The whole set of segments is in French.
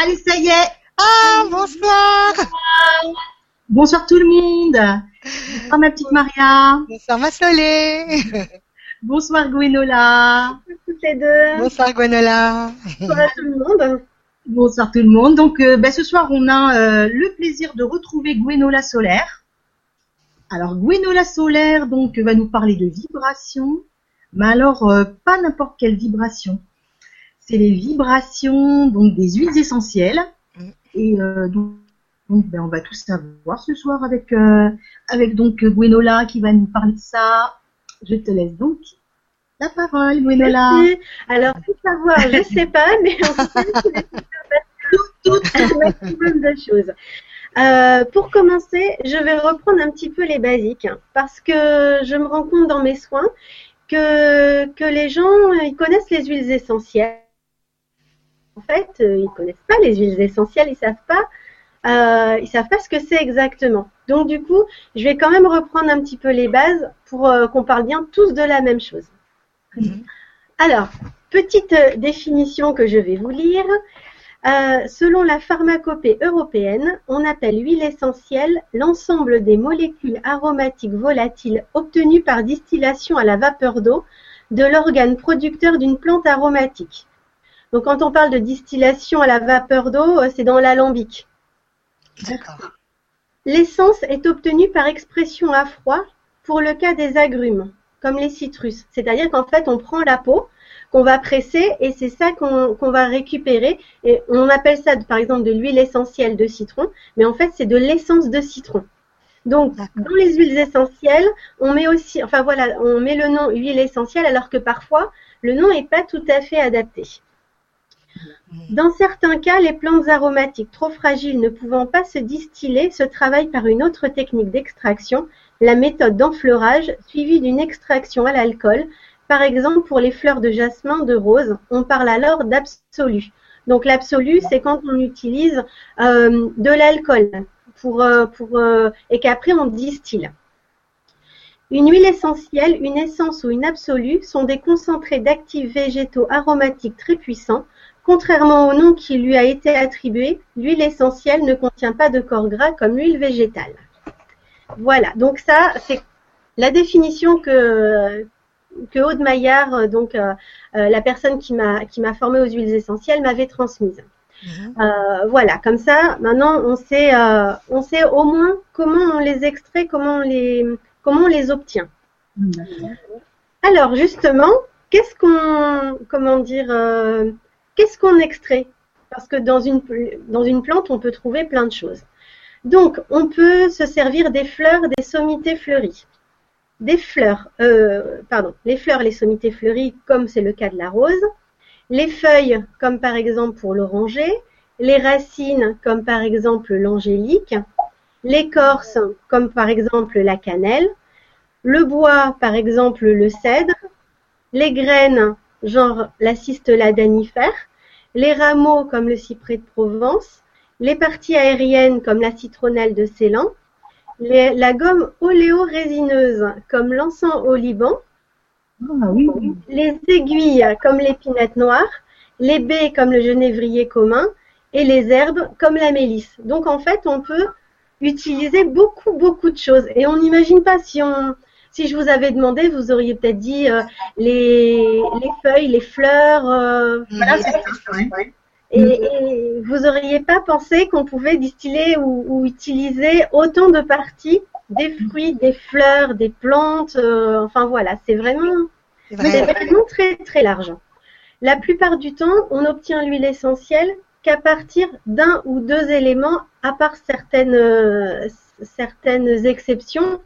Allez, ça y est. Ah, bonsoir. Bonsoir tout le monde. Bonsoir ma petite Maria. Bonsoir ma Solé. Bonsoir Gwenola. Toutes les deux. Bonsoir Gwenola. Bonsoir tout le monde. Bonsoir tout le monde. Donc euh, ben, ce soir on a euh, le plaisir de retrouver Gwenola Solaire. Alors Gwenola Solaire donc va nous parler de vibration, mais alors euh, pas n'importe quelle vibration. C'est les vibrations donc des huiles essentielles. Et euh, donc, donc, ben, on va tout savoir ce soir avec euh, avec donc Gwenola qui va nous parler de ça. Je te laisse donc la parole, Gwenola. Merci. Alors, tout savoir, je sais pas, mais on sait tout, de choses. Euh, pour commencer, je vais reprendre un petit peu les basiques hein, parce que je me rends compte dans mes soins que, que les gens ils connaissent les huiles essentielles. En fait, euh, ils connaissent pas les huiles essentielles, ils savent pas, euh, ils savent pas ce que c'est exactement. Donc du coup, je vais quand même reprendre un petit peu les bases pour euh, qu'on parle bien tous de la même chose. Alors, petite définition que je vais vous lire. Euh, selon la pharmacopée européenne, on appelle huile essentielle l'ensemble des molécules aromatiques volatiles obtenues par distillation à la vapeur d'eau de l'organe producteur d'une plante aromatique. Donc quand on parle de distillation à la vapeur d'eau, euh, c'est dans l'alambic. D'accord. L'essence est obtenue par expression à froid pour le cas des agrumes, comme les citrus. C'est-à-dire qu'en fait, on prend la peau, qu'on va presser et c'est ça qu'on va récupérer. Et on appelle ça, par exemple, de l'huile essentielle de citron, mais en fait, c'est de l'essence de citron. Donc, dans les huiles essentielles, on met aussi, enfin voilà, on met le nom huile essentielle alors que parfois, le nom n'est pas tout à fait adapté. Dans certains cas, les plantes aromatiques trop fragiles ne pouvant pas se distiller se travaillent par une autre technique d'extraction, la méthode d'enfleurage, suivie d'une extraction à l'alcool. Par exemple, pour les fleurs de jasmin, de rose, on parle alors d'absolu. Donc l'absolu, c'est quand on utilise euh, de l'alcool pour, euh, euh, et qu'après on distille. Une huile essentielle, une essence ou une absolue sont des concentrés d'actifs végétaux aromatiques très puissants. Contrairement au nom qui lui a été attribué, l'huile essentielle ne contient pas de corps gras comme l'huile végétale. Voilà, donc ça, c'est la définition que, que Aude Maillard, euh, donc euh, euh, la personne qui m'a qui m'a formée aux huiles essentielles, m'avait transmise. Mhm. Euh, voilà, comme ça, maintenant on sait, on sait au moins comment on les extrait, comment on les, comment on les obtient. Alors justement, qu'est-ce qu'on, comment dire, qu'est-ce qu'on extrait? Parce que dans une, plante, on peut trouver plein de choses. Donc, on peut se servir des fleurs, des sommités fleuries. Des fleurs, euh, pardon, les fleurs, les sommités fleuries, comme c'est le cas de la rose. Les feuilles, comme par exemple pour l'oranger. Les racines, comme par exemple l'angélique. L'écorce, comme par exemple la cannelle. Le bois, par exemple le cèdre. Les graines, genre la cistola danifère. Les rameaux, comme le cyprès de Provence. Les parties aériennes, comme la citronnelle de Ceylan. Les- la gomme oléo-résineuse, comme l'encens au Liban Ah oui, oui. les aiguilles comme l'épinette noire, les baies comme le genévrier commun et les herbes comme la mélisse. Donc en fait, on peut utiliser beaucoup beaucoup de choses et on n'imagine pas si on si je vous avais demandé, vous auriez peut-être dit euh, les, les feuilles, les fleurs, euh, Voilà, c'est ça. ouais. et, et vous n'auriez pas pensé qu'on pouvait distiller ou, ou utiliser autant de parties des fruits, des fleurs, des plantes. euh, enfin voilà, c'est vraiment C'est c'est vrai. vraiment très très large. La plupart du temps, on obtient l'huile essentielle qu'à partir d'un ou deux éléments, à part certaines, euh, certaines exceptions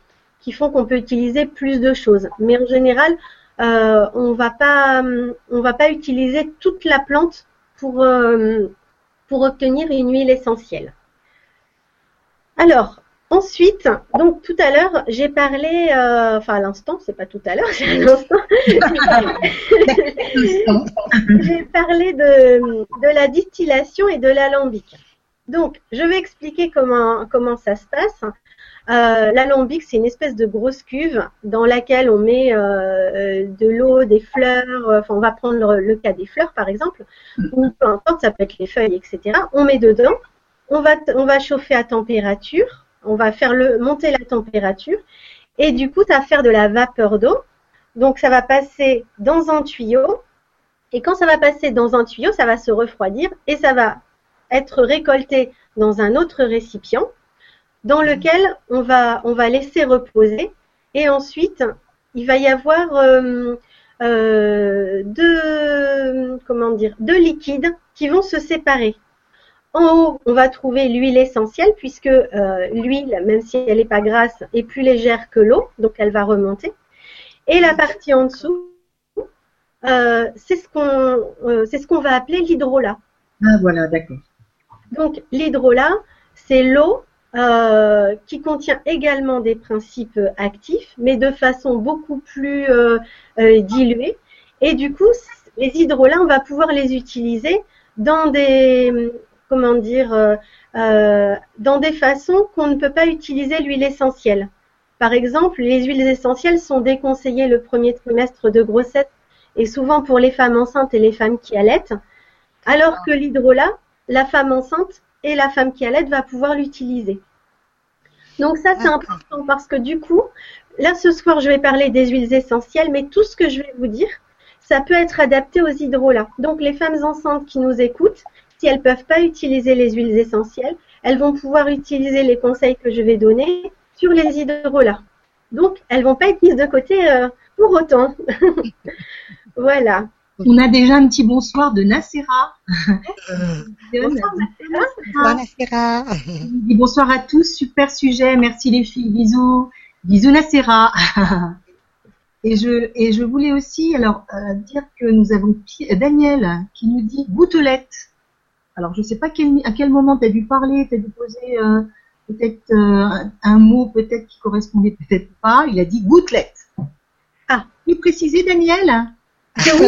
qui font qu'on peut utiliser plus de choses. Mais en général, euh, on va pas, on va pas utiliser toute la plante pour, euh, pour obtenir une huile essentielle. Alors, ensuite, donc tout à l'heure, j'ai parlé, euh, enfin à l'instant, c'est pas tout à l'heure, c'est à l'instant, j'ai parlé de, de la distillation et de l'alambic. Donc, je vais expliquer comment, comment ça se passe. Euh, L'alambic, c'est une espèce de grosse cuve dans laquelle on met euh, euh, de l'eau, des fleurs. Enfin, on va prendre le, cas des fleurs, par exemple, ou peu importe, ça peut être les feuilles, etc. On met dedans. On va, on va chauffer à température. On va faire le, monter la température. Et du coup, ça va faire de la vapeur d'eau. Donc, ça va passer dans un tuyau. Et quand ça va passer dans un tuyau, ça va se refroidir et ça va être récolté dans un autre récipient dans lequel on va, on va laisser reposer et ensuite il va y avoir euh, euh, deux, comment dire, deux liquides qui vont se séparer. En haut, on va trouver l'huile essentielle puisque euh, l'huile, même si elle n'est pas grasse, est plus légère que l'eau, donc elle va remonter. Et la partie en dessous, euh, c'est ce qu'on euh, c'est ce qu'on va appeler l'hydrolat. Ah voilà, d'accord. Donc l'hydrolat, c'est l'eau euh, qui contient également des principes actifs, mais de façon beaucoup plus euh, euh, diluée. Et du coup, les hydrolats, on va pouvoir les utiliser dans des comment dire dans des façons qu'on ne peut pas utiliser l'huile essentielle. Par exemple, les huiles essentielles sont déconseillées le premier trimestre de grossesse et souvent pour les femmes enceintes et les femmes qui allaitent, alors que l'hydrolat, la femme enceinte et la femme qui allait va pouvoir l'utiliser. Donc ça, c'est important parce que du coup, là ce soir, je vais parler des huiles essentielles, mais tout ce que je vais vous dire, ça peut être adapté aux hydrolats. Donc les femmes enceintes qui nous écoutent, si elles ne peuvent pas utiliser les huiles essentielles, elles vont pouvoir utiliser les conseils que je vais donner sur les hydrolats. Donc elles vont pas être mises de côté euh, pour autant. voilà. On a déjà un petit bonsoir de Nacera. bonsoir Nacera. Bonsoir à tous, super sujet, merci les filles, bisous, bisous Nacera. Et je, et je voulais aussi alors euh, dire que nous avons Daniel qui nous dit gouttelette. Alors je ne sais pas quel, à quel moment tu as dû parler, tu as dû poser euh, peut-être euh, un, mot peut-être qui correspondait peut-être pas. Il a dit gouttelette. Ah, tu préciser Daniel oui,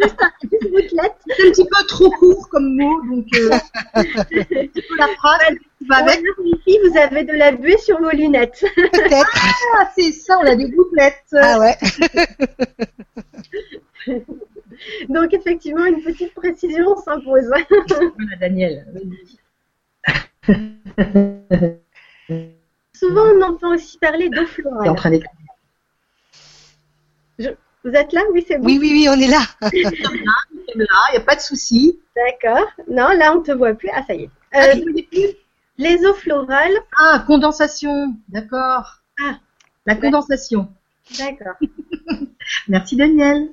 c'est juste une gouttelette. C'est un petit peu trop court comme mot, donc euh, un petit peu la phrase qui va avec. Ici, vous avez de la buée sur vos lunettes. Peut-être. Ah, c'est ça, on a des gouttelettes. Ah ouais. donc effectivement, une petite précision s'impose. voilà, Daniel. Souvent, on entend aussi parler d'eau florale. en train d'écrire. Vous êtes là? Oui, c'est bon. Oui, oui, oui, on est là. Nous sommes là, il n'y a pas de souci. D'accord. Non, là, on ne te voit plus. Ah, ça y est. Euh, les eaux florales. Ah, condensation, d'accord. Ah. La condensation. D'accord. Merci Daniel.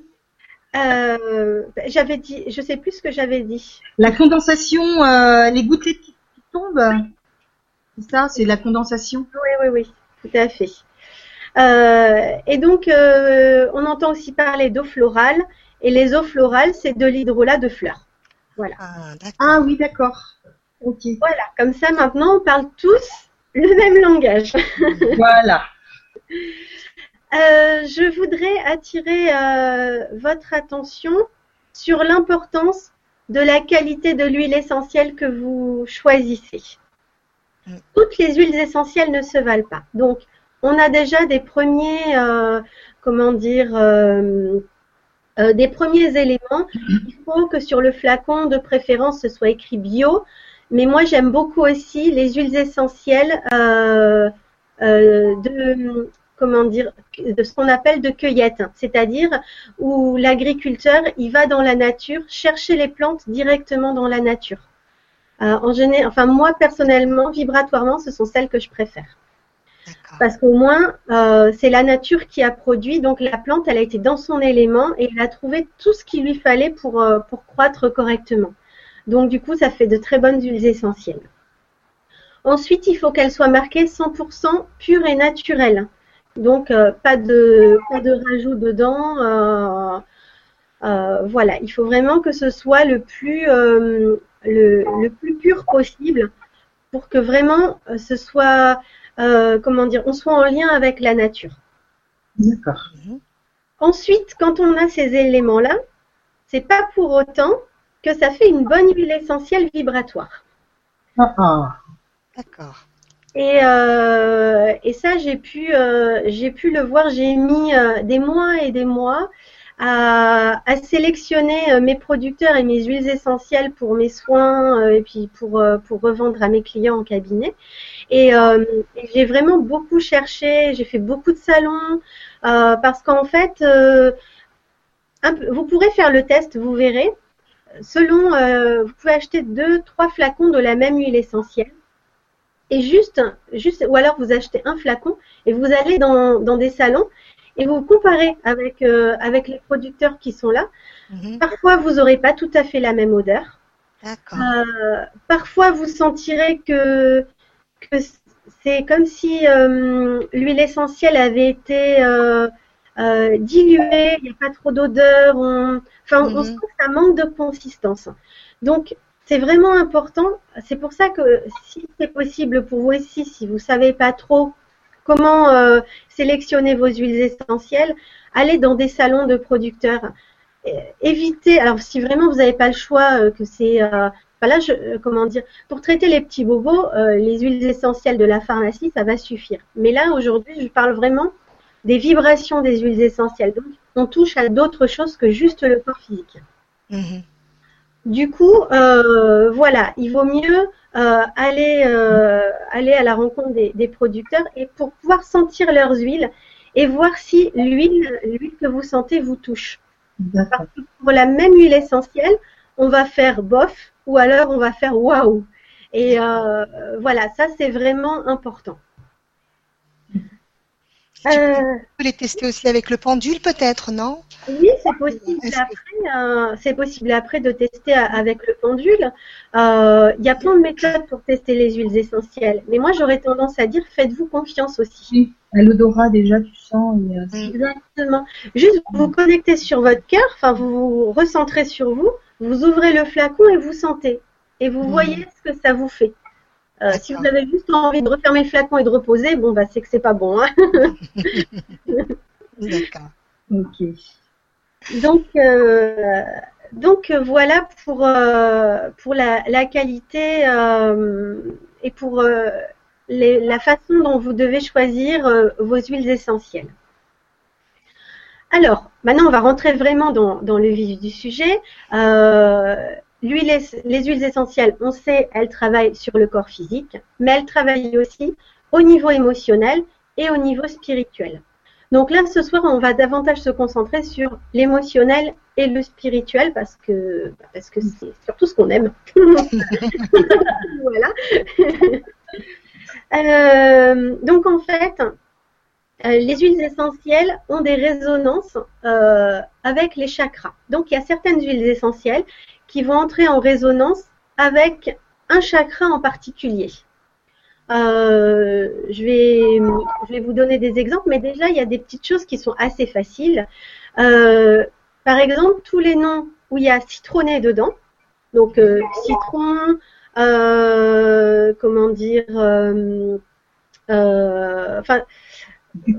Euh, j'avais dit, je sais plus ce que j'avais dit. La condensation, euh, les gouttelettes qui, qui tombent? C'est ça, c'est la condensation? Oui, oui, oui, tout à fait. Euh, et donc, euh, on entend aussi parler d'eau florale. Et les eaux florales, c'est de l'hydrolat de fleurs. Voilà. Ah. Ah oui, d'accord. Voilà. Comme ça, maintenant, on parle tous le même langage. Voilà. Euh, je voudrais attirer euh, votre attention sur l'importance de la qualité de l'huile essentielle que vous choisissez. Mm. Toutes les huiles essentielles ne se valent pas. Donc, on a déjà des premiers, euh, comment dire, euh, euh, des premiers éléments. Il faut que sur le flacon, de préférence, ce soit écrit bio. Mais moi, j'aime beaucoup aussi les huiles essentielles de, comment dire, de ce qu'on appelle de cueillette, c'est-à-dire où l'agriculteur, il va dans la nature chercher les plantes directement dans la nature. En général, enfin moi personnellement, vibratoirement, ce sont celles que je préfère. Parce qu'au moins, euh, c'est la nature qui a produit, donc la plante, elle a été dans son élément et elle a trouvé tout ce qu'il lui fallait pour, euh, pour croître correctement. Donc du coup, ça fait de très bonnes huiles essentielles. Ensuite, il faut qu'elle soit marquée 100% pure et naturelle. Donc euh, pas de pas de rajout dedans. voilà, il faut vraiment que ce soit le plus le, le plus pur possible pour que vraiment ce soit euh, comment dire, on soit en lien avec la nature. D'accord. Mhm. Ensuite, quand on a ces éléments-là, c'est pas pour autant que ça fait une bonne huile essentielle vibratoire. Ah, ah. D'accord. Et, euh, et ça, j'ai pu, euh, j'ai pu le voir. J'ai mis euh, des mois et des mois à, sélectionner euh, mes producteurs et mes huiles essentielles pour mes soins euh, et puis pour, euh, pour revendre à mes clients en cabinet. Et, j'ai vraiment beaucoup cherché. J'ai fait beaucoup de salons parce qu'en fait, vous pourrez faire le test, vous verrez. Selon, vous pouvez acheter deux, trois flacons de la même huile essentielle. Et juste, juste, ou alors vous achetez un flacon et vous allez dans, dans des salons et vous comparez avec, euh, avec les producteurs qui sont là. Mhm. Parfois, vous n'aurez pas tout à fait la même odeur. Euh, parfois, vous sentirez que, que c'est comme si euh, l'huile essentielle avait été diluée, il n'y a pas trop d'odeur, on, enfin, on Mhm. sent que ça manque de consistance. Donc, c'est vraiment important. C'est pour ça que si c'est possible pour vous aussi, si vous ne savez pas trop comment euh, sélectionner vos huiles essentielles, allez dans des salons de producteurs. Euh, évitez, alors si vraiment vous n'avez pas le choix, euh, que c'est, euh, enfin là, je, comment dire, pour traiter les petits bobos, les huiles essentielles de la pharmacie, ça va suffire. Mais là, aujourd'hui, je parle vraiment des vibrations des huiles essentielles. Donc, on touche à d'autres choses que juste le corps physique. Mhm. Du coup, voilà, il vaut mieux euh, aller, euh, aller à la rencontre des, des producteurs et pour pouvoir sentir leurs huiles et voir si l'huile, l'huile que vous sentez vous touche. Parce que pour la même huile essentielle, on va faire bof ou alors on va faire waouh. Et euh, voilà, ça c'est vraiment important. Tu peux- Euh, Tu peux les tester aussi avec le pendule, peut-être, non? Oui, c'est possible que- après. euh, c'est possible après de tester avec le pendule. Euh, Il y a plein de méthodes pour tester les huiles essentielles. Mais moi, j'aurais tendance à dire faites-vous confiance aussi. Oui, à l'odorat déjà, tu sens. Et, euh, Exactement. Juste vous vous connectez sur votre cœur, enfin vous vous recentrez sur vous, vous ouvrez le flacon et vous sentez. Et vous Mhm. voyez ce que ça vous fait. Euh, si vous avez juste envie de refermer le flacon et de reposer, bon bah c'est que c'est pas bon. hein. D'accord. Ok. Donc, euh, donc euh, voilà pour, euh, pour la, la qualité et pour les- la façon dont vous devez choisir vos huiles essentielles. Alors, maintenant on va rentrer vraiment dans, dans le vif du sujet. Euh, les huiles essentielles, on sait, elles travaillent sur le corps physique, mais elles travaillent aussi au niveau émotionnel et au niveau spirituel. Donc là, ce soir, on va davantage se concentrer sur l'émotionnel et le spirituel parce que parce que c'est surtout ce qu'on aime. voilà. Euh, donc en fait, euh, les huiles essentielles ont des résonances euh, avec les chakras. Donc il y a certaines huiles essentielles qui vont entrer en résonance avec un chakra en particulier. Euh, je, vais, je vais vous donner des exemples, mais déjà, il y a des petites choses qui sont assez faciles. Euh, par exemple, tous les noms où il y a citronné dedans, donc euh, citron, euh, comment dire, enfin,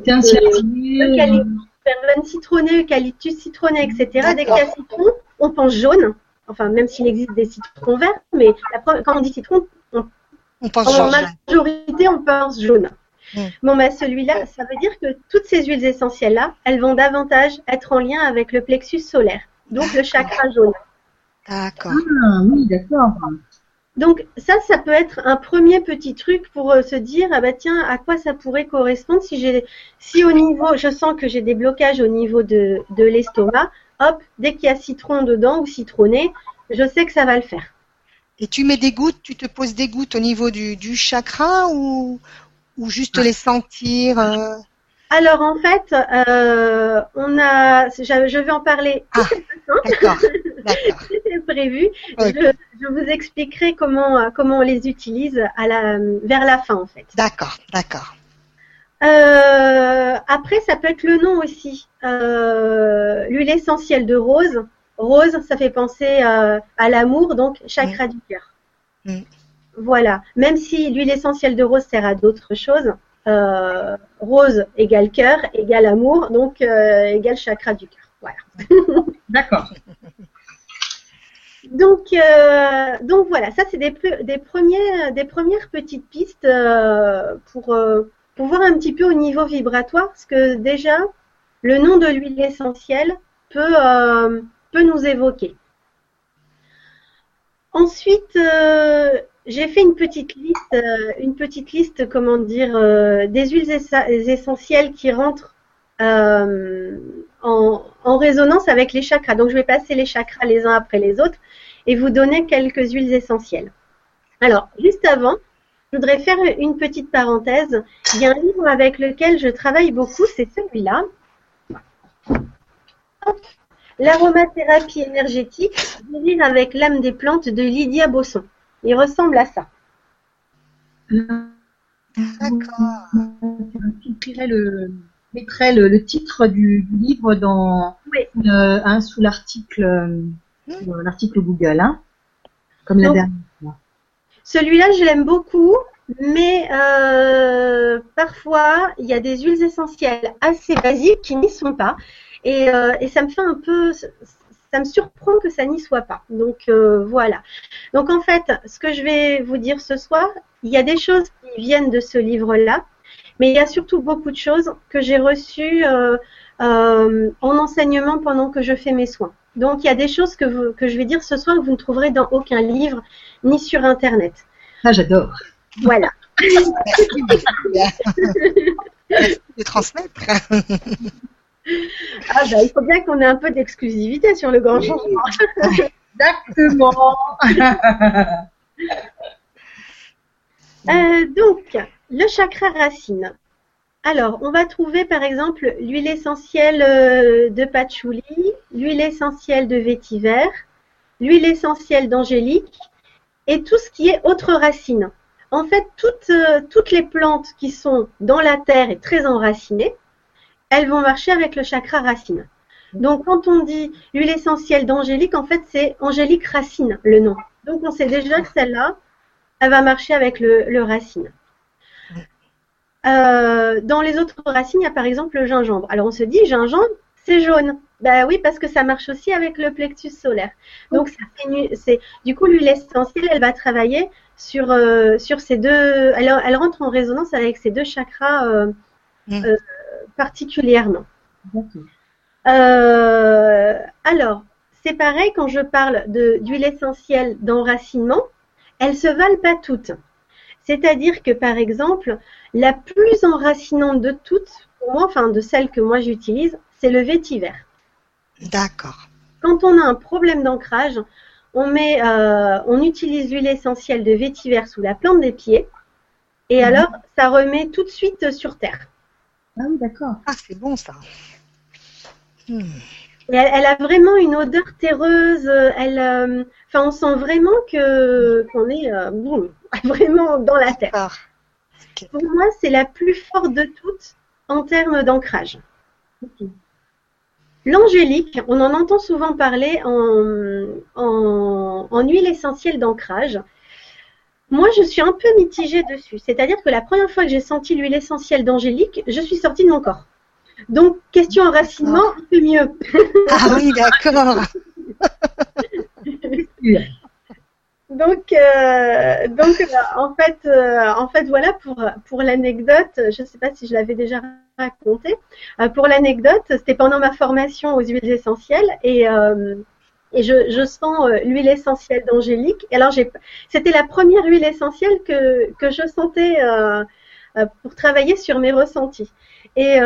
Euh, c'est eucalyptus, verveine citronnée, eucalyptus citronné, etc. Dès qu'il y a citron, on pense jaune. Enfin, même s'il existe des citrons verts, mais la quand on dit citron, On pense en majorité, on pense jaune. Mm. Bon, bah, celui-là, ça veut dire que toutes ces huiles essentielles-là, elles vont davantage être en lien avec le plexus solaire, donc le chakra jaune. D'accord. Ah oui, d'accord. Donc ça, ça peut être un premier petit truc pour euh, se dire ah bah tiens à quoi ça pourrait correspondre si j'ai si au niveau je sens que j'ai des blocages au niveau de, de l'estomac, hop dès qu'il y a citron dedans ou citronné, je sais que ça va le faire. Et tu mets des gouttes, tu te poses des gouttes au niveau du, du chakra ou, ou juste les sentir euh, Alors en fait, euh, on a, je je vais en parler. Ah. D'accord. C'était prévu. Je, je vous expliquerai comment comment on les utilise à la vers la fin en fait. D'accord. D'accord. Euh, après, ça peut être le nom aussi. Euh, L'huile essentielle de rose. Rose, ça fait penser à l'amour, donc chakra du cœur. Mm. Voilà. Même si l'huile essentielle de rose sert à d'autres choses, euh, rose égale cœur égale amour, donc euh, égale chakra du cœur. Voilà. D'accord. Donc, euh, donc voilà, ça c'est des, des, premiers, des premières petites pistes euh, pour, euh, pour voir un petit peu au niveau vibratoire, parce que déjà, le nom de l'huile essentielle peut, peut nous évoquer. Ensuite, j'ai fait une petite liste, une petite liste, comment dire, des huiles essentielles qui rentrent en, en, résonance avec les chakras. Donc, je vais passer les chakras les uns après les autres et vous donner quelques huiles essentielles. Alors, juste avant, je voudrais faire une petite parenthèse. Il y a un livre avec lequel je travaille beaucoup, c'est celui-là. L'aromathérapie énergétique, vivre avec l'âme des plantes de Lydia Bosson. Il ressemble à ça. D'accord. Je le, mettrai le, titre du, livre dans, sous l'article euh, l'article Google, hein, comme la dernière. Celui-là, je l'aime beaucoup, mais euh, parfois, il y a des huiles essentielles assez basiques qui n'y sont pas. Et, euh, et, ça me fait un peu, ça me surprend que ça n'y soit pas. Donc euh, voilà. Donc en fait, ce que je vais vous dire ce soir, il y a des choses qui viennent de ce livre-là, mais il y a surtout beaucoup de choses que j'ai reçues en enseignement pendant que je fais mes soins. Donc, il y a des choses que, que je vais dire ce soir que vous ne trouverez dans aucun livre ni sur Internet. Ah, j'adore. Voilà. de transmettre. ah, bah, il faut bien qu'on ait un peu d'exclusivité sur le grand changement. Exactement. Euh, donc, le chakra racine. Alors, on va trouver par exemple l'huile essentielle euh, de patchouli, l'huile essentielle de vétiver, l'huile essentielle d'angélique et tout ce qui est autres racines. En fait, toutes, euh, toutes les plantes qui sont dans la terre et très enracinées, elles vont marcher avec le chakra racine. Donc, quand on dit l'huile essentielle d'angélique, en fait, c'est angélique racine, le nom. Donc, on sait déjà que celle-là, elle va marcher avec le racine. Euh, dans les autres racines, il y a par exemple le gingembre. Alors on se dit gingembre, c'est jaune. Ben oui, parce que ça marche aussi avec le plexus solaire. Donc c'est du coup l'huile essentielle, elle va travailler sur euh, sur ces deux. Elle, elle, rentre en résonance avec ces deux chakras euh, mm. particulièrement. alors c'est pareil quand je parle d'huile essentielle d'enracinement, elles se valent pas toutes. C'est-à-dire que par exemple, la plus enracinante de toutes, pour moi, enfin de celles que moi j'utilise, c'est le vétiver. D'accord. Quand on a un problème d'ancrage, on met, euh, on utilise l'huile essentielle de vétiver sous la plante des pieds, et mhm. alors ça remet tout de suite sur terre. Ah oui, d'accord. Ah, c'est bon ça. Hmm. elle, a vraiment une odeur terreuse. Elle, euh, enfin, on sent vraiment que qu'on est euh, vraiment dans la terre. Pour moi, c'est la plus forte de toutes en termes d'ancrage. L'angélique, on en entend souvent parler en, en, huile essentielle d'ancrage. Moi, je suis un peu mitigée dessus. C'est-à-dire que la première fois que j'ai senti l'huile essentielle d'angélique, je suis sortie de mon corps. Donc, question enracinement, un peu mieux. Ah oui, d'accord. Donc, euh, donc euh, en fait, euh, en fait, voilà pour pour l'anecdote. Je ne sais pas si je l'avais déjà raconté. pour l'anecdote, c'était pendant ma formation aux huiles essentielles et et je, je sens l'huile essentielle d'Angélique. Alors j'ai, c'était la première huile essentielle que que je sentais pour travailler sur mes ressentis. Et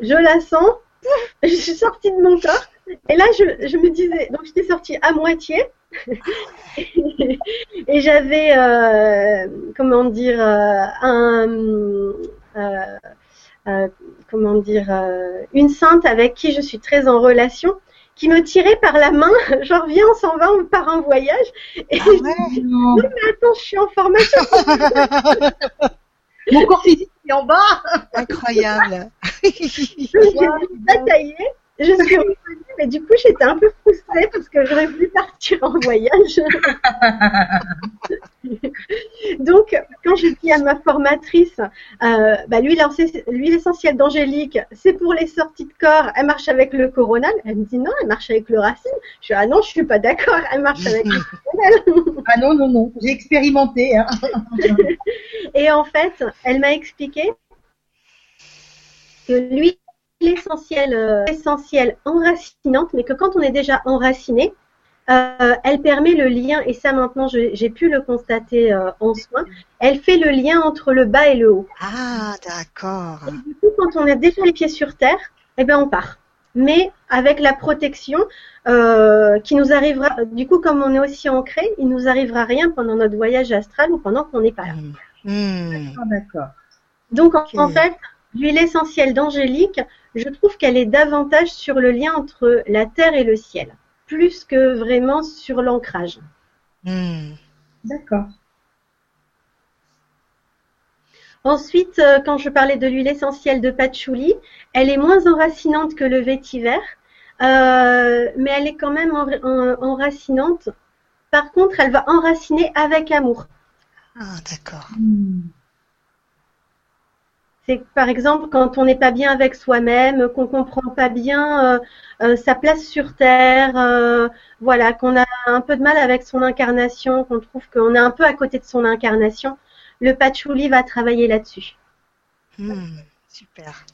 je la sens. je suis sortie de mon corps. Et là, je, je me disais, donc j'étais sortie à moitié. et j'avais, euh, comment dire, euh, un, euh, comment dire, une sainte avec qui je suis très en relation, qui me tirait par la main, genre viens, on s'en va, on part en voyage. Et ah je dis, mais attends, je suis en formation. Mon corps physique est en bas. Incroyable. J'ai bataillé je suis revenue, mais du coup, j'étais un peu frustrée parce que j'aurais voulu partir en voyage. Donc, quand je dis à ma formatrice, euh, bah, l'huile essentielle d'Angélique, c'est pour les sorties de corps, elle marche avec le coronal. Elle me dit non, elle marche avec le racine. Je dis ah non, je suis pas d'accord, elle marche avec le coronal. ah non, non, non, j'ai expérimenté. Hein. Et en fait, elle m'a expliqué que l'huile essentielle, euh, enracinante, mais que quand on est déjà enraciné, euh, elle permet le lien, et ça maintenant j'ai pu le constater euh, en soins, elle fait le lien entre le bas et le haut. Ah, d'accord. du coup, quand on a déjà les pieds sur terre, eh ben on part. Mais avec la protection euh, qui nous arrivera, du coup, comme on est aussi ancré, il nous arrivera rien pendant notre voyage astral ou pendant qu'on n'est pas là. Hmm. D'accord. Donc en fait, l'huile essentielle d'Angélique, je trouve qu'elle est davantage sur le lien entre la terre et le ciel plus que vraiment sur l'ancrage. Hmm. D'accord. Ensuite, euh, quand je parlais de l'huile essentielle de patchouli, elle est moins enracinante que le vétiver, euh, mais elle est quand même enracinante. Par contre, elle va enraciner avec amour. Ah, d'accord. Hmm. C'est par exemple quand on n'est pas bien avec soi-même, qu'on comprend pas bien euh, euh, sa place sur Terre, euh, voilà, qu'on a un peu de mal avec son incarnation, qu'on trouve qu'on est un peu à côté de son incarnation, le patchouli va travailler là-dessus. Hmm, super.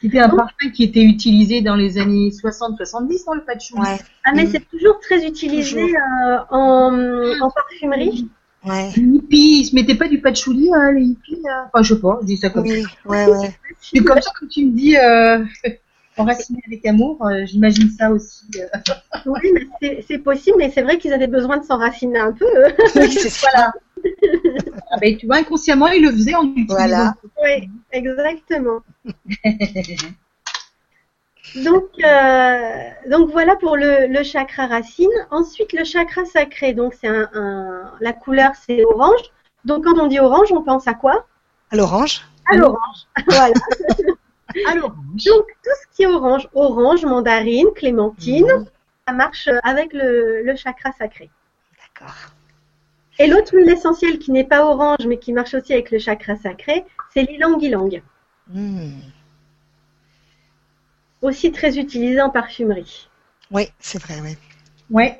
C'était un parfum qui était utilisé dans les années 60-70 dans le patchouli. Ah mais c'est toujours très utilisé en, parfumerie. Ouais. Les hippies, ils se mettaient pas du patchouli, hein, les hippies. Enfin, je sais pas, je dis ça comme oui, ça. Ouais, ouais. C'est comme ça que tu me dis euh, enraciné avec amour, euh, j'imagine ça aussi. Euh. Oui, c'est possible, mais c'est vrai qu'ils avaient besoin de s'enraciner un peu. Oui, c'est voilà. ah ben, tu vois, inconsciemment, ils le faisaient en utilisant. Voilà. Oui, exactement. Donc, euh, donc voilà pour le, chakra racine. Ensuite, le chakra sacré, donc c'est un, la couleur c'est orange. Donc quand on dit orange, on pense à quoi? À l'orange. À l'orange. voilà. à l'orange. Donc tout ce qui est orange, orange, mandarine, clémentine, mhm. ça marche avec le, chakra sacré. D'accord. Et l'autre huile essentielle qui n'est pas orange mais qui marche aussi avec le chakra sacré, c'est l'ilang-ilang. Hmm aussi très utilisé en parfumerie. Oui, c'est vrai, oui. Ouais.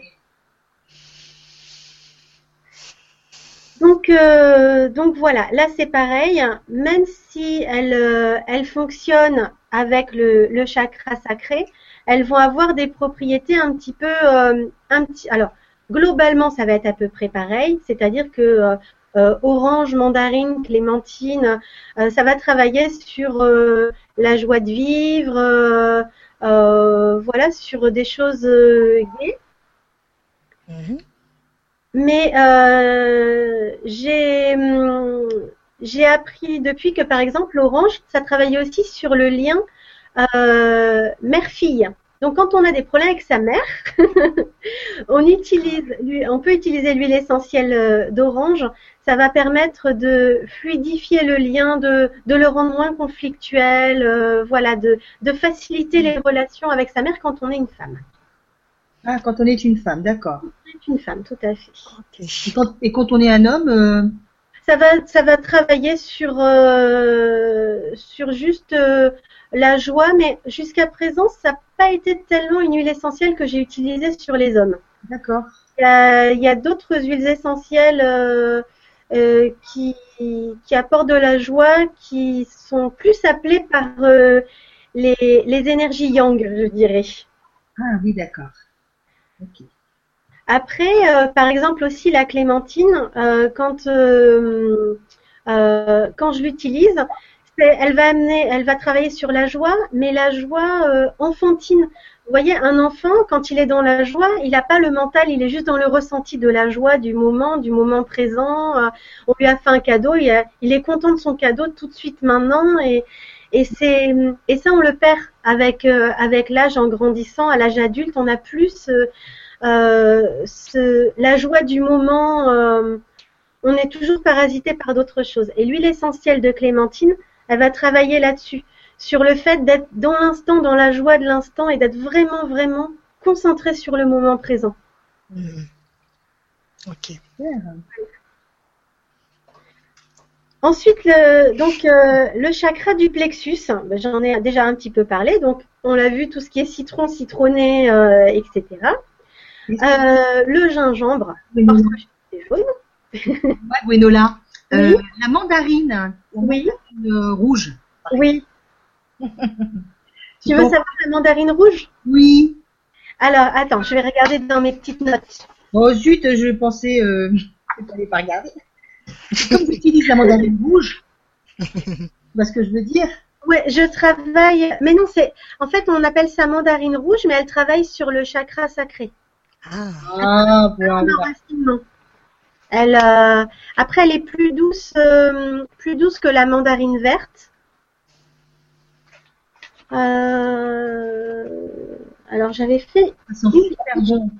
Donc, euh, donc voilà, là c'est pareil, même si elles, euh, elle fonctionnent avec le, le, chakra sacré, elles vont avoir des propriétés un petit peu, euh, un petit, alors globalement ça va être à peu près pareil, c'est-à-dire que euh, orange, mandarine, clémentine. Euh, ça va travailler sur euh, la joie de vivre, voilà, sur des choses gaies. Mhm. Mais j'ai hum, j'ai appris depuis que par exemple l'orange, ça travaillait aussi sur le lien mère-fille. Donc quand on a des problèmes avec sa mère, on utilise, on peut utiliser l'huile essentielle euh, d'orange. Ça va permettre de fluidifier le lien, de, de le rendre moins conflictuel, euh, voilà, de, de faciliter les relations avec sa mère quand on est une femme. Ah, quand on est une femme, d'accord. Quand on est une femme, tout à fait. Et, quand, on est un homme euh, ça va, ça va travailler sur, sur juste la joie, mais jusqu'à présent, ça n'a pas été tellement une huile essentielle que j'ai utilisée sur les hommes. D'accord. Il y a, d'autres huiles essentielles euh, euh, qui, qui, apportent de la joie, qui sont plus appelées par euh, les, les, énergies yang, je dirais. Ah oui, d'accord. Après, par exemple aussi la clémentine, quand, quand je l'utilise, elle va amener, elle va travailler sur la joie, mais la joie euh, enfantine. Vous voyez, un enfant, quand il est dans la joie, il n'a pas le mental, il est juste dans le ressenti de la joie du moment, du moment présent. Euh, on lui a fait un cadeau, il, est content de son cadeau tout de suite maintenant, et, et c'est et ça on le perd avec euh, avec l'âge en grandissant, à l'âge adulte, on a plus ce, la joie du moment. on est toujours parasité par d'autres choses. Et l'huile essentielle de clémentine, elle va travailler là-dessus, sur le fait d'être dans l'instant, dans la joie de l'instant et d'être vraiment, vraiment concentré sur le moment présent. Hmm. Ok. Ensuite, le, donc euh, le chakra du plexus, ben, j'en ai déjà un petit peu parlé. Donc, on l'a vu, tout ce qui est citron, citronné, euh, etc. Euh, le gingembre, parce que c'est jaune. Ouais, Gwenola. Euh, Oui. La mandarine, la Oui. mandarine, euh, rouge. Oui. Tu veux savoir la mandarine rouge? Oui. Alors, attends, je vais regarder dans mes petites notes. Oh zut, je pensais euh, que tu n'allais pas regarder. Comme tu utilises la mandarine rouge, tu vois ce que je veux dire? Ouais, je travaille. Mais non, c'est. En fait, on appelle ça mandarine rouge, mais elle travaille sur le chakra sacré. Ah, Ah, voilà. l'enracinement. Elle, euh, après, elle est plus douce, euh, plus douce que la mandarine verte. Euh, alors, j'avais fait, en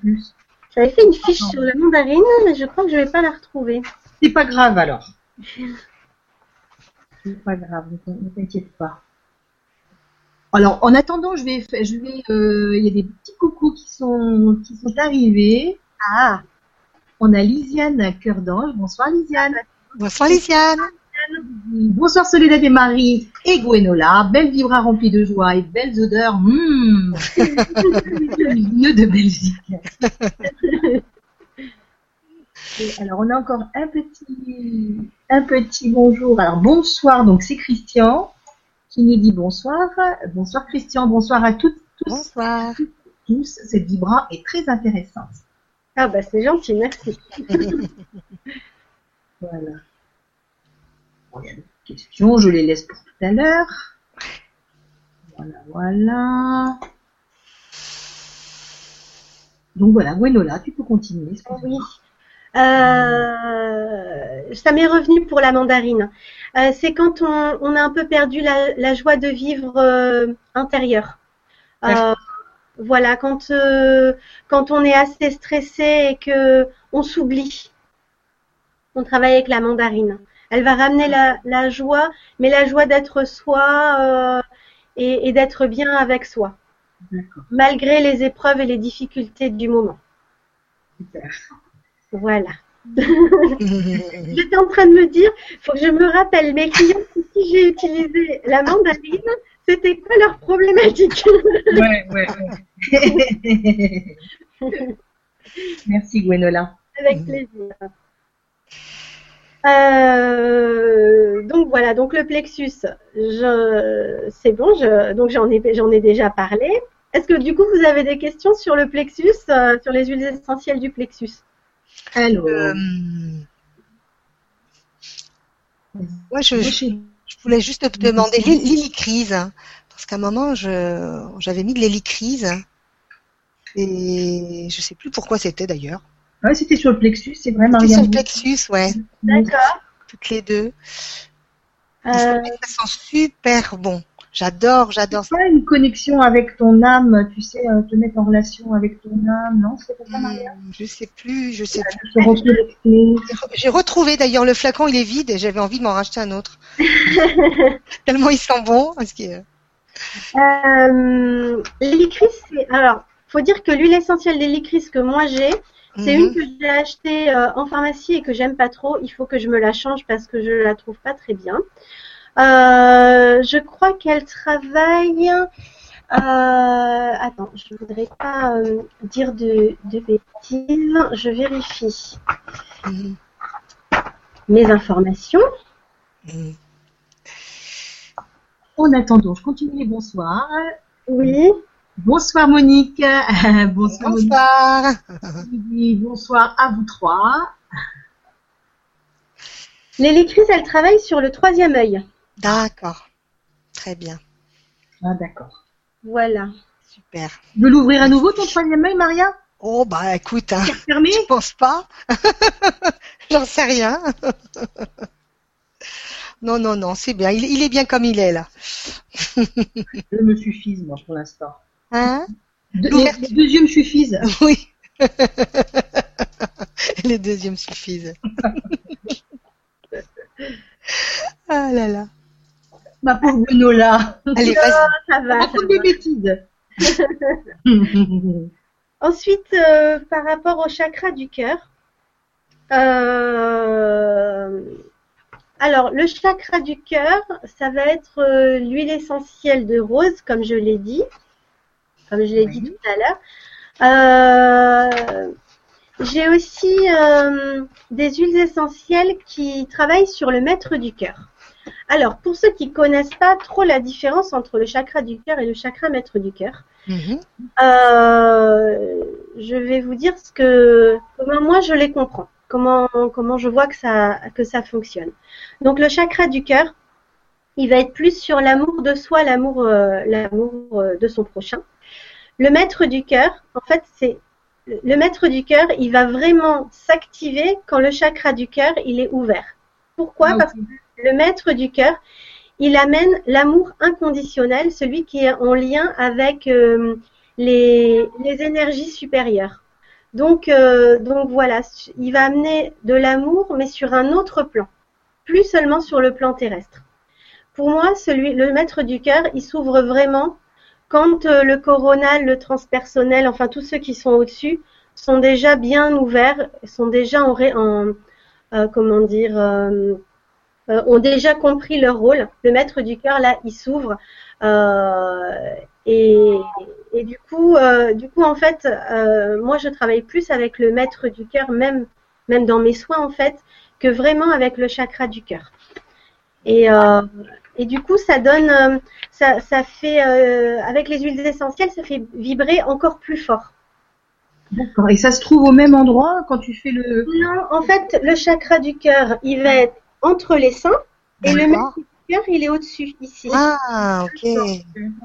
plus. j'avais fait une fiche sur la mandarine, mais je crois que je vais pas la retrouver. C'est pas grave alors. C'est pas grave, ne ne t'inquiète pas. Alors, en attendant, je vais, je vais, euh, il y a des petits coucous qui sont, qui sont arrivés. Ah, On a Lisiane Cœur d'Ange. Bonsoir Lisiane. bonsoir Lisiane. Bonsoir Soledad et Marie et Gwenola. Belle vibra remplie de joie et belles odeurs. Mmh. Le milieu de Belgique. Et alors on a encore un petit, un petit bonjour. Alors bonsoir, donc c'est Christian qui nous dit bonsoir. Bonsoir Christian, bonsoir à toutes, tous, Bonsoir. tous. Cette vibra est très intéressante. ah bah c'est gentil, merci. Voilà. Bon, il y a des questions, je les laisse pour tout à l'heure. Voilà, voilà. Donc voilà, Gwenola, tu peux continuer. Oui. Euh, ça m'est revenu pour la mandarine. Euh, c'est quand on, on a un peu perdu la, la joie de vivre euh, intérieure. Voilà, quand quand on est assez stressé et que on s'oublie, on travaille avec la mandarine. Elle va ramener la, la joie, mais la joie d'être soi et, et d'être bien avec soi, malgré les épreuves et les difficultés du moment. super. Voilà. J'étais en train de me dire, faut que je me rappelle mes clients pour qui j'ai utilisé la mandarine, c'était quoi leur problématique? Ouais, ouais, ouais. Merci Gwenola. Avec plaisir. Euh, donc voilà, donc le plexus, je, c'est bon, je, donc j'en ai, j'en ai déjà parlé. Est-ce que du coup vous avez des questions sur le plexus, euh, sur les huiles essentielles du plexus? Alors, Euh, moi, je, je, je voulais juste te demander l'hé- l'hélicryse, hein, parce qu'à un moment, je, j'avais mis de l'hélicryse, hein, et je sais plus pourquoi c'était d'ailleurs. ouais, c'était sur le plexus, c'est vrai, C'était sur le plexus, ouais, D'accord. toutes les deux. Euh, Ça sent super bon. J'adore, j'adore C'est pas une connexion avec ton âme, tu sais, euh, te mettre en relation avec ton âme, non C'est pas ça, Marianne Hum, Je sais plus, je sais plus. J'ai retrouvé d'ailleurs le flacon, il est vide et j'avais envie de m'en racheter un autre. Tellement il sent bon. Parce que... Euh, alors, faut dire que l'huile essentielle d'hélicryse que moi j'ai, c'est Mhm. une que j'ai achetée euh, en pharmacie et que j'aime pas trop. Il faut que je me la change parce que je la trouve pas très bien. Euh, je crois qu'elle travaille. Euh, attends, je voudrais pas euh, dire de, de bêtises. Je vérifie Mhm. mes informations. Mhm. En attendant, je continue les bonsoirs. Oui. Bonsoir Monique. bonsoir. Bonsoir. Bonsoir à vous trois. L'hélicryse, elle travaille sur le troisième œil. D'accord. Très bien. Ah d'accord. Voilà. Super. Tu veux l'ouvrir à nouveau ton troisième œil, Maria? Oh bah écoute, hein, Fermé je pense pas? J'en sais rien. non, non, non, c'est bien. Il, il est bien comme il est là. Je me suffise, moi, pour l'instant. Hein? De- les, L'ouverture. les deux yeux me suffisent. Oui. Les deuxièmes suffisent. ah là là. Ma pauvre Gwenola. Allez, vas-y. Ça va. ça Raconte va. des bêtises. Ensuite, euh, par rapport au chakra du cœur, euh, alors, le chakra du cœur, ça va être euh, l'huile essentielle de rose, comme je l'ai dit, comme je l'ai dit tout à l'heure. J'ai aussi des huiles essentielles qui travaillent sur le maître du cœur. Alors, pour ceux qui connaissent pas trop la différence entre le chakra du cœur et le chakra maître du cœur, mhm. je vais vous dire ce que comment moi je les comprends comment, comment je vois que ça, que ça fonctionne. Donc le chakra du cœur, il va être plus sur l'amour de soi, l'amour, euh, l'amour euh, de son prochain. Le maître du cœur, en fait, c'est le maître du cœur, il va vraiment s'activer quand le chakra du cœur, il est ouvert. Pourquoi? Ah, Parce que le maître du cœur, il amène l'amour inconditionnel, celui qui est en lien avec euh, les, énergies supérieures. Donc, euh, donc voilà, il va amener de l'amour, mais sur un autre plan, plus seulement sur le plan terrestre. Pour moi, celui, le maître du cœur, il s'ouvre vraiment quand euh, le coronal, le transpersonnel, enfin tous ceux qui sont au-dessus, sont déjà bien ouverts, sont déjà en, en comment dire, ont déjà compris leur rôle. Le maître du cœur, là, il s'ouvre et, et du coup, euh, du coup, en fait, euh, moi, je travaille plus avec le maître du cœur, même, même dans mes soins, en fait, que vraiment avec le chakra du cœur. Et, euh, et du coup, ça donne, ça, ça fait, avec les huiles essentielles, ça fait vibrer encore plus fort. D'accord. Et ça se trouve au même endroit quand tu fais le. Non, en fait, le chakra du cœur, il va être entre les seins et le cœur, il est au-dessus, ici. Ah, ok.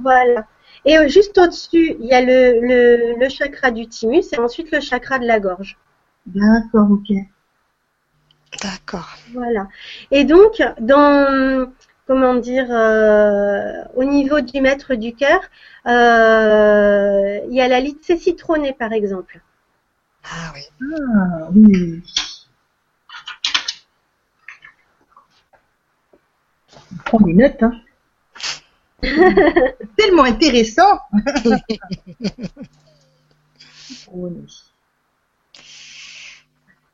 Voilà. Et euh, juste au-dessus, il y a le, le, chakra du thymus et ensuite le chakra de la gorge. D'accord, ok. D'accord. Voilà. Et donc, dans comment dire, euh, au niveau du maître du cœur, euh, il y a la litse citronnée, par exemple. Ah oui. Ah oui. On prend des notes, hein. Tellement intéressant.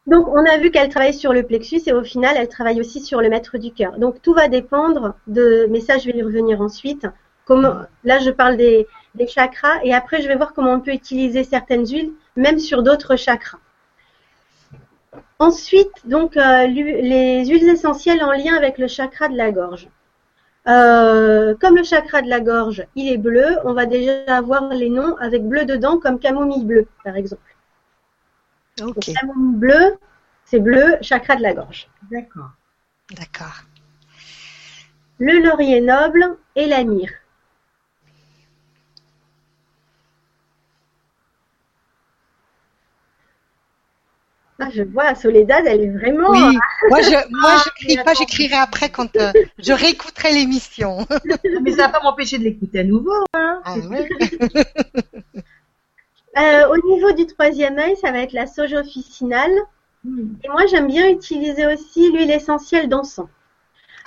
Donc, on a vu qu'elle travaille sur le plexus et au final, elle travaille aussi sur le maître du cœur. Donc, tout va dépendre de. Mais ça, je vais y revenir ensuite. Comment, là, je parle des, chakras et après, je vais voir comment on peut utiliser certaines huiles, même sur d'autres chakras. Ensuite, donc, euh, les huiles essentielles en lien avec le chakra de la gorge. Euh, comme le chakra de la gorge, il est bleu, on va déjà avoir les noms avec bleu dedans, comme camomille bleu, par exemple. Camomille bleu, c'est bleu, chakra de la gorge. D'accord. D'accord. Le laurier noble et la myrrhe. Ah, je vois, Soledad, elle est vraiment. Oui, moi je, moi je crie pas, j'écrirai après quand euh, je réécouterai l'émission. Mais ça va pas m'empêcher de l'écouter à nouveau. Hein. Ah, euh, au niveau du troisième œil, ça va être la sauge officinale. Hmm. Et moi, j'aime bien utiliser aussi l'huile essentielle d'encens.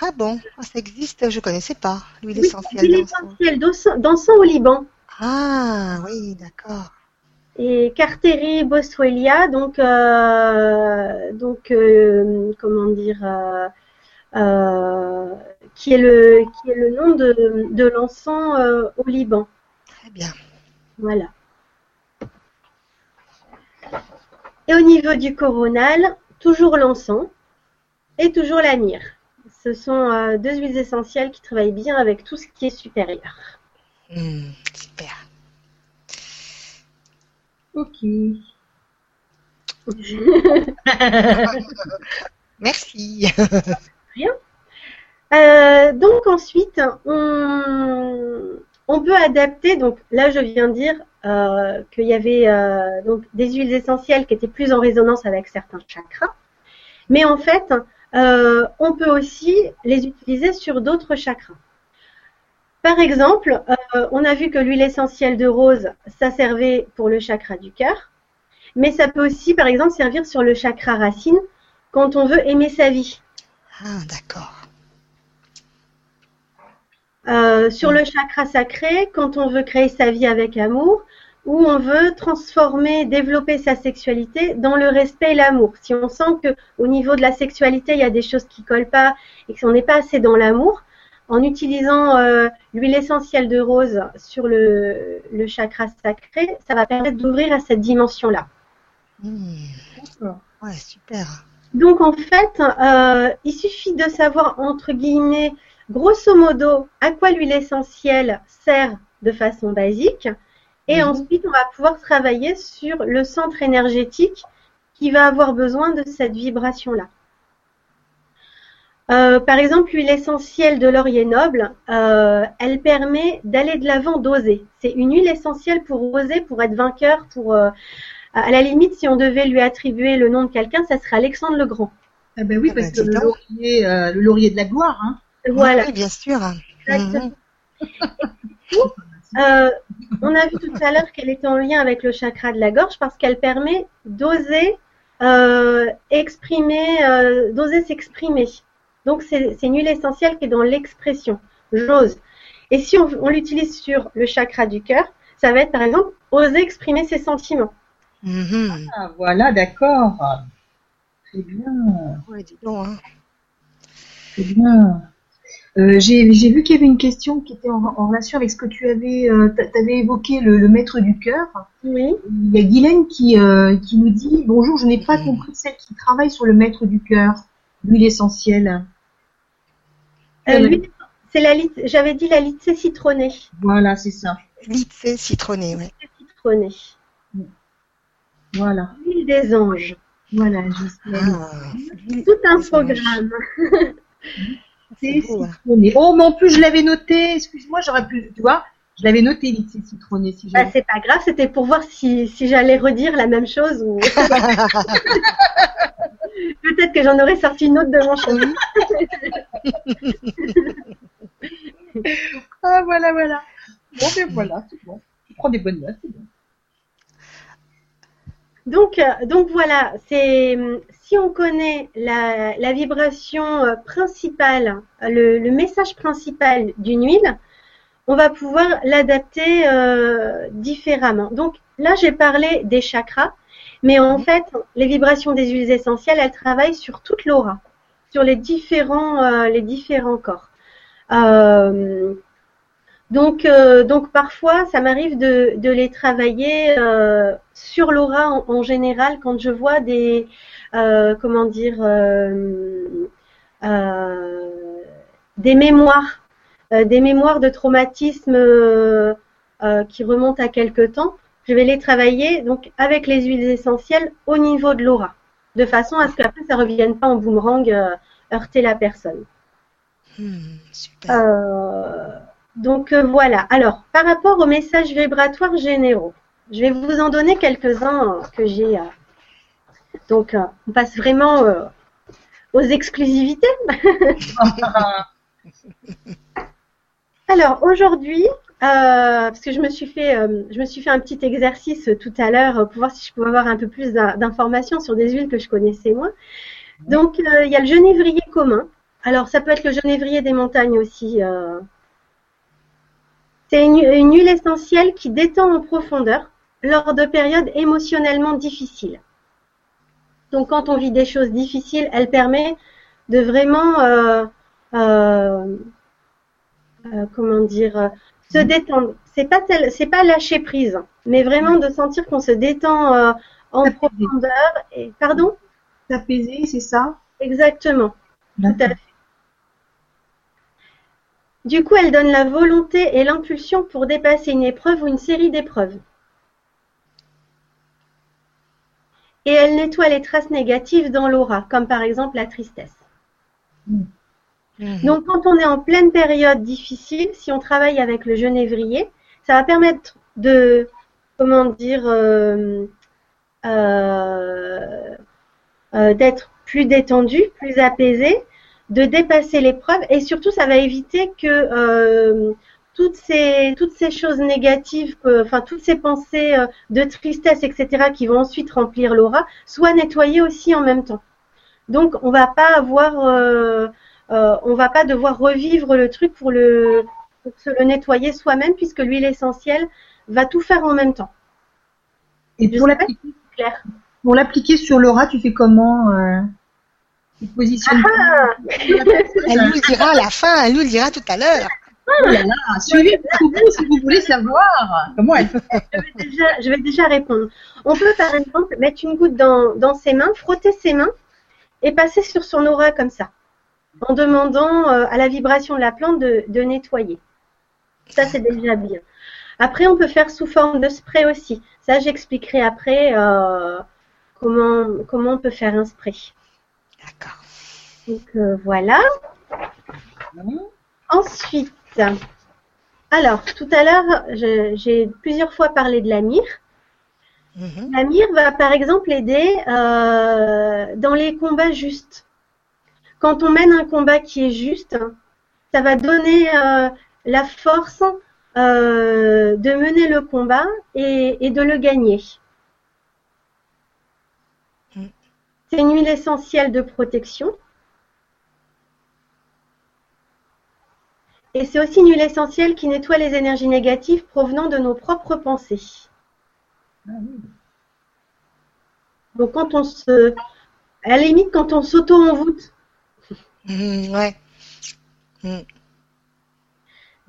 Ah bon, ah, ça existe, je connaissais pas l'huile essentielle d'encens. d'encens au Liban. Ah oui, d'accord et Carteri boswellia, donc, euh, donc euh, comment dire, euh, qui, est le, qui est le nom de, de l'encens au Liban. Très bien. Voilà. Et au niveau du coronal, toujours l'encens et toujours la myrrhe. Ce sont deux huiles essentielles qui travaillent bien avec tout ce qui est supérieur. Super. Ok. Merci. Rien. Euh, donc ensuite, on, peut adapter. Donc là, je viens de dire euh, qu'il y avait euh, donc des huiles essentielles qui étaient plus en résonance avec certains chakras. Mais en fait, on peut aussi les utiliser sur d'autres chakras. Par exemple, euh, on a vu que l'huile essentielle de rose, ça servait pour le chakra du cœur, mais ça peut aussi, par exemple, servir sur le chakra racine quand on veut aimer sa vie. Ah, d'accord. Euh, sur le chakra sacré, quand on veut créer sa vie avec amour, où on veut transformer, développer sa sexualité dans le respect et l'amour. Si on sent que au niveau de la sexualité, il y a des choses qui collent pas et qu'on n'est pas assez dans l'amour, en utilisant euh, l'huile essentielle de rose sur le, le, chakra sacré, ça va permettre d'ouvrir à cette dimension-là. Mmh. Ouais, super. Donc en fait, euh, il suffit de savoir entre guillemets, grosso modo, à quoi l'huile essentielle sert de façon basique et mhm. ensuite, on va pouvoir travailler sur le centre énergétique qui va avoir besoin de cette vibration-là. Euh, par exemple, l'huile essentielle de laurier noble, euh, elle permet d'aller de l'avant d'oser. C'est une huile essentielle pour oser, pour être vainqueur, pour euh, à la limite, si on devait lui attribuer le nom de quelqu'un, ça serait Alexandre le Grand. Ah ben oui, ah parce ben, que le laurier, le laurier de la gloire. Hein. Voilà. Oui, bien sûr. Exactement. Euh, on a vu tout à l'heure qu'elle était en lien avec le chakra de la gorge parce qu'elle permet d'oser euh, exprimer, euh, d'oser s'exprimer. Donc c'est une huile essentielle qui est dans l'expression. J'ose. Et si on, l'utilise sur le chakra du cœur, ça va être par exemple oser exprimer ses sentiments. Mm-hmm. Ah, voilà, d'accord. Très bien. Ouais, dis donc. Hein. Très bien. Euh, j'ai vu qu'il y avait une question qui était en, relation avec ce que tu avais, euh, avais évoqué le, maître du cœur. Oui. Il y a Guylaine qui, euh, qui nous dit bonjour, je n'ai pas compris celle qui travaille sur le maître du cœur, l'huile essentielle. C'est la j'avais dit la litse citronnée. Voilà, c'est ça. Litse citronnée, oui. Citronnée. Voilà. L'huile des anges. Voilà. Ah, Tout un programme. C'est hein. citronné. Oh, mais en plus, je l'avais noté. Excuse-moi, j'aurais pu, tu vois, je l'avais noté, c'est citronné. Si bah, c'est pas grave, c'était pour voir si, si j'allais redire la même chose ou. Peut-être que j'en aurais sorti une autre de mon chemin. ah, voilà, voilà. Bon, ben voilà, c'est bon. Je prends des bonnes notes, c'est bon. Donc, euh, donc voilà, c'est si on connaît la, vibration euh, principale, le, message principal d'une huile, on va pouvoir l'adapter euh, différemment. Donc là, j'ai parlé des chakras, mais en mhm. fait, les vibrations des huiles essentielles, elles travaillent sur toute l'aura, sur les différents, les différents corps. Donc, euh, donc parfois, ça m'arrive de, de, les travailler euh, sur l'aura en, général quand je vois des, euh, comment dire, des mémoires, des mémoires de traumatisme qui remontent à quelque temps. Je vais les travailler donc avec les huiles essentielles au niveau de l'aura, de façon à ce qu'après ça revienne pas en boomerang heurter la personne. Hmm, super. Donc euh, voilà. Alors, par rapport aux messages vibratoires généraux, je vais vous en donner quelques-uns que j'ai. Euh, donc, euh, on passe vraiment aux exclusivités. Alors aujourd'hui, parce que je me suis fait, je me suis fait un petit exercice tout à l'heure pour voir si je pouvais avoir un peu plus d'informations sur des huiles que je connaissais moins. Donc, il y a le genévrier commun. Alors, ça peut être le genévrier des montagnes aussi. C'est une, huile essentielle qui détend en profondeur lors de périodes émotionnellement difficiles. Donc quand on vit des choses difficiles, elle permet de vraiment, euh, euh, euh, comment dire, se détendre. C'est pas c'est pas lâcher prise, mais vraiment de sentir qu'on se détend en profondeur. Et pardon? S'apaiser, c'est ça? Exactement. Tout à fait. Du coup, elle donne la volonté et l'impulsion pour dépasser une épreuve ou une série d'épreuves. Et elle nettoie les traces négatives dans l'aura, comme par exemple la tristesse. Mm. Donc, quand on est en pleine période difficile, si on travaille avec le genévrier, ça va permettre de, comment dire, euh, euh, euh, d'être plus détendu, plus apaisé, de dépasser l'épreuve et surtout ça va éviter que toutes ces toutes ces choses négatives, enfin toutes ces pensées de tristesse, etc., qui vont ensuite remplir l'aura, soient nettoyées aussi en même temps. Donc on va pas avoir, euh, on va pas devoir revivre le truc pour le pour se le nettoyer soi-même puisque l'huile essentielle va tout faire en même temps. Et pour l'appliquer, pour l'appliquer sur Laura, tu fais comment euh, Tu positionnes ah Elle nous le dira à la fin, elle nous le dira tout à l'heure. Oh là là, suivez vous si vous voulez savoir comment elle fait. Je vais, déjà, je vais déjà répondre. On peut par exemple mettre une goutte dans, dans ses mains, frotter ses mains et passer sur son aura comme ça, en demandant euh, à la vibration de la plante de, de nettoyer. Ça, c'est déjà bien. Après, on peut faire sous forme de spray aussi. Ça, j'expliquerai après euh, comment, comment on peut faire un spray. D'accord. Donc euh, voilà. Ensuite, alors tout à l'heure, j'ai plusieurs fois parlé de la mire. Mhm. La mire va par exemple aider euh, dans les combats justes. Quand on mène un combat qui est juste, ça va donner euh, la force euh, de mener le combat et, et de le gagner. Mm. C'est une huile essentielle de protection. Et c'est aussi une huile essentielle qui nettoie les énergies négatives provenant de nos propres pensées. Donc quand on se... À la limite, quand on s'auto-envoûte, Ouais. Mhm.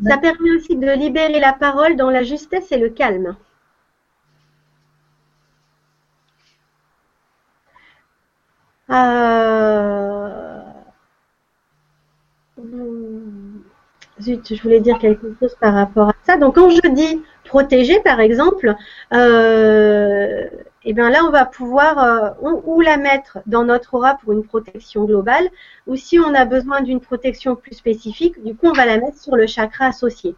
ça permet aussi de libérer la parole dans la justesse et le calme. Euh... Zut, je voulais dire quelque chose par rapport à ça. Donc, quand je dis protéger, par exemple, euh, et bien là, on va pouvoir euh, ou, ou la mettre dans notre aura pour une protection globale, ou si on a besoin d'une protection plus spécifique, du coup, on va la mettre sur le chakra associé.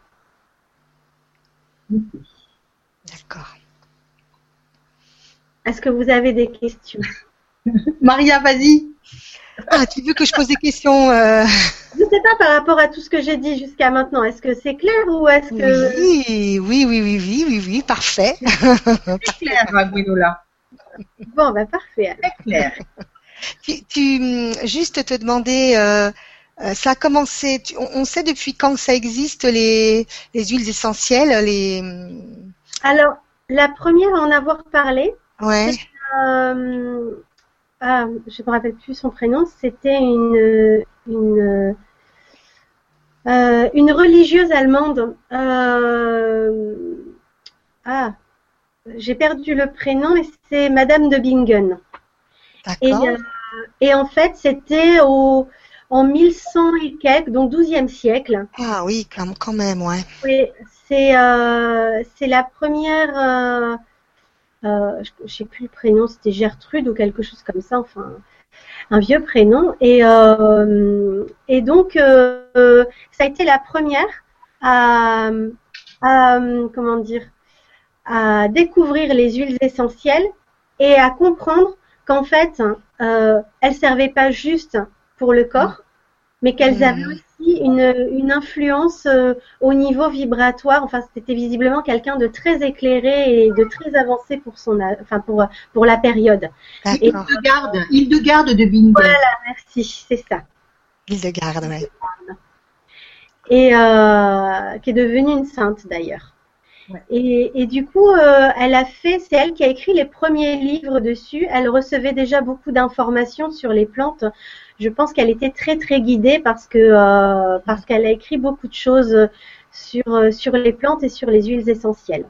D'accord. Est-ce que vous avez des questions? Maria, vas-y. Ah, tu veux que je pose des questions euh, sais pas par rapport à tout ce que j'ai dit jusqu'à maintenant. Est-ce que c'est clair ou est-ce que Oui, oui, oui, oui, oui, oui, oui, parfait. Très clair, Gwenola. bon, bah parfait. alors. Très clair. Tu, tu, juste te demander, euh, euh, ça a commencé. tu- on, on sait depuis quand ça existe les, les huiles essentielles, les. Alors, la première à en avoir parlé, Ouais. euh, ah, je me rappelle plus son prénom, c'était une une euh, une religieuse allemande. Euh, ah, j'ai perdu le prénom et c'est Madame de Bingen. Et, D'accord. euh, et en fait, c'était au en 1100 et quelques, donc 12e siècle. Ah oui, quand, quand même, ouais. Oui, c'est c'est la première. je, je sais plus le prénom, c'était Gertrude ou quelque chose comme ça, enfin un vieux prénom. Et euh, et donc euh, euh, ça a été la première à, à comment dire à découvrir les huiles essentielles et à comprendre qu'en fait euh, elles servaient pas juste pour le corps, mais qu'elles Mhm. avaient aussi une, une influence euh, au niveau vibratoire. Enfin, c'était visiblement quelqu'un de très éclairé et de très avancé pour son, enfin pour pour la période. D'accord. Hildegarde, Hildegarde de Bingen. Merci, c'est ça. L'île de garde, ouais. Et euh, qui est devenue une sainte d'ailleurs. Et, du coup, euh, elle a fait, c'est elle qui a écrit les premiers livres dessus. Elle recevait déjà beaucoup d'informations sur les plantes. Je pense qu'elle était très très guidée parce que euh, parce qu'elle a écrit beaucoup de choses sur euh, sur les plantes et sur les huiles essentielles.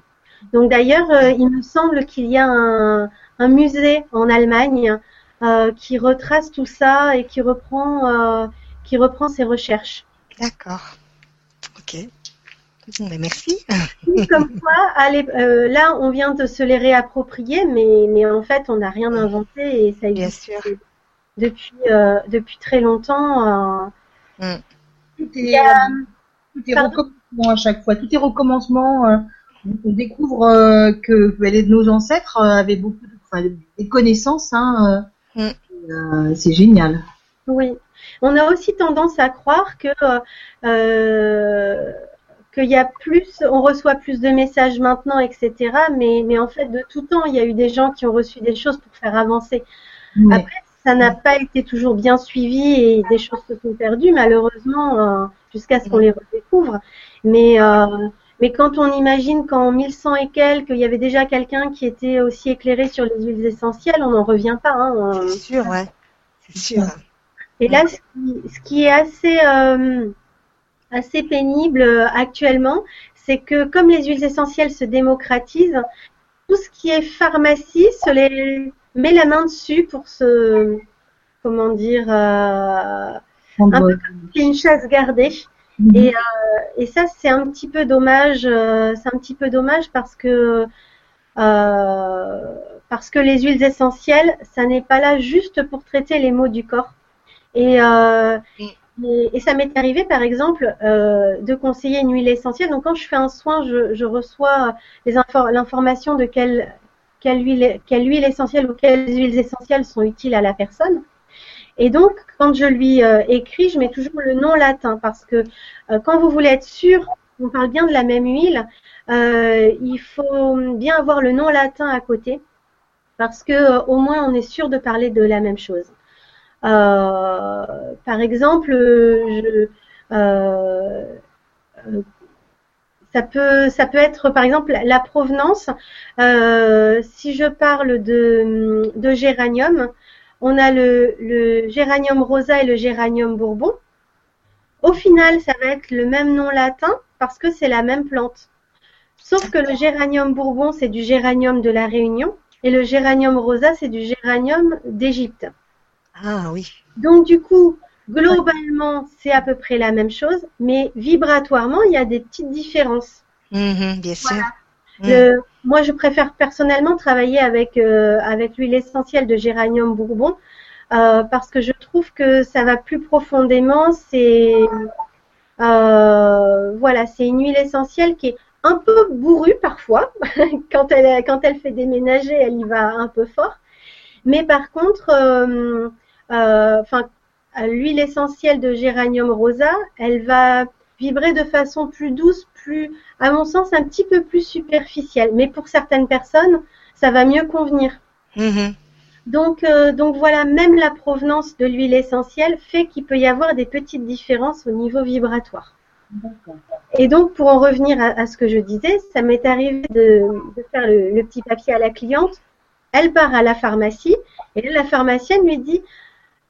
Donc d'ailleurs, il me semble qu'il y a un, un musée en Allemagne qui retrace tout ça et qui reprend qui reprend ses recherches. D'accord. Ok. Mais merci. Comme quoi, allez, euh, là, on vient de se les réapproprier, mais, mais en fait, on n'a rien inventé et ça Bien existe sûr. depuis, euh, depuis très longtemps. euh. Tout Il y est, tout est recommencement à chaque fois. Tout est recommencement. euh, on découvre euh, que ben, les- nos ancêtres euh, avaient beaucoup de, enfin, des connaissances. Hein, euh, Mm. euh, c'est génial. Oui. On a aussi tendance à croire que euh, euh, qu'il y a plus, on reçoit plus de messages maintenant, etc. Mais, mais en fait, de tout temps, il y a eu des gens qui ont reçu des choses pour faire avancer. Après, ça n'a pas été toujours bien suivi et des choses se sont perdues, malheureusement, euh, jusqu'à ce qu'on les redécouvre. Mais euh, Mais quand on imagine qu'en 1100 et quelques, il y avait déjà quelqu'un qui était aussi éclairé sur les huiles essentielles, on n'en revient pas. Hein, C'est sûr, ouais. C'est sûr. Et là, ce qui, est assez, euh, assez pénible euh, actuellement, c'est que comme les huiles essentielles se démocratisent, tout ce qui est pharmacie se les met la main dessus pour se, comment dire, euh, un peu comme une chasse gardée. Mhm. Et, euh, et, ça, c'est un petit peu dommage. Euh, c'est un petit peu dommage parce que euh, parce que les huiles essentielles, ça n'est pas là juste pour traiter les maux du corps. Et, euh, et, ça m'est arrivé, par exemple, euh, de conseiller une huile essentielle. Donc, quand je fais un soin, je, reçois l'information de quelle, huile, essentielle ou quelles huiles essentielles sont utiles à la personne. Et donc, quand je lui euh, écris, je mets toujours le nom latin parce que euh, quand vous voulez être sûr qu'on parle bien de la même huile, euh, il faut bien avoir le nom latin à côté parce que au moins on est sûr de parler de la même chose. Par exemple, je, ça peut, ça peut être par exemple la provenance. si je parle de, de géranium, on a le, géranium rosa et le géranium bourbon. Au final, ça va être le même nom latin parce que c'est la même plante. Sauf que le géranium bourbon, c'est du géranium de la Réunion et le géranium rosa, c'est du géranium d'Égypte. Ah oui. Donc du coup, globalement, c'est à peu près la même chose, mais vibratoirement, il y a des petites différences. Mm-hmm, bien sûr. Mm. moi, je préfère personnellement travailler avec, euh, avec l'huile essentielle de géranium bourbon euh, parce que je trouve que ça va plus profondément. C'est euh, voilà, c'est une huile essentielle qui est un peu bourrue parfois. quand elle quand elle fait déménager, elle y va un peu fort. Mais par contre, enfin, l'huile essentielle de géranium rosa, elle va vibrer de façon plus douce, plus, à mon sens, un petit peu plus superficielle. Mais pour certaines personnes, ça va mieux convenir. Mm-hmm. Donc, euh, donc voilà, même la provenance de l'huile essentielle fait qu'il peut y avoir des petites différences au niveau vibratoire. Et donc, pour en revenir à, ce que je disais, ça m'est arrivé de, faire le, petit papier à la cliente. Elle part à la pharmacie et la pharmacienne lui dit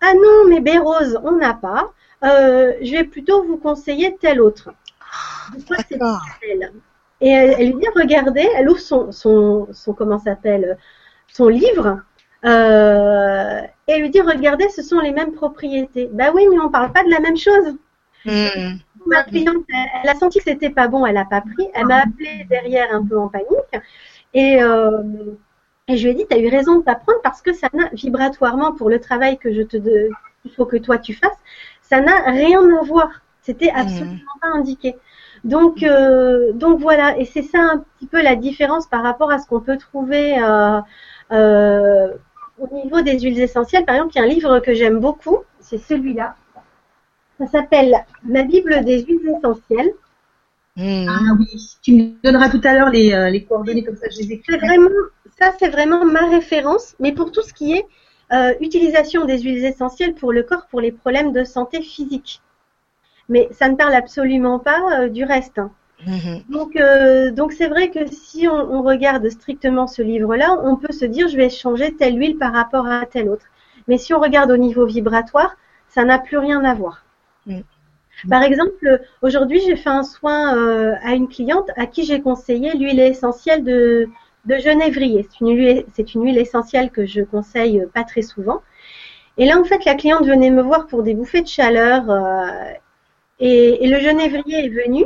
Ah non, mais Bérose, on n'a pas. Euh, je vais plutôt vous conseiller tel autre. Et elle, lui dit regardez, elle ouvre son, son, son comment s'appelle, son livre. Euh, et elle lui dit regardez, ce sont les mêmes propriétés. Bah oui, mais on parle pas de la même chose. Hmm. Ma cliente, elle, a senti que c'était pas bon, elle a pas pris. Elle m'a appelé derrière un peu en panique. Et, euh, et je lui ai dit, tu as eu raison de pas prendre parce que ça n'a vibratoirement pour le travail que je te il faut que toi tu fasses, ça n'a rien à voir. C'était hmm. absolument pas indiqué. Donc, euh, donc voilà, et c'est ça un petit peu la différence par rapport à ce qu'on peut trouver euh, euh, au niveau des huiles essentielles. Par exemple, il y a un livre que j'aime beaucoup, c'est celui-là. Ça s'appelle Ma Bible des huiles essentielles. Hmm. Ah oui, tu me donneras tout à l'heure les, les, coordonnées comme ça, je les écris. Vraiment, ça c'est vraiment ma référence, mais pour tout ce qui est utilisation des huiles essentielles pour le corps, pour les problèmes de santé physique mais ça ne parle absolument pas euh, du reste. Hein. Mhm. Donc, euh, donc c'est vrai que si on, regarde strictement ce livre-là, on peut se dire je vais changer telle huile par rapport à telle autre. Mais si on regarde au niveau vibratoire, ça n'a plus rien à voir. Mhm. Par exemple, aujourd'hui, j'ai fait un soin euh, à une cliente à qui j'ai conseillé l'huile essentielle de, de genévrier. C'est une, huile, essentielle que je conseille pas très souvent. Et là, en fait, la cliente venait me voir pour des bouffées de chaleur et, le genévrier est venu.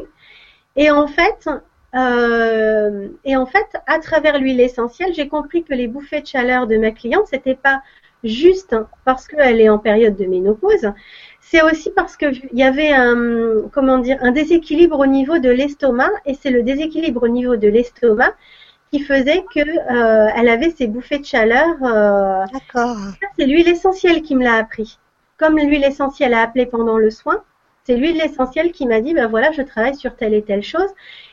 Et en fait, euh, et en fait, à travers l'huile essentielle, j'ai compris que les bouffées de chaleur de ma cliente, c'était pas juste parce qu'elle est en période de ménopause, c'est aussi parce qu'il y avait un déséquilibre au niveau de l'estomac, et c'est le déséquilibre au niveau de l'estomac qui faisait que euh, elle avait ces bouffées de chaleur. Euh, D'accord. C'est l'huile essentielle qui me l'a appris. Comme l'huile essentielle a appelé pendant le soin, c'est lui l'essentiel qui m'a dit, ben voilà, je travaille sur telle et telle chose.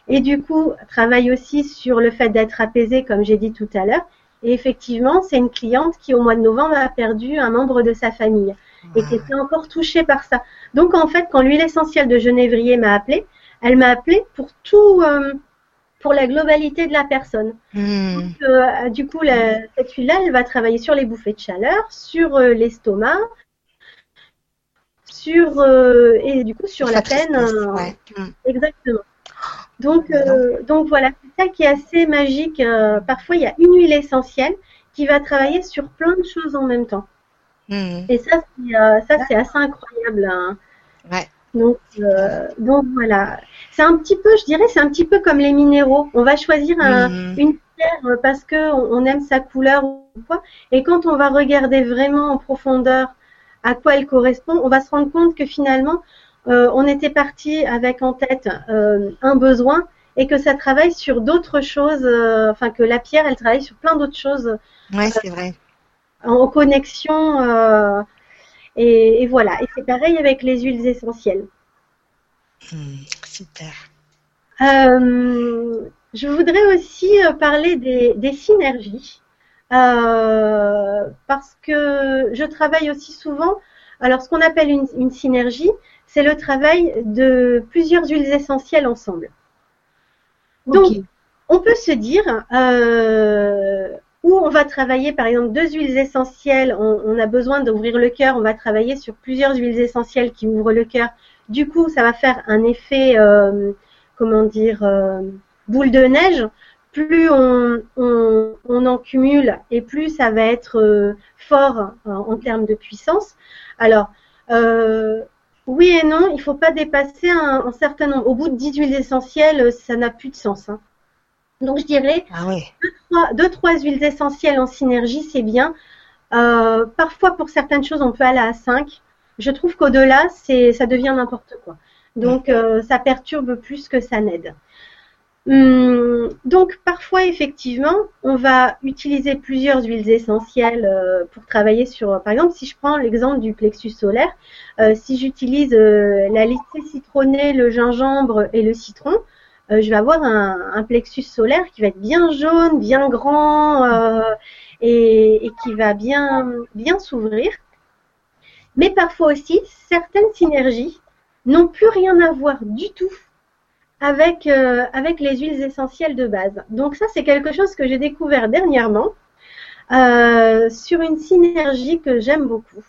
Et du coup, travaille aussi sur le fait d'être apaisé, comme j'ai dit tout à l'heure. Et effectivement, c'est une cliente qui, au mois de novembre, a perdu un membre de sa famille et qui était encore touchée par ça. Donc, en fait, quand l'huile essentielle de genévrier m'a appelé, elle m'a appelé pour tout, euh, pour la globalité de la personne. Hmm. Donc, euh, du coup, la, cette huile-là, elle va travailler sur les bouffées de chaleur, sur euh, l'estomac, sur euh, et du coup sur la peine. Ouais. Hmm. Exactement. Donc, donc voilà, c'est ça qui est assez magique. Parfois, il y a une huile essentielle qui va travailler sur plein de choses en même temps. Hmm. Et ça, c'est ça, c'est assez incroyable. hein. Ouais. Donc, euh, donc voilà. C'est un petit peu, je dirais, c'est un petit peu comme les minéraux. On va choisir un, Hmm. une pierre parce que on aime sa couleur ou quoi. Et quand on va regarder vraiment en profondeur à quoi elle correspond, on va se rendre compte que finalement, euh, on était parti avec en tête euh, un besoin et que ça travaille sur d'autres choses. euh, enfin, que la pierre, elle travaille sur plein d'autres choses Ouais, c'est vrai. en connexion. Et, et voilà. Et c'est pareil avec les huiles essentielles. Hmm. Super. Euh, je voudrais aussi euh, parler des, des synergies. Euh, parce que je travaille aussi souvent. Alors, ce qu'on appelle une, une synergie, c'est le travail de plusieurs huiles essentielles ensemble. Donc, on peut se dire euh, où on va travailler, par exemple, deux huiles essentielles, on, a besoin d'ouvrir le cœur, on va travailler sur plusieurs huiles essentielles qui ouvrent le cœur. Du coup, ça va faire un effet, euh, comment dire, euh, boule de neige. Plus on, en cumule et plus ça va être euh, fort en, termes de puissance. Alors, oui et non, il ne faut pas dépasser un, un certain nombre. Au bout de 10 huiles essentielles, ça n'a plus de sens. hein. Donc, je dirais Ah trois- deux, trois huiles essentielles en synergie, c'est bien. Euh, parfois, pour certaines choses, on peut aller à 5. Je trouve qu'au-delà, c'est, ça devient n'importe quoi. Donc, euh, ça perturbe plus que ça n'aide. Hum, donc, parfois, effectivement, on va utiliser plusieurs huiles essentielles euh, pour travailler sur, par exemple, si je prends l'exemple du plexus solaire, si j'utilise la lycée citronnée, le gingembre et le citron, euh, je vais avoir un, plexus solaire qui va être bien jaune, bien grand euh, et, qui va bien, bien s'ouvrir. Mais parfois aussi, certaines synergies n'ont plus rien à voir du tout avec, euh, avec les huiles essentielles de base. Donc ça, c'est quelque chose que j'ai découvert dernièrement sur une synergie que j'aime beaucoup.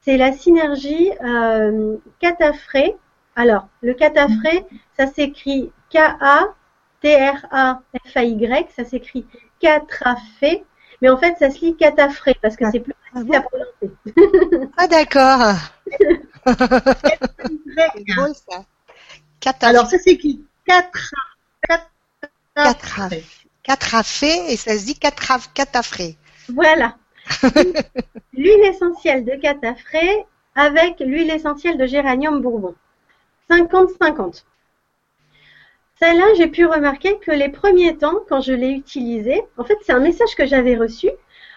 C'est la synergie cataphrée. Alors, le cataphrée, ça s'écrit K-A-T-R-A-F-A-Y, ça s'écrit catrafé, mais en fait, ça se lit cataphrée parce que c'est plus Ah facile à prononcer. Ah d'accord. C'est ça. Cata- Alors, ça s'écrit 4 Catra- Catrafé et ça se dit catafré. Voilà. l'huile essentielle de cataphrée avec l'huile essentielle de géranium bourbon. 50-50. Celle-là, j'ai pu remarquer que les premiers temps, quand je l'ai utilisée, en fait, c'est un message que j'avais reçu,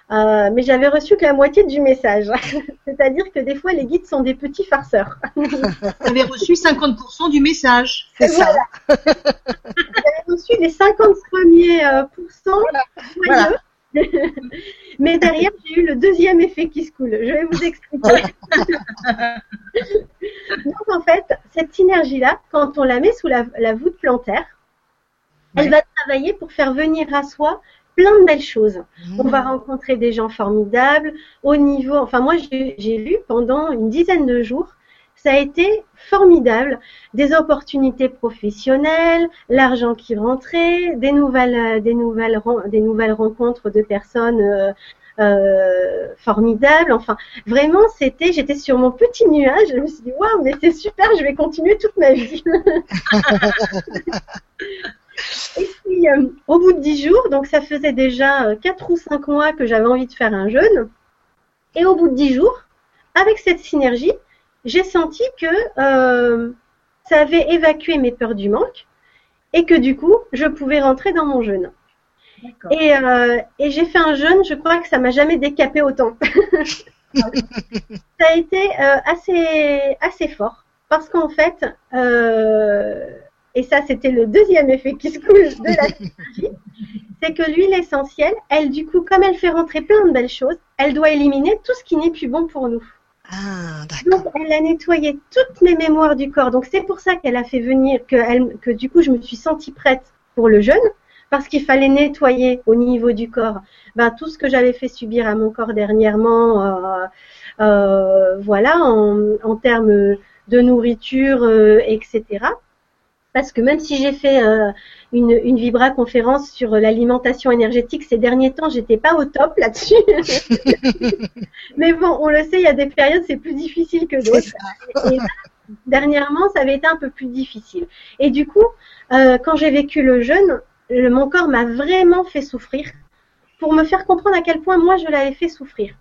euh, mais j'avais reçu que la moitié du message. C'est-à-dire que des fois, les guides sont des petits farceurs. Avez reçu 50% du message. C'est ça. J'avais reçu les 50 premiers euh, pourcents joyeux. Mais derrière, j'ai eu le deuxième effet qui se coule. Je vais vous expliquer. Donc, en fait, cette synergie-là, quand on la met sous la, la voûte plantaire, elle va travailler pour faire venir à soi plein de belles choses. On va rencontrer des gens formidables au niveau. Enfin, moi, j'ai vu pendant une dizaine de jours, ça a été formidable. Des opportunités professionnelles, l'argent qui rentrait, des nouvelles, euh, des nouvelles, des nouvelles rencontres de personnes euh, euh, formidables. Enfin, vraiment, c'était. J'étais sur mon petit nuage. Je me suis dit, waouh, mais c'est super. Je vais continuer toute ma vie. Et puis, au bout de dix jours, donc ça faisait déjà quatre ou cinq mois que j'avais envie de faire un jeûne. Et au bout de dix jours, avec cette synergie, j'ai senti que euh, ça avait évacué mes peurs du manque et que du coup, je pouvais rentrer dans mon jeûne. Et, euh, et j'ai fait un jeûne, je crois que ça m'a jamais décapé autant. ça a été euh, assez, assez fort parce qu'en fait, et ça c'était le deuxième effet qui se coule de la synergie, c'est que l'huile essentielle, elle du coup, comme elle fait rentrer plein de belles choses, elle doit éliminer tout ce qui n'est plus bon pour nous. Ah, d'accord. Donc, elle a nettoyé toutes mes mémoires du corps. Donc, c'est pour ça qu'elle a fait venir, que, elle, que du coup, je me suis sentie prête pour le jeûne, parce qu'il fallait nettoyer au niveau du corps ben, tout ce que j'avais fait subir à mon corps dernièrement, euh, euh, voilà, en, en, termes de nourriture, euh, etc. Parce que même si j'ai fait euh, une, une Vibra conférence sur l'alimentation énergétique ces derniers temps, j'étais pas au top là-dessus. Mais bon, on le sait, il y a des périodes c'est plus difficile que d'autres. Et dernièrement, ça avait été un peu plus difficile. Et du coup, euh, quand j'ai vécu le jeûne, le, mon corps m'a vraiment fait souffrir pour me faire comprendre à quel point moi je l'avais fait souffrir.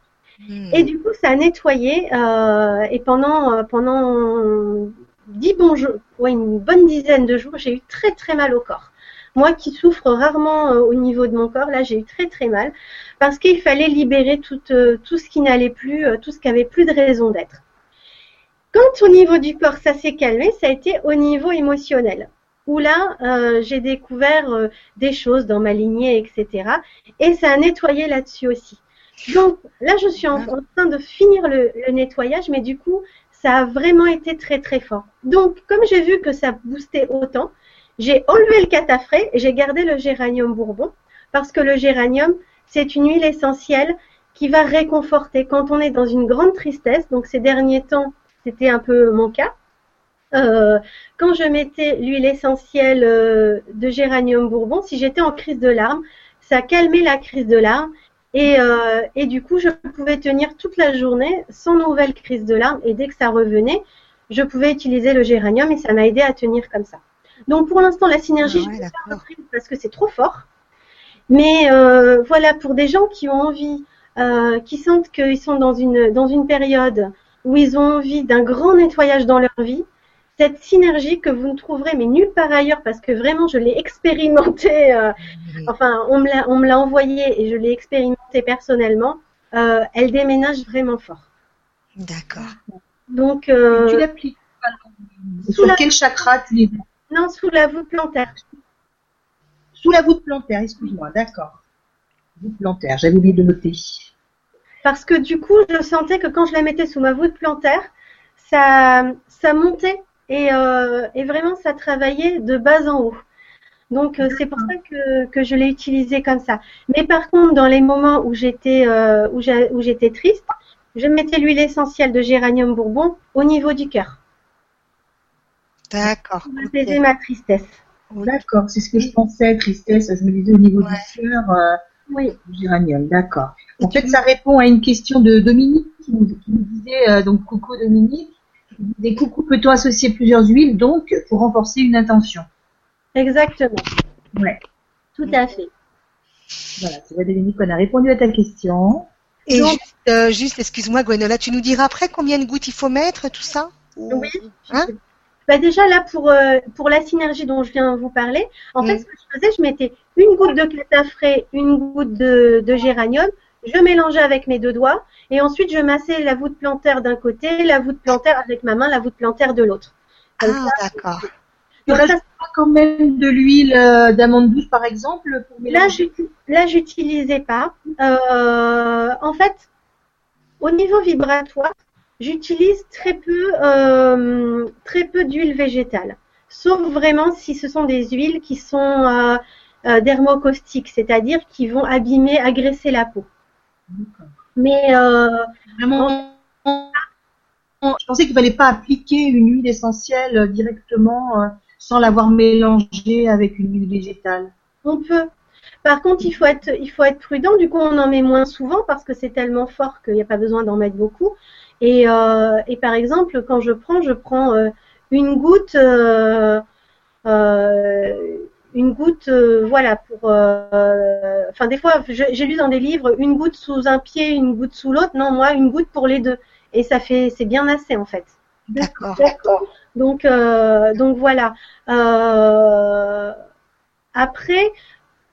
Hmm. Et du coup, ça a nettoyé. Euh, et pendant euh, pendant dix bons jours, ouais, une bonne dizaine de jours, j'ai eu très très mal au corps. Moi qui souffre rarement euh, au niveau de mon corps, là j'ai eu très très mal parce qu'il fallait libérer tout, euh, tout ce qui n'allait plus, euh, tout ce qui avait plus de raison d'être. Quand au niveau du corps ça s'est calmé, ça a été au niveau émotionnel où là j'ai découvert des choses dans ma lignée, etc. Et ça a nettoyé là-dessus aussi. Donc là je suis en, en train de finir le, le nettoyage, mais du coup ça a vraiment été très très fort. Donc, comme j'ai vu que ça boostait autant, j'ai enlevé le catafré et j'ai gardé le géranium bourbon parce que le géranium, c'est une huile essentielle qui va réconforter quand on est dans une grande tristesse. Donc, ces derniers temps, c'était un peu mon cas. Euh, quand je mettais l'huile essentielle euh, de géranium bourbon, si j'étais en crise de larmes, ça calmait la crise de larmes et, euh, et, du coup, je pouvais tenir toute la journée sans nouvelle crise de larmes. Et dès que ça revenait, je pouvais utiliser le géranium et ça m'a aidé à tenir comme ça. Donc pour l'instant, la synergie, ah ouais, je ne pas parce que c'est trop fort. Mais euh, voilà, pour des gens qui ont envie, euh, qui sentent qu'ils sont dans une, dans une période où ils ont envie d'un grand nettoyage dans leur vie, cette synergie que vous ne trouverez mais nulle part ailleurs parce que vraiment je l'ai expérimenté, euh, enfin on me l'a on me l'a envoyé et je l'ai expérimenté personnellement, euh, elle déménage vraiment fort. D'accord. Donc euh, tu l'appliques sur la... quel chakra tu les Non, sous la voûte plantaire. Sous la voûte plantaire, excuse-moi, d'accord. Voûte plantaire, j'avais oublié de noter. Parce que du coup, je sentais que quand je la mettais sous ma voûte plantaire, ça, ça montait et, euh, et, vraiment ça travaillait de bas en haut. Donc euh, c'est pour ça que, que je l'ai utilisé comme ça. Mais par contre, dans les moments où j'étais euh, où j'étais triste, je mettais l'huile essentielle de géranium bourbon au niveau du cœur. D'accord. Pour apaiser ma tristesse. D'accord, c'est ce que je pensais, tristesse, je me disais au niveau ouais. du cœur, euh, oui. géranium, d'accord. En fait, ça répond à une question de Dominique qui nous, qui nous disait, euh, donc coucou Dominique, des coucou, peut-on associer plusieurs huiles donc pour renforcer une intention Exactement. Ouais. Tout à fait. Voilà, c'est Dominique qu'on a répondu à ta question. Et donc, juste, euh, juste excuse-moi Gwenola, tu nous diras après combien de gouttes il faut mettre, tout ça? Oui. Hein? Bah déjà là pour euh, pour la synergie dont je viens de vous parler, en mmh. fait ce que je faisais, je mettais une goutte de catafré, une goutte de, de géranium, je mélangeais avec mes deux doigts et ensuite je massais la voûte plantaire d'un côté, la voûte plantaire avec ma main, la voûte plantaire de l'autre. Ah d'accord. Il ne reste pas quand même de l'huile euh, d'amande douce par exemple pour mélanger Là, j'utilisais pas. Euh, en fait, au niveau vibratoire, j'utilise très peu, euh, très peu d'huile végétale. Sauf vraiment si ce sont des huiles qui sont euh, euh, dermocaustiques, c'est-à-dire qui vont abîmer, agresser la peau. Mais euh, vraiment, je pensais qu'il fallait pas appliquer une huile essentielle directement euh, sans l'avoir mélangée avec une huile végétale. On peut. Par contre, il faut être, il faut être prudent. Du coup, on en met moins souvent parce que c'est tellement fort qu'il n'y a pas besoin d'en mettre beaucoup. Et, euh, et, par exemple, quand je prends, je prends euh, une goutte, euh, une goutte, voilà, pour. Enfin, des fois, j'ai lu dans des livres une goutte sous un pied, une goutte sous l'autre. Non, moi, une goutte pour les deux. Et ça fait, c'est bien assez en fait. D'accord. Donc, donc voilà. après,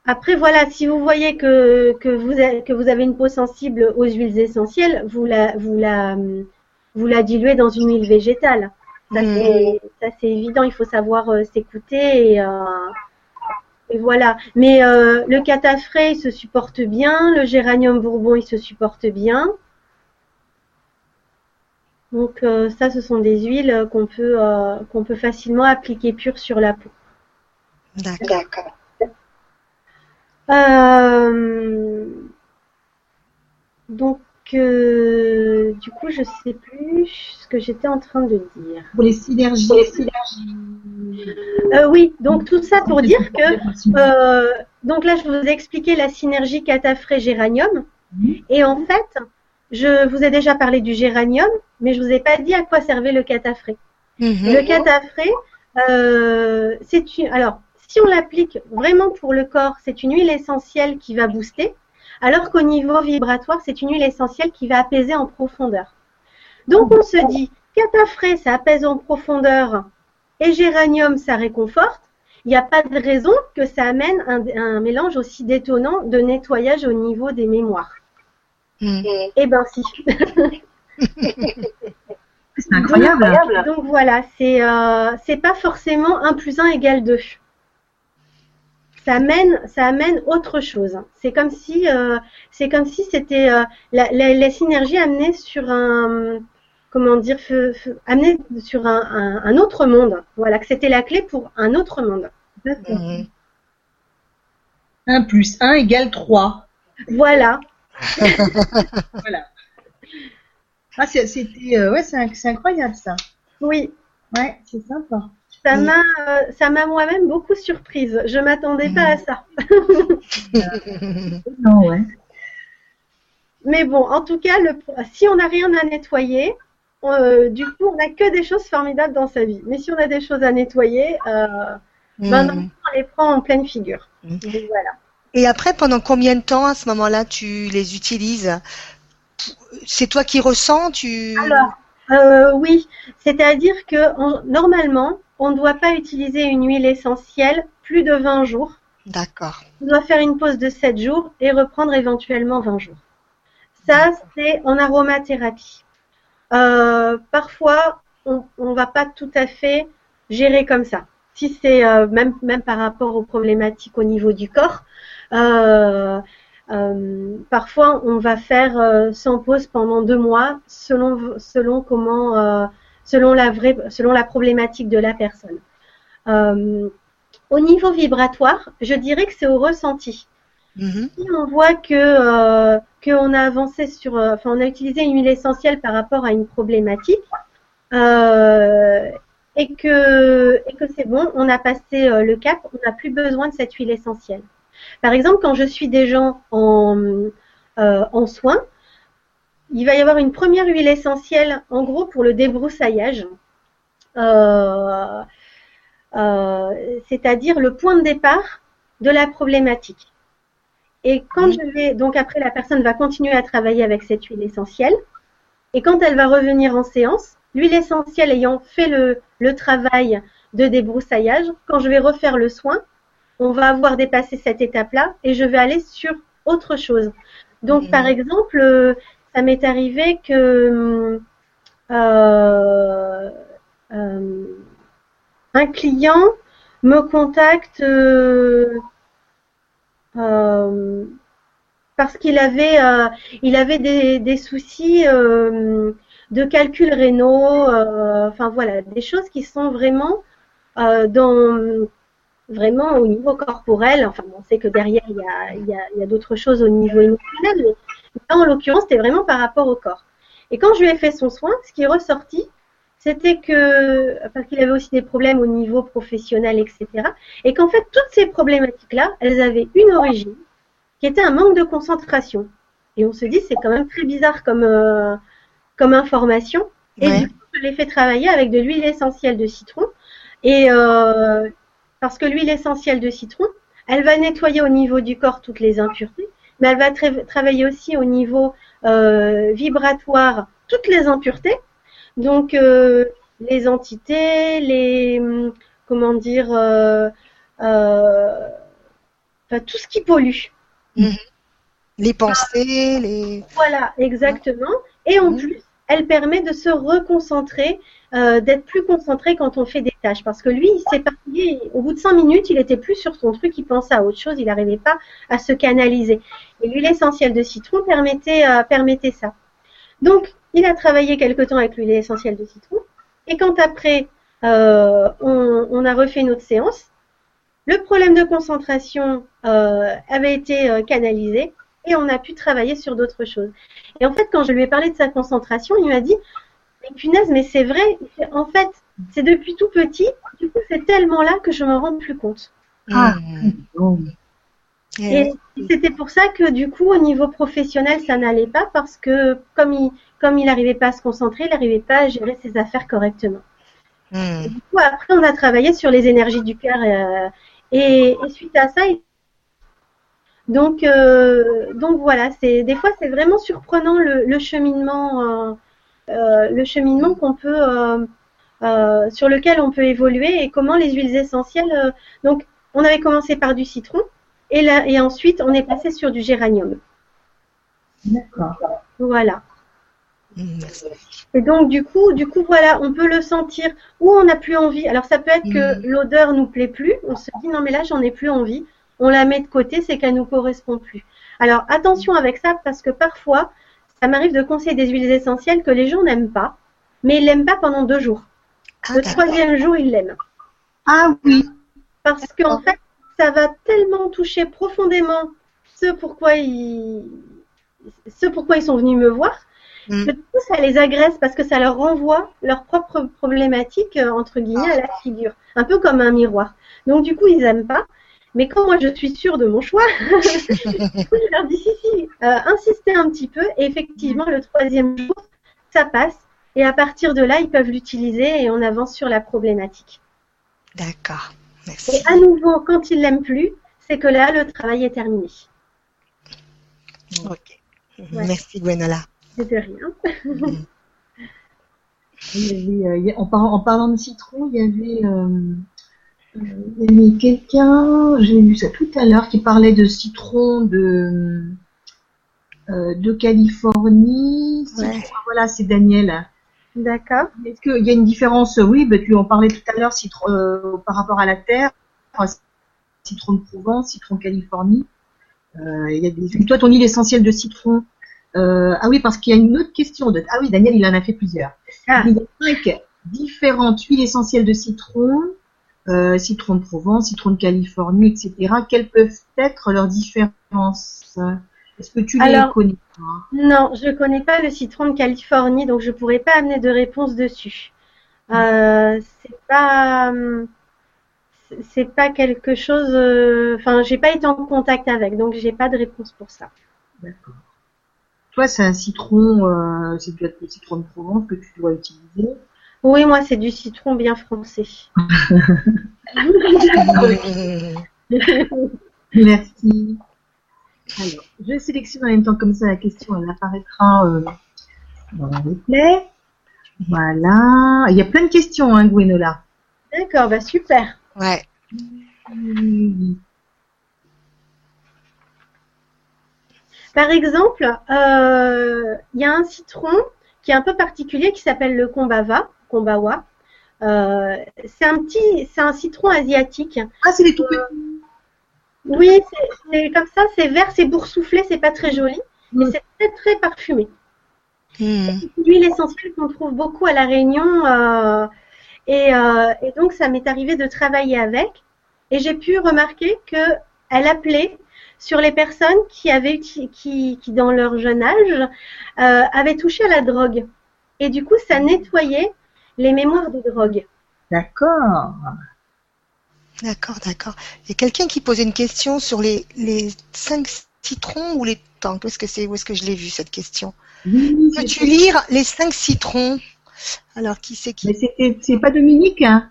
après, voilà, si vous voyez que, que, vous, avez, que vous avez une peau sensible aux huiles essentielles, vous la, vous la, vous la diluez dans une huile végétale. Ça, mmh. c'est évident, il faut savoir euh, s'écouter et, euh, et, voilà. Mais euh, le catafré, il se supporte bien, le géranium bourbon, il se supporte bien. Donc ça, ce sont des huiles qu'on peut qu'on peut facilement appliquer pures sur la peau. D'accord. donc du coup, je sais plus ce que j'étais en train de dire. Pour les synergies. Euh, oui, donc tout ça pour dire que euh, donc là, je vous ai expliqué la synergie cataphrée-géranium. Mhm. Et en fait, je vous ai déjà parlé du géranium, mais je vous ai pas dit à quoi servait le cataphré. Mhm. Le cataphré, euh, c'est une. Alors, si on l'applique vraiment pour le corps, c'est une huile essentielle qui va booster alors qu'au niveau vibratoire, c'est une huile essentielle qui va apaiser en profondeur. Donc on se dit, cataphré, ça apaise en profondeur et géranium, ça réconforte. Il n'y a pas de raison que ça amène un, mélange aussi détonnant de nettoyage au niveau des mémoires. Hmm. Eh ben si. c'est incroyable. Donc, voilà, c'est euh, c'est pas forcément 1 plus 1 égale 2 ça amène, ça amène autre chose. C'est comme si, euh, c'est comme si c'était euh, la, la, synergie amenée sur un, comment dire, amenée sur un, un, autre monde. Voilà, que c'était la clé pour un autre monde. 1 plus 1 égale 3. Voilà. voilà. Ah, c'était, euh, ouais, c'est incroyable ça. Oui. Ouais, c'est sympa. Ça m'a, euh, ça m'a moi-même beaucoup surprise. Je m'attendais pas à ça. non, ouais. Mais bon, en tout cas, le, si on n'a rien à nettoyer, euh, du coup, on n'a que des choses formidables dans sa vie. Mais si on a des choses à nettoyer, euh, ben mm. on les prend en pleine figure. Mm. voilà. Et après, pendant combien de temps à ce moment-là tu les utilises? C'est toi qui ressens tu... Alors, oui, c'est-à-dire que normalement, on ne doit pas utiliser une huile essentielle plus de 20 jours. D'accord. On doit faire une pause de 7 jours et reprendre éventuellement 20 jours. Ça, c'est en aromathérapie. Euh, parfois, on ne va pas tout à fait gérer comme ça. Si c'est euh, même, même par rapport aux problématiques au niveau du corps, euh, parfois on va faire sans pause pendant deux mois selon, selon comment selon la, vraie, selon la problématique de la personne. Euh, au niveau vibratoire, je dirais que c'est au ressenti. Mm-hmm. Si on voit que euh, qu'on a avancé sur, euh, enfin on a utilisé une huile essentielle par rapport à une problématique euh, et que et que c'est bon, on a passé euh, le cap, on n'a plus besoin de cette huile essentielle. Par exemple, quand je suis des gens en en soins, il va y avoir une première huile essentielle, en gros, pour le débroussaillage. Euh, euh, c'est-à-dire le point de départ de la problématique. Et quand je vais, donc après, la personne va continuer à travailler avec cette huile essentielle. Et quand elle va revenir en séance, l'huile essentielle ayant fait le, le travail de débroussaillage, quand je vais refaire le soin, on va avoir dépassé cette étape-là et je vais aller sur autre chose. Donc, par exemple, ça m'est arrivé que euh, euh, un client me contacte euh, parce qu'il avait, il avait des, des soucis de calcul rénaux, enfin voilà, des choses qui sont vraiment dans vraiment au niveau corporel. Enfin, on sait que derrière il y a, y a, y a d'autres choses au niveau émotionnel, en l'occurrence, c'était vraiment par rapport au corps. Et quand je lui ai fait son soin, ce qui est ressorti, c'était que, parce qu'il avait aussi des problèmes au niveau professionnel, etc. Et qu'en fait, toutes ces problématiques-là, elles avaient une origine, qui était un manque de concentration. Et on se dit, c'est quand même très bizarre comme, euh, comme information. Et du coup, je l'ai fait travailler avec de l'huile essentielle de citron. Et euh, parce que l'huile essentielle de citron, elle va nettoyer au niveau du corps toutes les impuretés mais elle va travailler aussi au niveau euh, vibratoire toutes les impuretés. Donc euh, les entités, les comment dire, euh, tout ce qui pollue. Mhm. Les pensées, les. Voilà, exactement. Et en mhm. plus, elle permet de se reconcentrer, euh, d'être plus concentré quand on fait des tâches. Parce que lui, il s'est parti, au bout de cinq minutes, il était plus sur son truc, il pensait à autre chose, il n'arrivait pas à se canaliser. Et l'huile essentielle de citron permettait, euh, permettait ça. Donc, il a travaillé quelque temps avec l'huile essentielle de citron. Et quand après, euh, on, a refait notre séance, le problème de concentration avait été canalisé et on a pu travailler sur d'autres choses. Et en fait, quand je lui ai parlé de sa concentration, il m'a dit Mais punaise, mais c'est vrai, en fait, c'est depuis tout petit, du coup, c'est tellement là que je me rends plus compte. Ah, mmh. Et c'était pour ça que du coup, au niveau professionnel, ça n'allait pas parce que comme il comme il n'arrivait pas à se concentrer, il n'arrivait pas à gérer ses affaires correctement. Hmm. du coup, après, on a travaillé sur les énergies du cœur euh, et, suite à ça, donc euh, donc voilà, c'est des fois c'est vraiment surprenant le, cheminement euh, le cheminement qu'on peut sur lequel on peut évoluer et comment les huiles essentielles. donc, on avait commencé par du citron et, là, et ensuite, on est passé sur du géranium. D'accord. Voilà. Et donc du coup, du coup voilà, on peut le sentir où on n'a plus envie. Alors ça peut être que mm. l'odeur nous plaît plus. On se dit non mais là j'en ai plus envie. On la met de côté, c'est qu'elle nous correspond plus. Alors attention avec ça parce que parfois ça m'arrive de conseiller des huiles essentielles que les gens n'aiment pas, mais ils l'aiment pas pendant deux jours. Ah, le troisième jour ils l'aiment. Ah oui. Parce qu'en fait ça va tellement toucher profondément ce pourquoi ils, ce pourquoi ils sont venus me voir, mm. que tout ça les agresse parce que ça leur renvoie leur propre problématique, euh, entre guillemets, à la figure. Un peu comme un miroir. Donc, du coup, ils n'aiment pas. Mais quand moi je suis sûre de mon choix, je leur dis si, si, euh, insistez un petit peu. Et effectivement, le troisième jour, ça passe. Et à partir de là, ils peuvent l'utiliser et on avance sur la problématique. D'accord. Et à nouveau, quand il l'aime plus, c'est que là, le travail est terminé. Ok. Merci Gwenola. C'est de rien. Euh, en, parlant, de citron, il y avait, euh, euh, quelqu'un, j'ai vu ça tout à l'heure, qui parlait de citron de, de Californie. Voilà, c'est Daniel. D'accord. Est-ce qu'il y a une différence? Oui, ben, tu en parlais tout à l'heure euh, par rapport à la terre, citron de Provence, citron de Californie. Euh, il y a des... Toi, ton île essentielle de citron. Euh, ah oui, parce qu'il y a une autre question. De... Ah oui, Daniel, il en a fait plusieurs. Ah. Il y a cinq différentes huiles essentielles de citron, citron de Provence, citron de Californie, etc. Quelles peuvent être leurs différences? Est-ce que tu les connais Non, je ne connais pas le citron de Californie, donc je ne pourrais pas amener de réponse dessus. Euh, c'est pas c'est pas quelque chose euh, enfin j'ai pas été en contact avec donc j'ai pas de réponse pour ça. D'accord. Toi c'est un citron euh, c'est du citron de Provence que tu dois utiliser oui moi c'est du citron bien français merci alors, je sélectionne en même temps comme ça la question, elle apparaîtra euh, dans le replay. Voilà. Il y a plein de questions, hein, Gwenola. D'accord, bah super. Ouais. Par exemple, euh, il y a un citron qui est un peu particulier qui s'appelle le Kombava, Kombawa. Euh, c'est un petit, c'est un citron asiatique. Ah, c'est les tout petits. Oui, c'est comme ça, c'est vert, c'est boursouflé, c'est pas très joli, mais c'est très très parfumé. Hmm. C'est une huile essentielle qu'on trouve beaucoup à la Réunion, euh, et, euh, et, donc ça m'est arrivé de travailler avec, et j'ai pu remarquer que elle appelait sur les personnes qui avaient qui, qui dans leur jeune âge euh, avaient touché à la drogue, et du coup ça nettoyait les mémoires de drogue. D'accord. D'accord, d'accord. Il y a quelqu'un qui posait une question sur les, les cinq citrons ou les tanks. Où est-ce que c'est Où est-ce que je l'ai vu cette question? Peux-tu lire les cinq citrons? Alors qui c'est qui? Mais c'est pas Dominique, hein?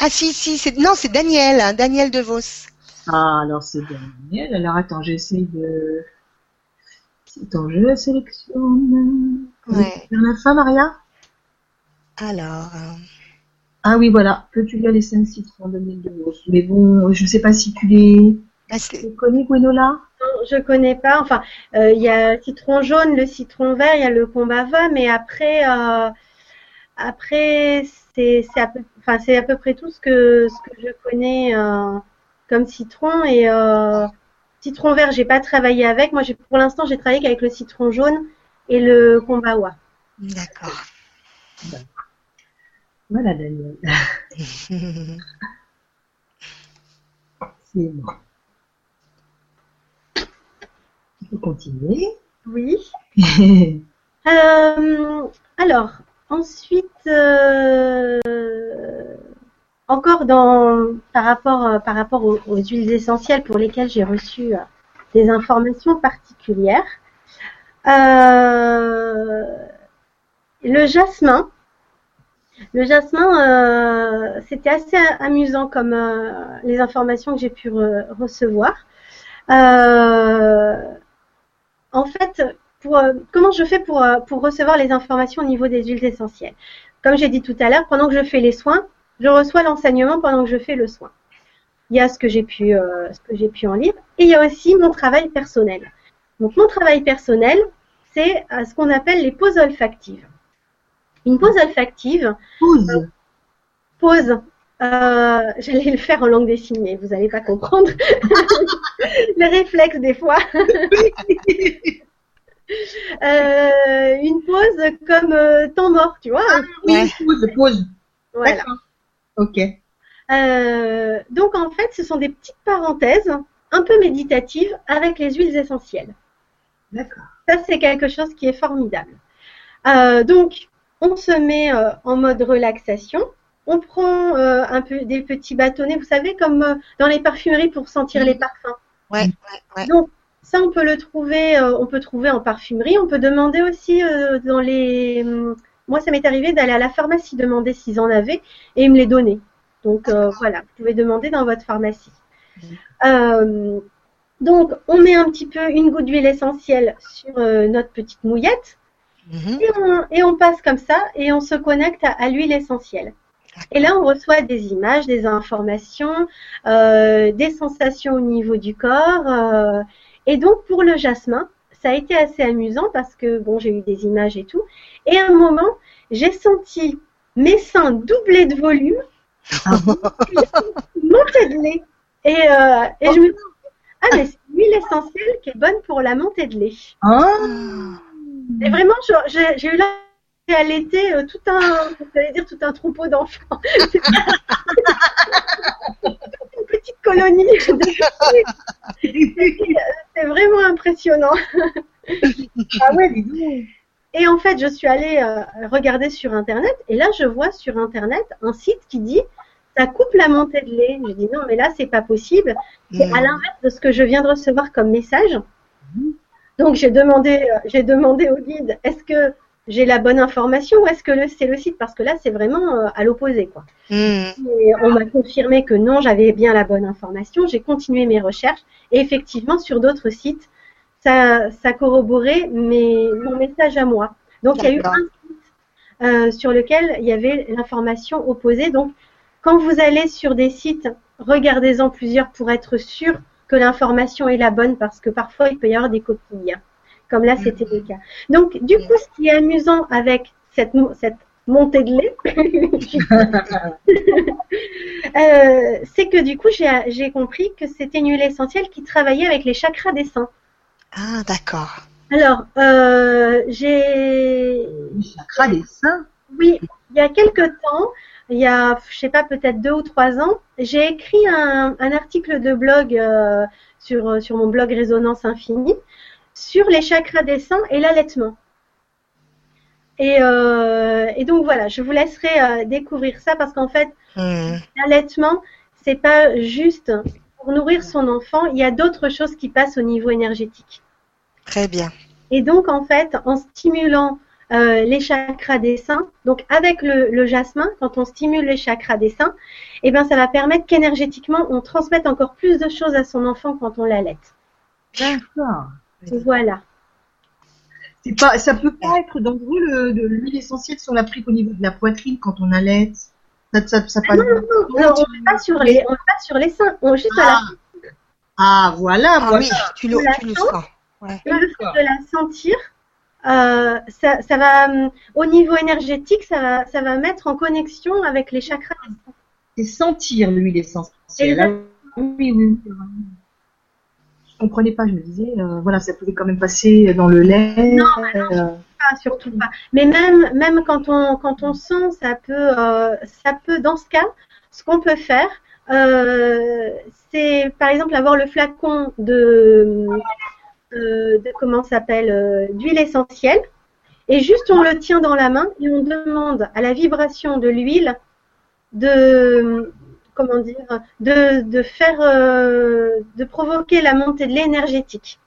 Ah si, si, c'est non, c'est Daniel, hein, Daniel De Vos. Ah, alors c'est Daniel. Alors attends, j'essaie de. Attends, je la sélectionne. Ouais. la fin, Maria? Alors. Euh, ah oui, voilà. Peux-tu lire les cinq citrons de l'île de Mais bon, je ne sais pas si tu les... Tu connais, Gwenola? Non, je connais pas. Enfin, euh, il y a le citron jaune, le citron vert, il y a le combava, mais après, euh, après c'est à, peu, enfin, à peu près tout ce que, ce que je connais euh, comme citron. Et citron vert, j'ai pas travaillé avec. Moi, pour l'instant, j'ai travaillé avec le citron jaune et le combawa. D'accord. Voilà, Daniel. C'est bon. On peut continuer. Oui. Euh, alors, ensuite, euh, encore dans, par rapport, euh, par rapport aux, aux huiles essentielles pour lesquelles j'ai reçu euh, des informations particulières. Le jasmin. Le jasmin, euh, c'était assez amusant comme euh, les informations que j'ai pu re- recevoir. Euh, en fait, comment je fais pour, recevoir les informations au niveau des huiles essentielles? Comme j'ai dit tout à l'heure, pendant que je fais les soins, je reçois l'enseignement pendant que je fais le soin. Il y a ce que j'ai pu, ce que j'ai pu en lire, et il y a aussi mon travail personnel. Donc mon travail personnel, c'est ce qu'on appelle les pauses olfactives. Une pause olfactive, Pause. pause. euh, J'allais le faire en langue des signes, mais vous n'allez pas comprendre. les réflexes des fois. Euh, une pause comme euh, temps mort, tu vois. Oui, Ouais. pause, pause. Voilà. Ok. Donc en fait, ce sont des petites parenthèses un peu méditatives avec les huiles essentielles. D'accord. Ça, c'est quelque chose qui est formidable. Euh, donc, on se met euh, en mode relaxation. On prend euh, un peu des petits bâtonnets, vous savez, comme euh, dans les parfumeries pour sentir les parfums. Ouais, ouais, ouais. Donc, ça, on peut le trouver, euh, on peut trouver en parfumerie. On peut demander aussi euh, dans les. hum, Moi, ça m'est arrivé d'aller à la pharmacie demander s'ils en avaient et ils me les donnaient. Donc euh, voilà, vous pouvez demander dans votre pharmacie. Euh, donc, on met un petit peu une goutte d'huile essentielle sur euh, notre petite mouillette Mhm. et on, et on passe comme ça et on se connecte à, à l'huile essentielle. Et là, on reçoit des images, des informations, euh, des sensations au niveau du corps. euh, et donc, pour le jasmin, ça a été assez amusant parce que, bon, j'ai eu des images et tout. Et à un moment, j'ai senti mes seins doubler de volume, monter de lait. Et, euh, et je me dis, ah, mais c'est l'huile essentielle qui est bonne pour la montée de lait. Ah, Et vraiment, j'ai eu là à l'été euh, tout un, j'allais dire tout un troupeau d'enfants. Une petite colonie. C'est vraiment impressionnant. ah ouais. Et en fait, je suis allée euh, regarder sur Internet et là, je vois sur Internet un site qui dit ça coupe la montée de lait. Je dis non, mais là, c'est pas possible. C'est Mhm. à l'inverse de ce que je viens de recevoir comme message. Donc j'ai demandé, euh, j'ai demandé au guide, est-ce que j'ai la bonne information ou est-ce que c'est le site? Parce que là, c'est vraiment euh, à l'opposé, quoi. Et on m'a confirmé que non, j'avais bien la bonne information. J'ai continué mes recherches et effectivement, sur d'autres sites, ça, ça corroborait mes, mon message à moi. Donc il y a eu un site euh, sur lequel il y avait l'information opposée. Donc quand vous allez sur des sites, regardez-en plusieurs pour être sûr que l'information est la bonne parce que parfois il peut y avoir des coquilles. hein. Comme là, c'était le cas. Donc, du coup, ce qui est amusant avec cette, mo- cette montée de lait, euh, c'est que du coup, j'ai compris que c'était une huile essentielle qui travaillait avec les chakras des seins. Ah, d'accord. Alors, euh, j'ai Le chakra des seins. Oui, il y a quelque temps, il y a, je sais pas, peut-être deux ou trois ans, j'ai écrit un, un article de blog euh, sur, sur mon blog Résonance Infinie sur les chakras des seins et l'allaitement. Et, euh, et donc voilà, je vous laisserai euh, découvrir ça parce qu'en fait, Mhm. l'allaitement, c'est pas juste pour nourrir son enfant, il y a d'autres choses qui passent au niveau énergétique. Très bien. Et donc, en fait, en stimulant euh, les chakras des seins, donc avec le, le jasmin, quand on stimule les chakras des seins, eh ben, ça va permettre qu'énergétiquement, on transmette encore plus de choses à son enfant quand on l'allaite. D'accord. Voilà. C'est pas, ça peut pas être dangereux le, l'huile essentielle si on l'applique au niveau de la poitrine quand on allait? Ça, ça, ça passe. Non, on ne pas sur les, on le pas sur les seins, on juste à la Ah, voilà, Ah voilà. oui, tu le, La tu le sens. Ouais. Le fait de la sentir, euh, ça, ça va, hum, au niveau énergétique, ça va, ça va mettre en connexion avec les chakras. C'est sentir l'huile essentielle. Oui, oui. Je comprenais pas, je me disais, euh, voilà, ça pouvait quand même passer dans le lait. Non, euh, pas, surtout pas. Mais même, même quand on, quand on sent, ça peut, euh, ça peut, dans ce cas, ce qu'on peut faire, euh, c'est par exemple avoir le flacon de, euh, de comment s'appelle, euh, d'huile essentielle, et juste on le tient dans la main et on demande à la vibration de l'huile de, comment dire, de, de faire, euh, de provoquer la montée de l'énergétique.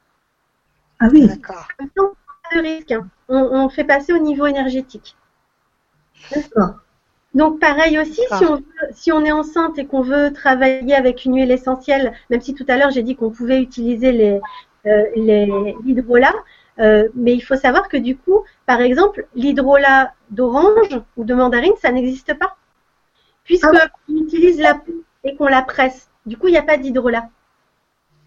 Ah oui. D'accord. Pas de risque. hein. On, on fait passer au niveau énergétique. D'accord. Donc pareil aussi, si on, veut- si on est enceinte et qu'on veut travailler avec une huile essentielle, même si tout à l'heure j'ai dit qu'on pouvait utiliser euh, les l'hydrolat, euh, mais il faut savoir que du coup, par exemple, l'hydrolat d'orange ou de mandarine, ça n'existe pas, puisque Ah utilise la peau et qu'on la presse. Du coup, il n'y a pas d'hydrolat.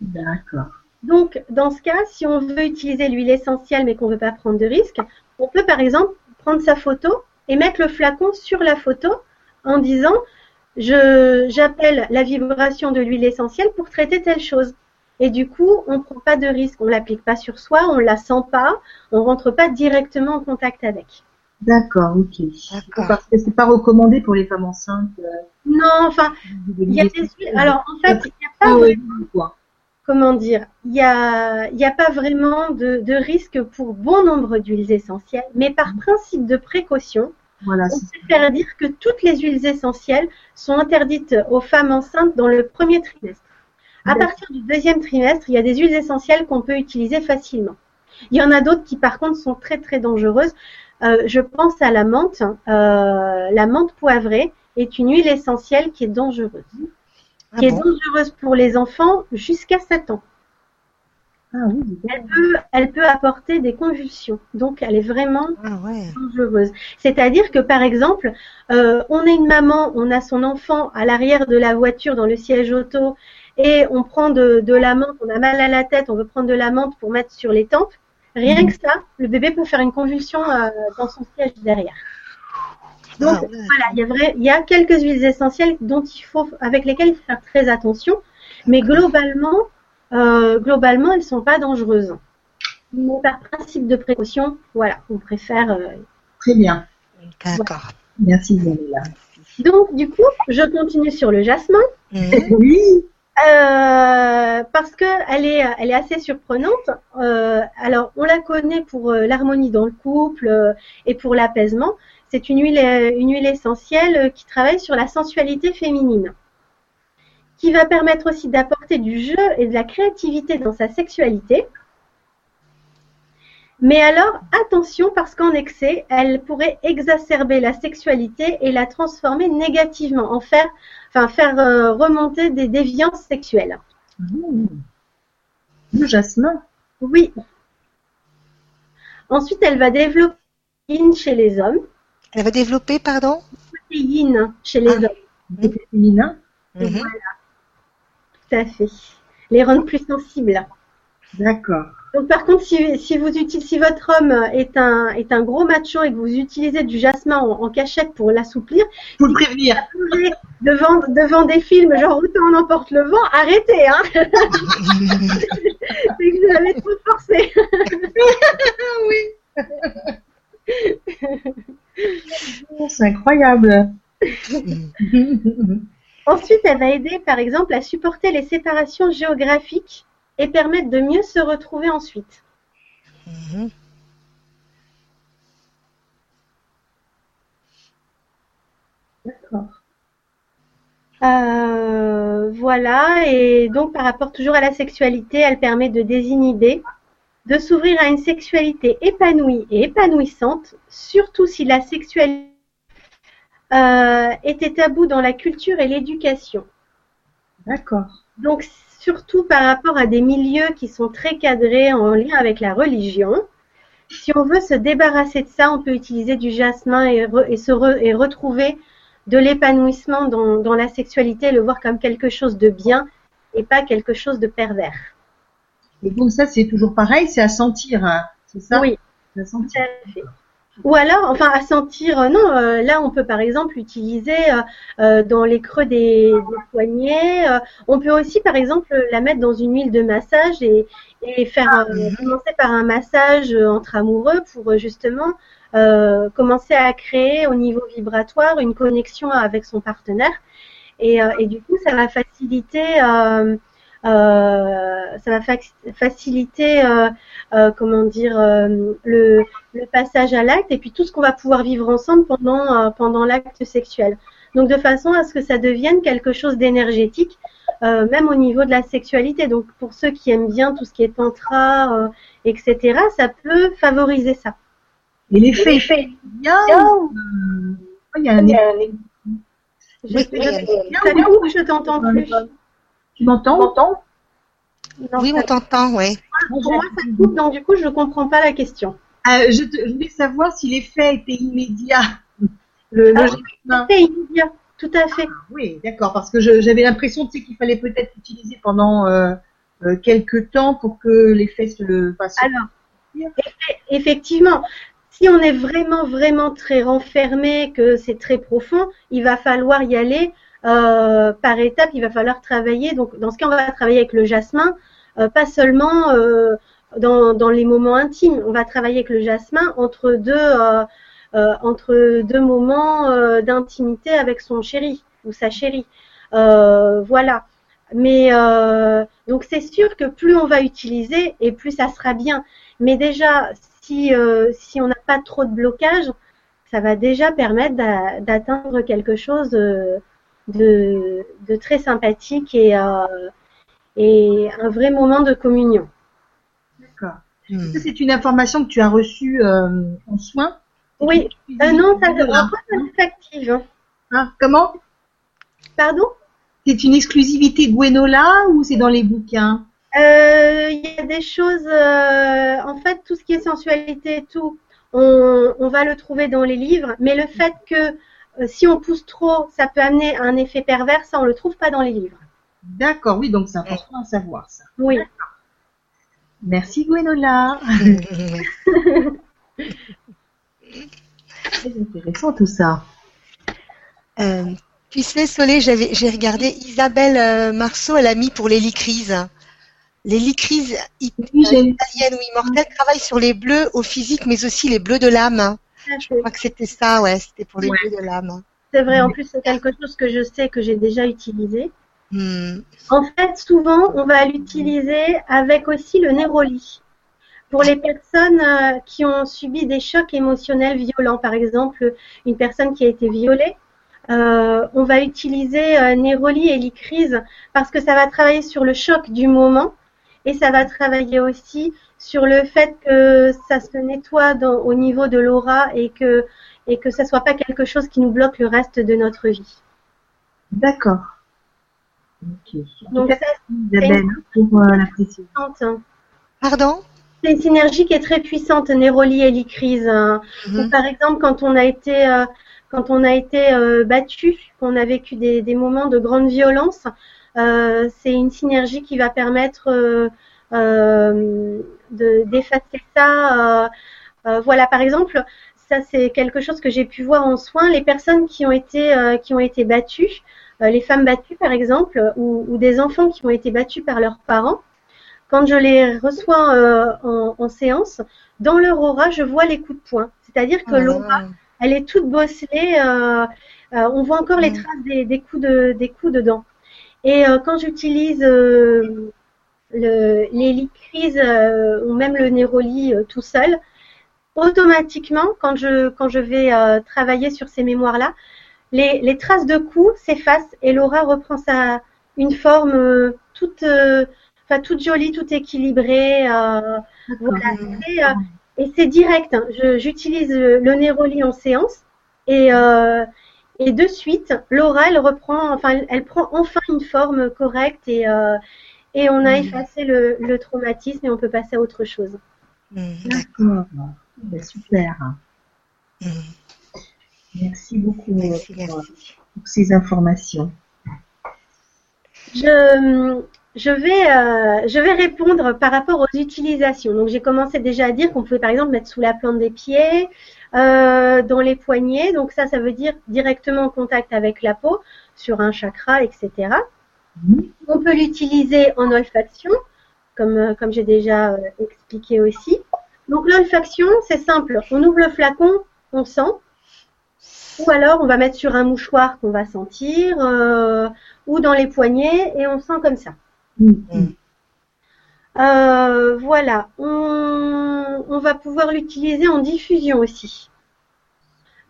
D'accord. Donc, dans ce cas, si on veut utiliser l'huile essentielle mais qu'on ne veut pas prendre de risque, on peut par exemple prendre sa photo et mettre le flacon sur la photo en disant je j'appelle la vibration de l'huile essentielle pour traiter telle chose. Et du coup, on ne prend pas de risque, on l'applique pas sur soi, on la sent pas, on rentre pas directement en contact avec. D'accord, ok. D'accord. Parce que c'est pas recommandé pour les femmes enceintes. euh, Non, enfin, il y a des huiles. Alors en fait, il n'y a pas Ah ouais, vraiment- quoi. comment dire, il n'y a, il y a pas vraiment de, de risque pour bon nombre d'huiles essentielles, mais par principe de précaution, Voilà, on faire dire que toutes les huiles essentielles sont interdites aux femmes enceintes dans le premier trimestre. À partir du deuxième trimestre, il y a des huiles essentielles qu'on peut utiliser facilement. Il y en a d'autres qui, par contre, sont très très dangereuses. Euh, je pense à la menthe. Euh, la menthe poivrée est une huile essentielle qui est dangereuse, Ah qui est dangereuse pour les enfants jusqu'à 7 ans. Ah oui. Elle peut, elle peut apporter des convulsions. Donc, elle est vraiment Ah ouais. dangereuse. C'est-à-dire que, par exemple, euh, on est une maman, on a son enfant à l'arrière de la voiture dans le siège auto et on prend de, de la menthe, on a mal à la tête, on veut prendre de la menthe pour mettre sur les tempes. Rien que ça, le bébé peut faire une convulsion euh, dans son siège derrière. Donc, Ah ouais. voilà, il y, a vrai, il y a quelques huiles essentielles dont il faut, avec lesquelles il faut faire très attention, mais globalement, euh, globalement, elles sont pas dangereuses. Mais par principe de précaution, voilà, on préfère. euh, Très bien. D'accord. Merci, Isabella. Donc, du coup, je continue sur le jasmin, Mhm. Oui. Euh, parce que elle est, elle est assez surprenante. Euh, alors, on la connaît pour euh, l'harmonie dans le couple euh, et pour l'apaisement. C'est une huile, une huile essentielle qui travaille sur la sensualité féminine, qui va permettre aussi d'apporter du jeu et de la créativité dans sa sexualité. Mais alors, attention, parce qu'en excès, elle pourrait exacerber la sexualité et la transformer négativement, en faire, enfin, faire euh, remonter des déviances sexuelles. Mmh. Le jasmin. Oui. Ensuite, elle va développer yin chez les hommes, Elle va développer, pardon? Yin chez les Ah. hommes, Côté féminin. Mhm. tout à fait. Les rendre plus sensibles. D'accord. Donc, par contre, si, si, vous utilisez, si votre homme est un, est un gros macho et que vous utilisez du jasmin en, en cachette pour l'assouplir, Faut le prévenir. devant, devant des films genre Autant on emporte le vent, arrêtez, hein C'est que vous avez trop forcé. Oh, c'est incroyable. Ensuite, elle va aider, par exemple, à supporter les séparations géographiques et permettre de mieux se retrouver ensuite. Mhm. D'accord. Euh, voilà, et donc par rapport toujours à la sexualité, elle permet de désinhiber, de s'ouvrir à une sexualité épanouie et épanouissante, surtout si la sexualité euh, était tabou dans la culture et l'éducation. D'accord. Donc surtout par rapport à des milieux qui sont très cadrés en lien avec la religion. Si on veut se débarrasser de ça, on peut utiliser du jasmin et, re- et se re- et retrouver de l'épanouissement dans, dans la sexualité, le voir comme quelque chose de bien et pas quelque chose de pervers. Et donc ça, c'est toujours pareil, c'est à sentir, hein. c'est ça? Oui, C'est à tout sentir. à fait. Ou alors, enfin, à sentir, euh, non, euh, là, on peut par exemple l'utiliser euh, dans les creux des, des poignets. on peut aussi, par exemple, la mettre dans une huile de massage et, et faire commencer par un massage entre amoureux pour justement commencer à créer au niveau vibratoire une connexion avec son partenaire. Et, et du coup, ça va faciliter euh, ça va faciliter, euh, euh, comment dire, le, le, passage à l'acte et puis tout ce qu'on va pouvoir vivre ensemble pendant pendant l'acte sexuel. Donc de façon à ce que ça devienne quelque chose d'énergétique, même au niveau de la sexualité. Donc pour ceux qui aiment bien tout ce qui est tantra, etc., ça peut favoriser ça. Et l'effet fait bien. Il y a un effet. Je t'entends plus. Tu m'entends? Oui, on t'entend, oui. Pour moi, ça coupe, donc du coup, je ne comprends pas la question. Euh, je, voulais savoir si l'effet était immédiat. Le, ah, immédiat, tout à fait. Ah, oui, d'accord, parce que j'avais l'impression qu'il fallait peut-être l'utiliser pendant euh, euh, quelques temps pour que l'effet se fasse. Alors, effectivement, si on est vraiment, vraiment très renfermé, que c'est très profond, il va falloir y aller euh, par étape, il va falloir travailler. Donc, dans ce cas, on va travailler avec le jasmin, euh, pas seulement euh, dans, dans, les moments intimes. On va travailler avec le jasmin entre deux, entre deux moments d'intimité avec son chéri ou sa chérie. voilà. Mais donc c'est sûr que plus on va utiliser et plus ça sera bien. Mais déjà, si, si on n'a pas trop de blocage, ça va déjà permettre d'atteindre quelque chose de, de très sympathique et, euh, et un vrai moment de communion. D'accord. Hmm. C'est une information que tu as reçue euh, en soins? Oui. Euh, non, ça c'est active. Hein. Ah, comment? Pardon? C'est une exclusivité Gwenola ou c'est dans les bouquins? Euh, Il y a des choses, en fait, tout ce qui est sensualité et tout, on, on, va le trouver dans les livres, mais le fait que si on pousse trop, ça peut amener un effet pervers, ça on le trouve pas dans les livres. D'accord, oui, donc c'est important à savoir ça. Oui. Merci Gwenola. c'est intéressant tout ça. Euh, tu sais, Solé, j'ai regardé Isabelle euh, Marceau, elle a mis pour les licrises. Les italiennes ou immortelles travaillent sur les bleus au physique, mais aussi les bleus de l'âme. Je crois que c'était ça, ouais, c'était pour les de l'âme. C'est vrai, en plus c'est quelque chose que je sais que j'ai déjà utilisé. Hmm. En fait, souvent, on va l'utiliser avec aussi le néroli. Pour les personnes euh, qui ont subi des chocs émotionnels violents, par exemple, une personne qui a été violée, euh, on va utiliser euh, Néroli et l'icrise parce que ça va travailler sur le choc du moment et ça va travailler aussi sur le fait que ça se nettoie au niveau de l'aura et que et que ça soit pas quelque chose qui nous bloque le reste de notre vie. D'accord. Donc ça, Isabelle, pour euh, la précision. Hein. Pardon? C'est une synergie qui est très puissante, Néroli et l'icrise. Hein. Mhm. Par exemple, quand on a été euh, quand on a été euh, battu, qu'on a vécu des, des, moments de grande violence, c'est une synergie qui va permettre euh, d'effacer ça. Euh, euh, voilà, par exemple, ça c'est quelque chose que j'ai pu voir en soins. Les personnes qui ont été qui ont été battues, les femmes battues par exemple, ou, des enfants qui ont été battus par leurs parents, quand je les reçois en, séance, dans leur aura, je vois les coups de poing. C'est-à-dire que ah. l'aura, elle est toute bosselée. on voit encore les traces des, coups de, des coups dedans. Et quand j'utilise le, les crises euh, ou même le néroli euh, tout seul, automatiquement, quand je, quand je vais euh, travailler sur ces mémoires-là, les, les, traces de coups s'effacent et l'aura reprend sa, une forme toute, enfin, toute jolie, toute équilibrée. voilà, et c'est direct. Hein. J'utilise le néroli en séance et, et de suite, l'aura, elle reprend, enfin, elle, prend enfin une forme correcte et, et on a effacé le, traumatisme et on peut passer à autre chose. Hmm, d'accord. Ben, super. Hmm. Merci beaucoup pour, ces informations. Je, je, vais, euh, je vais répondre par rapport aux utilisations. Donc j'ai commencé déjà à dire qu'on pouvait par exemple mettre sous la plante des pieds, euh, dans les poignets. Donc ça, ça veut dire directement en contact avec la peau, sur un chakra, etc. On peut l'utiliser en olfaction, comme, euh, comme j'ai déjà euh, expliqué aussi. Donc l'olfaction, c'est simple. On ouvre le flacon, on sent. Ou alors on va mettre sur un mouchoir qu'on va sentir, ou dans les poignets, et on sent comme ça. Mhm. Euh, voilà, on, va pouvoir l'utiliser en diffusion aussi.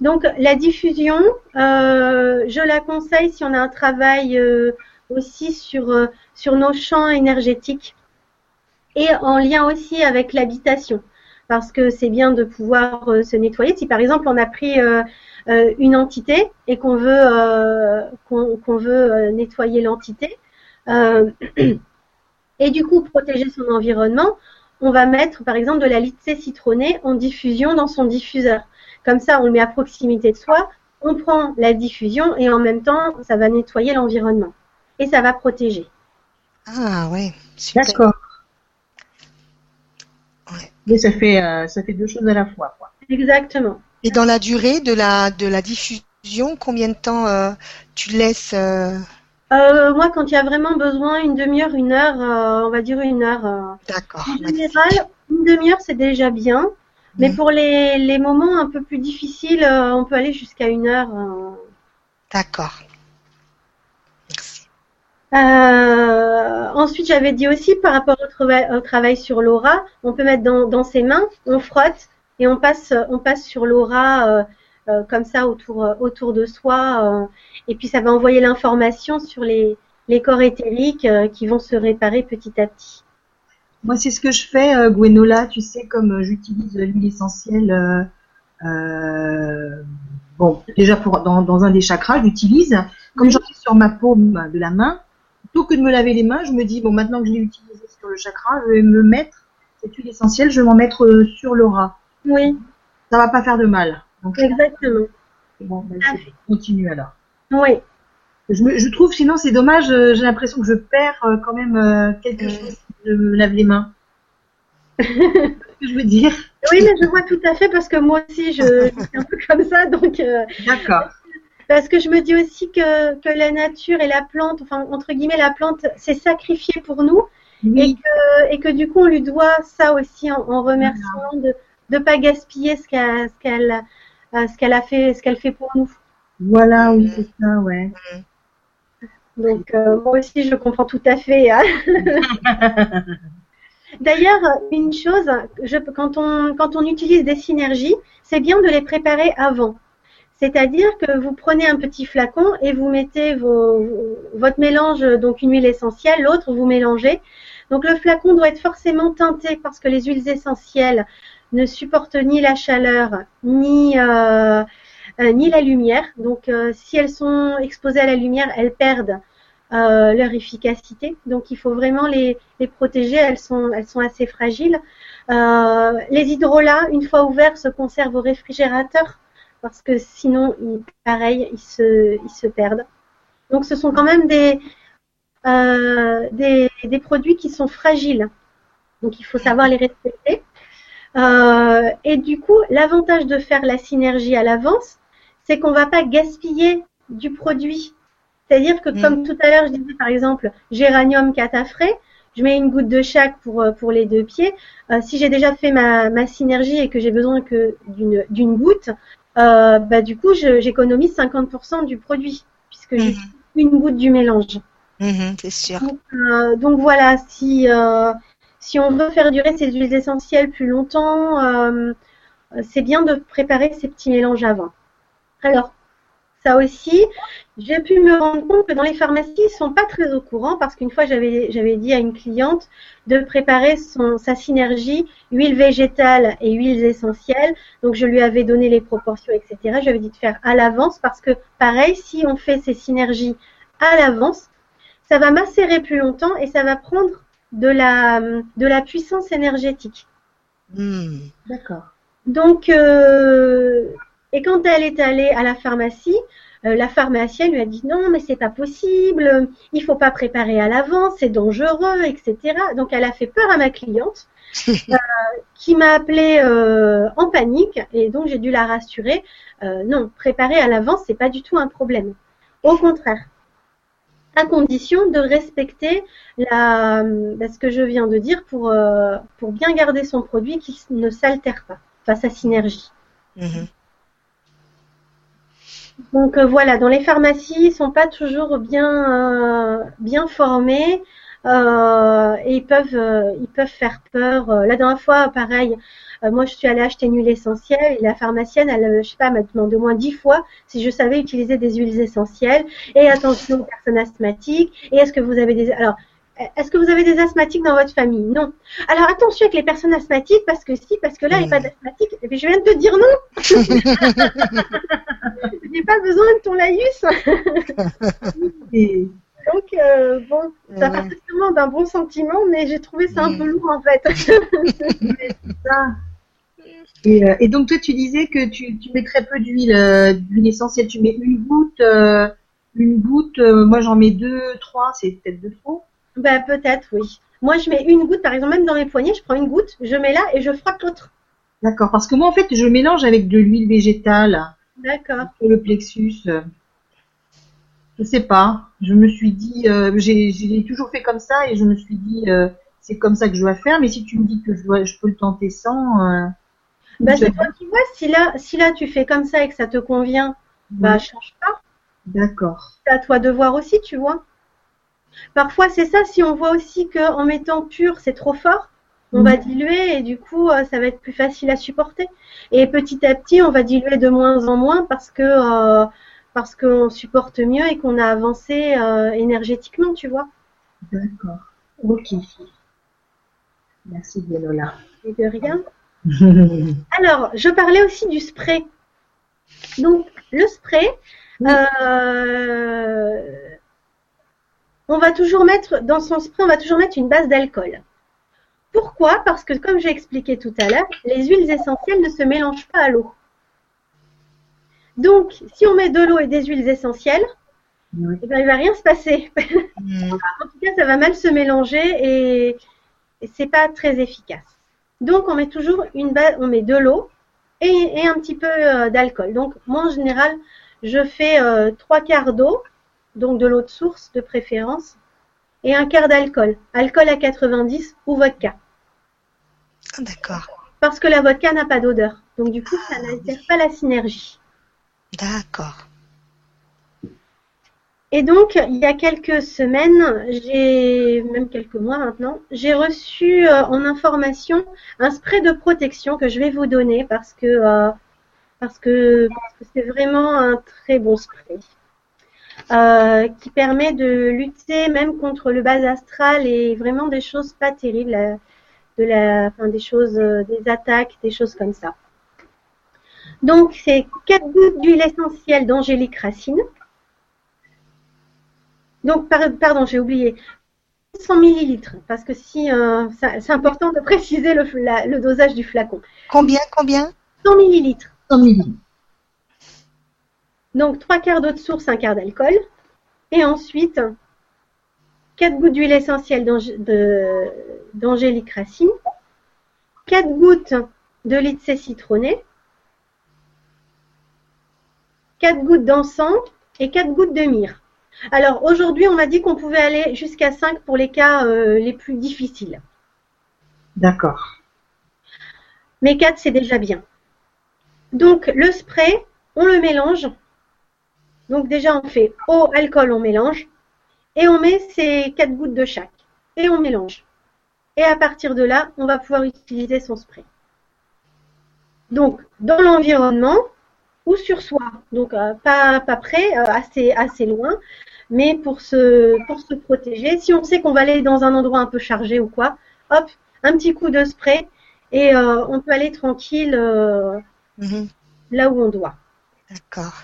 Donc la diffusion, euh, je la conseille si on a un travail euh, aussi sur, sur nos champs énergétiques et en lien aussi avec l'habitation. Parce que c'est bien de pouvoir se nettoyer. Si par exemple on a pris une entité et qu'on veut, qu'on veut nettoyer l'entité, et du coup protéger son environnement, on va mettre par exemple de la litée citronnée en diffusion dans son diffuseur. Comme ça, on le met à proximité de soi, on prend la diffusion et en même temps, ça va nettoyer l'environnement et ça va protéger. Ah ouais, d'accord. Mais ça fait euh, ça fait deux choses à la fois. Exactement. Et dans la durée de la de la diffusion, combien de temps euh, tu laisses euh, moi, quand il y a vraiment besoin, une demi-heure, une heure, on va dire une heure. D'accord. En général, une demi-heure, c'est déjà bien. Mais pour les, les, moments un peu plus difficiles, on peut aller jusqu'à une heure. D'accord. Merci. ensuite, j'avais dit aussi par rapport au, au travail sur l'aura, on peut mettre dans, dans, ses mains, on frotte et on passe, on passe sur l'aura euh, comme ça autour, euh, autour de soi. Euh, et puis ça va envoyer l'information sur les, les corps éthériques qui vont se réparer petit à petit. Moi, c'est ce que je fais, euh, Gwenola. Tu sais, comme j'utilise l'huile essentielle, euh, bon, déjà pour dans, dans un des chakras, j'utilise. Comme j'en ai sur ma paume de la main, plutôt que de me laver les mains, je me dis bon, maintenant que je l'ai utilisé sur le chakra, je vais me mettre cette huile essentielle, je vais m'en mettre sur l'aura. Oui. Ça va pas faire de mal. Exactement. Bon, ben, je continue alors. Oui. Je, trouve, sinon c'est dommage, euh, j'ai l'impression que je perds euh, quand même euh, quelque chose si je me lave les mains. je veux dire? Oui, mais je vois tout à fait parce que moi aussi je, suis un peu comme ça, donc. D'accord. Parce que je me dis aussi que, que la nature et la plante, enfin entre guillemets la plante, c'est sacrifié pour nous et, que, et que du coup on lui doit ça aussi en, remerciant de ne pas gaspiller ce qu'elle ce qu'elle a fait, ce qu'elle fait pour nous. Voilà, oui, c'est ça, ouais. Donc euh, moi aussi, je comprends tout à fait. Hein. D'ailleurs, une chose, je, quand, on, quand on utilise des synergies, c'est bien de les préparer avant. C'est-à-dire que vous prenez un petit flacon et vous mettez votre mélange, donc une huile essentielle, l'autre vous mélangez. Donc le flacon doit être forcément teinté parce que les huiles essentielles ne supportent ni la chaleur ni euh, euh, la lumière. Donc, euh, si elles sont exposées à la lumière, elles perdent leur efficacité. Donc, il faut vraiment les, les protéger. Elles sont elles sont assez fragiles. les hydrolats, une fois ouverts, se conservent au réfrigérateur parce que sinon, pareil, ils se ils se perdent. Donc, ce sont quand même des des, des produits qui sont fragiles. Donc, il faut savoir les respecter. Euh, et du coup, l'avantage de faire la synergie à l'avance, c'est qu'on va pas gaspiller du produit. C'est-à-dire que, comme mm. tout à l'heure, je disais par exemple géranium catafré, je mets une goutte de chaque pour, euh, pour les deux pieds. Euh, si j'ai déjà fait ma, ma synergie et que j'ai besoin que d'une goutte, euh, bah, du coup, j'économise 50% du produit, puisque j'ai mm-hmm. une goutte du mélange. Mm-hmm, c'est sûr. Donc, euh, donc voilà, si, si on veut faire durer ces huiles essentielles plus longtemps, euh, c'est bien de préparer ces petits mélanges avant. Alors, ça aussi, j'ai pu me rendre compte que dans les pharmacies, ils sont pas très au courant parce qu'une fois, j'avais, j'avais dit à une cliente de préparer son, sa synergie huile végétale et huiles essentielles. Donc, je lui avais donné les proportions, etc. Je lui avais dit de faire à l'avance parce que, pareil, si on fait ces synergies à l'avance, ça va macérer plus longtemps et ça va prendre de la, de la puissance énergétique. Hmm. D'accord. Donc, euh, et quand elle est allée à la pharmacie, euh, la pharmacienne lui a dit non, mais c'est pas possible, il faut pas préparer à l'avance, c'est dangereux, etc. Donc elle a fait peur à ma cliente, euh, qui m'a appelée euh, en panique, et donc j'ai dû la rassurer. non, préparer à l'avance, c'est pas du tout un problème. Au contraire, à condition de respecter la, bah, ce que je viens de dire pour, pour bien garder son produit qui ne s'altère pas, enfin sa synergie. Mhm. Donc euh, voilà, dans les pharmacies, ils sont pas toujours bien euh, bien formés euh, et ils peuvent ils peuvent faire peur. La dernière fois, pareil, moi je suis allée acheter une huile essentielle et la pharmacienne, elle, je sais pas, m'a demandé au moins dix fois si je savais utiliser des huiles essentielles et attention aux personnes asthmatiques et est-ce que vous avez des alors est-ce que vous avez des asthmatiques dans votre famille? Non. Alors attention avec les personnes asthmatiques parce que si, parce que là, il n'y a pas d'asthmatique. Et puis je viens de te dire non. Je n'ai pas besoin de ton laïus. Donc euh, bon, ça part justement d'un bon sentiment, mais j'ai trouvé ça un peu lourd en fait. Euh, et, donc toi, tu disais que tu, mets très peu d'huile, euh, d'huile essentielle. Tu mets une goutte, une goutte. moi, j'en mets deux, trois. C'est peut-être de trop. Bah, peut-être, oui. Moi, je mets une goutte, par exemple, même dans mes poignets, je prends une goutte, je mets là et je frotte l'autre. D'accord, parce que moi, en fait, je mélange avec de l'huile végétale. D'accord. Pour le plexus. Je sais pas. Je me suis dit, euh, j'ai toujours fait comme ça et je me suis dit, euh, c'est comme ça que je dois faire. Mais si tu me dis que je, dois, je peux le tenter sans. Euh, bah, c'est toi qui vois. Si là, si là tu fais comme ça et que ça te convient, bah change pas. D'accord. C'est à toi de voir aussi, tu vois. Parfois, c'est ça, si on voit aussi qu'en mettant pur, c'est trop fort, on va mm. diluer et du coup, euh, ça va être plus facile à supporter. Et petit à petit, on va diluer de moins en moins parce que euh, parce qu'on supporte mieux et qu'on a avancé euh, énergétiquement, tu vois. D'accord. Ok. Merci Lola. Et de rien. Alors, je parlais aussi du spray. Donc, le spray, on va toujours mettre, dans son spray, on va toujours mettre une base d'alcool. Pourquoi? Parce que, comme j'ai expliqué tout à l'heure, les huiles essentielles ne se mélangent pas à l'eau. Donc, si on met de l'eau et des huiles essentielles, eh ben, il ne va rien se passer. Mm. en tout cas, ça va mal se mélanger et, et c'est pas très efficace. Donc, on met toujours une base, on met de l'eau et, un petit peu euh, d'alcool. Donc, moi, en général, je fais euh, trois quarts d'eau donc de l'eau de source de préférence, et un quart d'alcool, alcool à 90 ou vodka. Ah, d'accord. Parce que la vodka n'a pas d'odeur, donc du coup ça n'altère pas la synergie. D'accord. Et donc, il y a quelques semaines, j'ai même quelques mois maintenant, j'ai reçu euh, en information un spray de protection que je vais vous donner parce que euh, parce que c'est vraiment un très bon spray. Euh, qui permet de lutter même contre le bas astral et vraiment des choses pas terribles, euh, de la, enfin, des choses, euh, des attaques, des choses comme ça. Donc c'est 4 gouttes d'huile essentielle d'angélique racine. Donc pardon, j'ai oublié. 100 millilitres, parce que si c'est important de préciser le, le, dosage du flacon. Combien, combien? 100 millilitres. 100 millilitres. Donc trois quarts d'eau de source, un quart d'alcool. Et ensuite, 4 gouttes d'huile essentielle d'angélique racine, 4 gouttes de lycée citronné, 4 gouttes d'encens et 4 gouttes de myrrhe. Alors aujourd'hui, on m'a dit qu'on pouvait aller jusqu'à 5 pour les cas euh, les plus difficiles. D'accord. Mais 4, c'est déjà bien. Donc le spray, on le mélange donc déjà, on fait eau, alcool, on mélange. Et on met ces quatre gouttes de chaque. Et on mélange. Et à partir de là, on va pouvoir utiliser son spray. Donc, dans l'environnement ou sur soi. Donc, euh, pas, pas près, euh, assez, assez loin. Mais pour se, pour se protéger, si on sait qu'on va aller dans un endroit un peu chargé ou quoi, hop, un petit coup de spray et euh, on peut aller tranquille mhm. là où on doit. D'accord.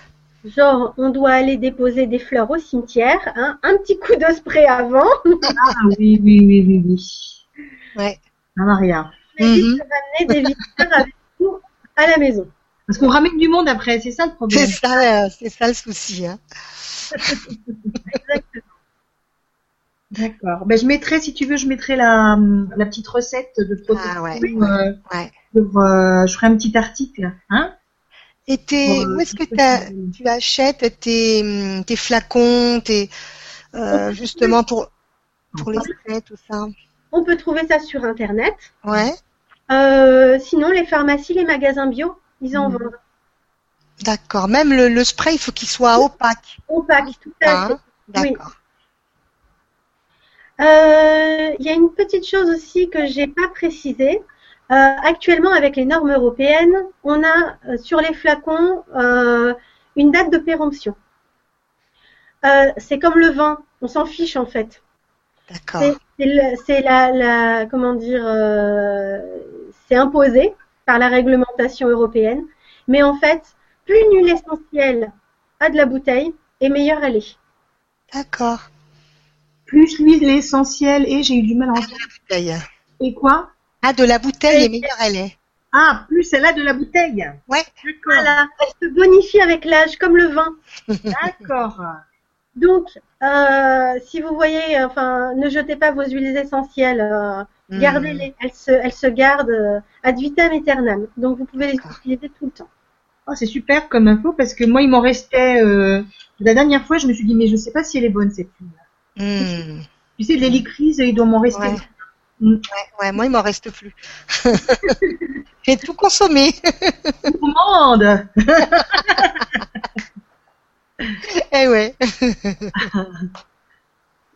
Genre, on doit aller déposer des fleurs au cimetière, hein, un petit coup de spray avant. ah oui, oui, oui, oui, oui. Ouais. Ah, Maria. Mm -hmm. ramener des visiteurs avec nous à la maison. Parce qu'on ramène du monde après, c'est ça le problème. C'est ça, c'est ça le souci. Hein. Exactement. D'accord. Ben, je mettrai, si tu veux, je mettrai la, la petite recette de protection. Ah ouais. euh, Ouais. pour, euh, je ferai un petit article. Hein Et euh, où est-ce que t'as- petit- tu achètes tes, tes flacons, tes, euh, justement pour, pour les sprays, tout ça? On peut trouver ça sur Internet. Ouais, Euh, sinon, les pharmacies, les magasins bio, ils en Mhm. vendent. d'accord. Même le, le spray, il faut qu'il soit opaque. Opaque, tout à fait. Hein d'accord. Euh, Il y a une petite chose aussi que j'ai pas précisée. Euh, actuellement, avec les normes européennes, on a euh, sur les flacons euh, une date de péremption. Euh, c'est comme le vin, on s'en fiche en fait. D'accord. C'est- la, la- comment dire, euh, c'est imposé par la réglementation européenne. Mais en fait, plus une huile essentielle a de la bouteille, et meilleure elle est. D'accord. Plus l'huile essentielle et j'ai eu du mal à entendre. Bouteille. Et quoi? Ah, de la bouteille, et meilleure elle est. Ah, plus elle a de la bouteille. Ouais. D'accord. Voilà, elle se bonifie avec l'âge, comme le vin. D'accord. Donc, euh, si vous voyez, enfin, ne jetez pas vos huiles essentielles, euh, Hmm. gardez-les. Elles se, elles se gardent euh, ad vitam aeternam. Donc, vous pouvez les utiliser tout le temps. Oh, c'est super comme info parce que moi, il m'en restait. euh, la dernière fois, je me suis dit, mais je sais pas si elle est bonne cette huile. Hmm. Tu sais, l'hélicrise, il doit m'en rester. Ouais. Ouais, ouais, moi, il m'en reste plus. J'ai tout consommé. Gourmande Eh ouais.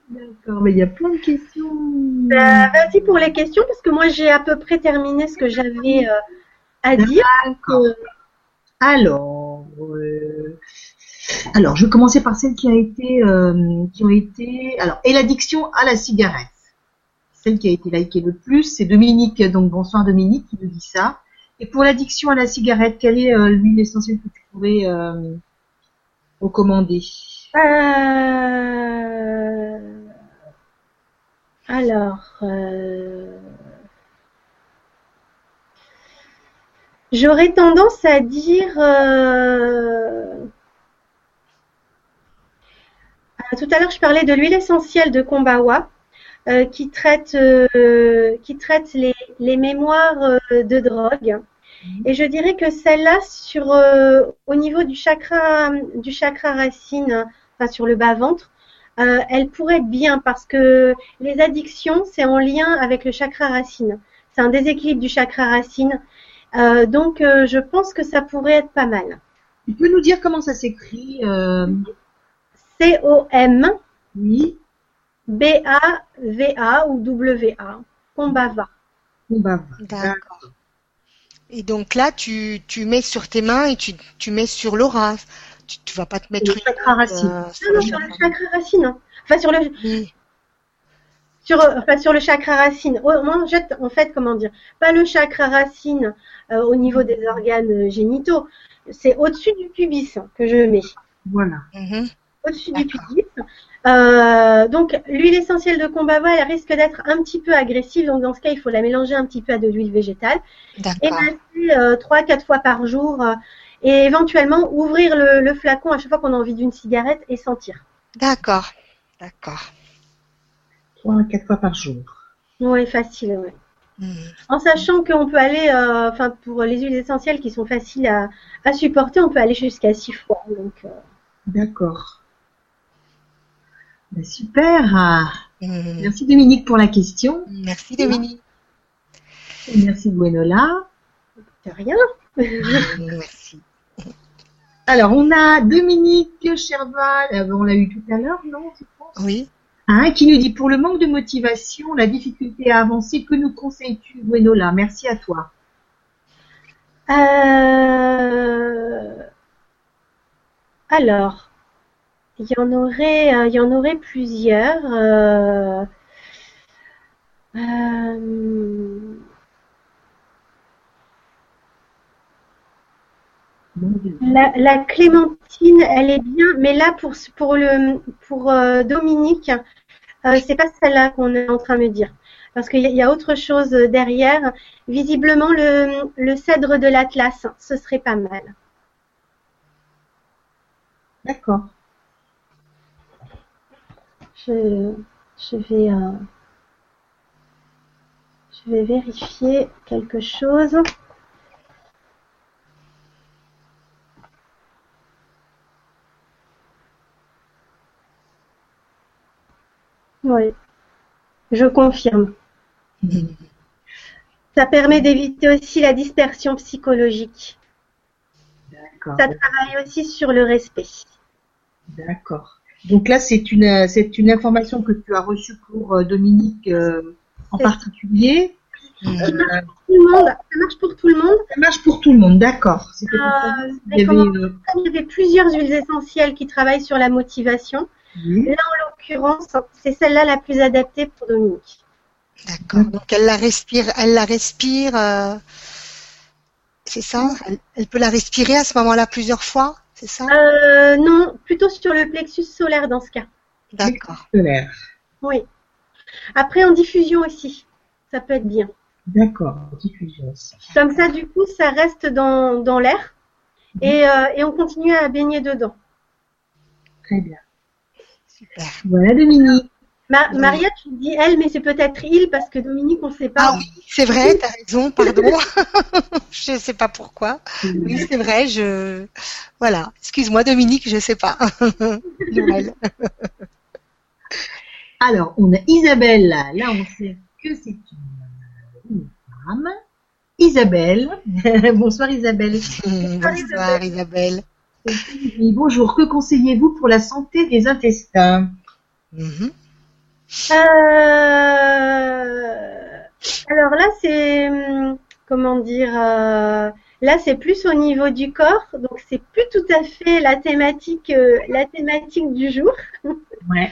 D'accord, mais il y a plein de questions. Euh, merci pour les questions, parce que moi, j'ai à peu près terminé ce que j'avais euh, à dire. D'accord. Alors, euh, alors, je vais commencer par celle qui a été, euh, qui ont été, alors, et l'addiction à la cigarette. Celle qui a été likée le plus, c'est Dominique. Donc, bonsoir Dominique, qui nous dit ça. Et pour l'addiction à la cigarette, quelle est euh, l'huile essentielle que tu pourrais euh, recommander? Euh, Alors, j'aurais tendance à dire. Tout à l'heure, je parlais de l'huile essentielle de Kombawa. Euh, qui traite, euh, qui traite les, les mémoires euh, de drogue. Et je dirais que celle-là, sur euh, au niveau du chakra, du chakra racine, enfin sur le bas ventre, euh, elle pourrait être bien parce que les addictions, c'est en lien avec le chakra racine. C'est un déséquilibre du chakra racine. Euh, donc, euh, je pense que ça pourrait être pas mal. Tu peux nous dire comment ça s'écrit euh, C-O-M Oui, B-A-V-A ou W-A. Combava. on va voir. D'accord. Et donc là, tu, tu mets sur tes mains et tu, tu mets sur l'aura. Tu, tu vas pas te mettre Le chakra racine. euh, sur Non, sur le chakra. racine. hein. Enfin, sur le, Oui. sur, euh, enfin, sur le chakra racine. Oh, moi, en fait, en fait, comment dire, pas le chakra racine euh, au niveau des organes euh, génitaux. C'est au-dessus du pubis que je mets. Voilà. Mhm. Au-dessus du pubis. Euh, donc, l'huile essentielle de Combava, elle risque d'être un petit peu agressive. Donc, dans ce cas, il faut la mélanger un petit peu à de l'huile végétale. Et D'accord. masser euh, trois, quatre fois par jour. euh, et éventuellement, ouvrir le, le flacon à chaque fois qu'on a envie d'une cigarette et sentir. D'accord. D'accord. Trois à quatre fois par jour. Ouais, facile, ouais. Mhm. En sachant qu'on peut aller, euh, enfin pour les huiles essentielles qui sont faciles à, à supporter, on peut aller jusqu'à six fois. Donc, euh, D'accord. Ben, super. Mhm. Merci Dominique pour la question. Merci Dominique. Et merci Gwenola. de rien. Merci. Alors, on a Dominique Cherval, euh, on l'a eu tout à l'heure, non, je pense Oui. Hein, qui nous dit pour le manque de motivation, la difficulté à avancer, que nous conseilles-tu, Gwenola? Merci à toi. Euh, Alors, il y en aurait, euh, il y en aurait plusieurs. euh, euh, La, clémentine, elle est bien, mais là pour le pour Dominique, euh, c'est pas celle-là qu'on est en train de me dire. parce qu'il y a autre chose derrière. Visiblement, le, le cèdre de l'Atlas, ce serait pas mal. D'accord. Je, je vais, euh, je vais vérifier quelque chose. Oui, je confirme. Ça permet d'éviter aussi la dispersion psychologique. D'accord. Ça travaille aussi sur le respect. D'accord. Donc là, c'est une, c'est une information que tu as reçue pour euh, Dominique euh, en particulier. Mhm. Euh, Tout le monde, ça marche pour tout le monde. ça marche pour tout le monde, d'accord. Pour Euh, y avait, euh, Il y avait plusieurs huiles essentielles qui travaillent sur la motivation. oui. En l'occurrence, c'est celle-là la plus adaptée pour Dominique. D'accord. Donc elle la respire, elle la respire. euh, C'est ça elle, elle peut la respirer à ce moment-là plusieurs fois, c'est ça? Euh, non, plutôt sur le plexus solaire dans ce cas. D'accord. Solaire. Oui. Après, en diffusion aussi, ça peut être bien. D'accord. Diffusion aussi. Comme ça, du coup, ça reste dans, dans l'air et, euh, et on continue à baigner dedans. Très bien. Super. Voilà Dominique. Maria, tu dis elle, mais c'est peut-être il parce que Dominique, on ne sait pas. Ah oui, c'est vrai, t'as raison, pardon. je sais pas pourquoi. Oui, c'est vrai, je voilà. Excuse-moi Dominique, je sais pas. Alors, on a Isabelle là. On sait que c'est une, femme. Isabelle. Bonsoir Isabelle. Bonsoir Isabelle. Oui, bonjour. Que conseillez-vous pour la santé des intestins? Mhm. Alors là, c'est hum, comment dire euh, Là, c'est plus au niveau du corps, donc c'est plus tout à fait la thématique, euh, la thématique du jour. Ouais.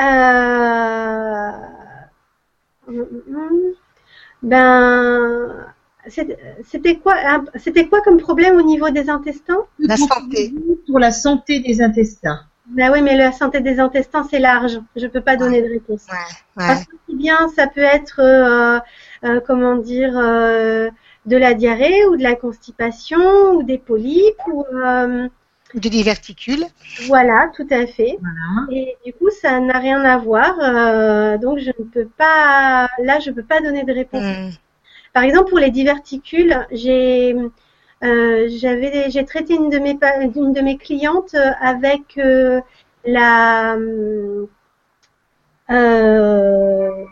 Euh, hum, hum. Ben, c'était quoi C'était quoi comme problème au niveau des intestins? La santé. Pour la santé des intestins. Ben oui, mais la santé des intestins, c'est large. Je peux pas donner de réponse. Ouais, Parce que si bien ça peut être, euh, euh, comment dire, euh, de la diarrhée ou de la constipation ou des polypes ou euh, Du diverticule. voilà, tout à fait. Voilà. Et du coup, ça n'a rien à voir. euh, donc je ne peux pas, là, je peux pas donner de réponse. Mhm. Par exemple, pour les diverticules, j'ai j'avais j'ai traité une de mes une de mes clientes euh, avec euh, la euh,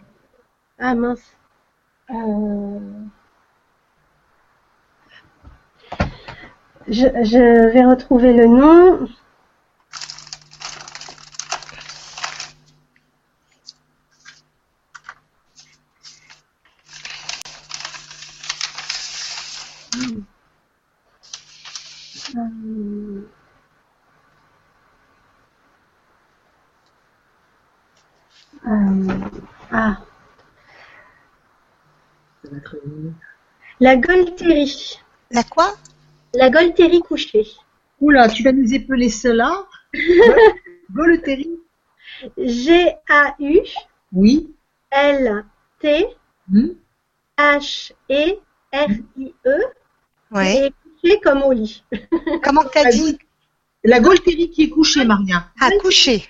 ah mince Euh, je, je vais retrouver le nom. La Golterie. La quoi? La Golterie couchée. Oula, tu vas nous épeler cela Goleterie G-A-U-L-T Oui. E Hmm. H-E-R-I-E Ouais. et couché comme au lit. Comment t'as dit? La Golterie qui est couchée, Maria. À coucher.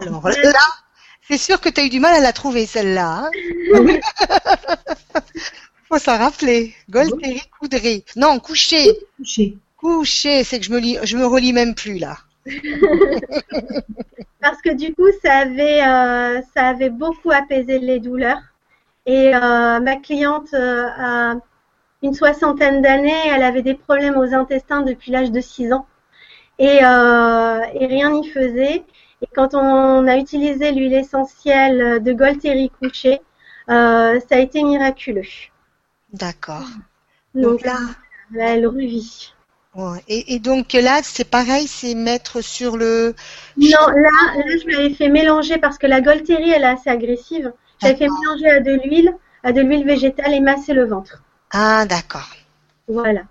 Alors là, c'est sûr que t'as eu du mal à la trouver celle-là. Hein Faut s'en rappeler. Golterie coudrée. Non, coucher. Couchée. Coucher, c'est que je me lis, je me relis même plus là. Parce que du coup, ça avait, euh, ça avait beaucoup apaisé les douleurs. Et euh, ma cliente euh, a une soixantaine d'années, elle avait des problèmes aux intestins depuis l'âge de 6 ans. Et, et rien n'y faisait. Et quand on a utilisé l'huile essentielle de Golterie couchée, euh, ça a été miraculeux. D'accord. Donc là, là, elle revit. ouais. et, et donc là, c'est pareil, c'est mettre sur le. Non, là, là, je l'avais fait mélanger parce que la Golterie, elle est assez agressive. J'avais fait mélanger à de l'huile, à de l'huile végétale et masser le ventre. Ah, d'accord. Voilà.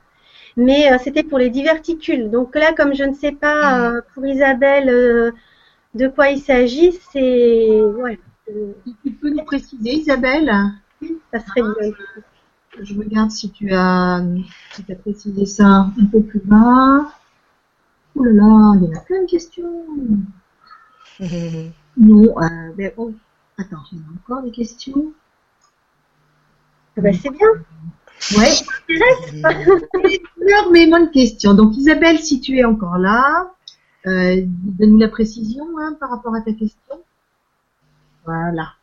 Mais euh, c'était pour les diverticules. Donc là, comme je ne sais pas euh, pour Isabelle de quoi il s'agit, c'est ouais, Tu peux nous préciser, Isabelle? Ça serait bien. Je regarde si tu as, si tu as précisé ça un peu plus bas. Ouh là là, il y en a plein de questions. non, euh, ben, oh, attends, il y a encore des questions. Ah ben, c'est bien. Ouais. énormément de questions. Donc Isabelle, si tu es encore là, euh, donne-nous la précision hein, par rapport à ta question. Voilà.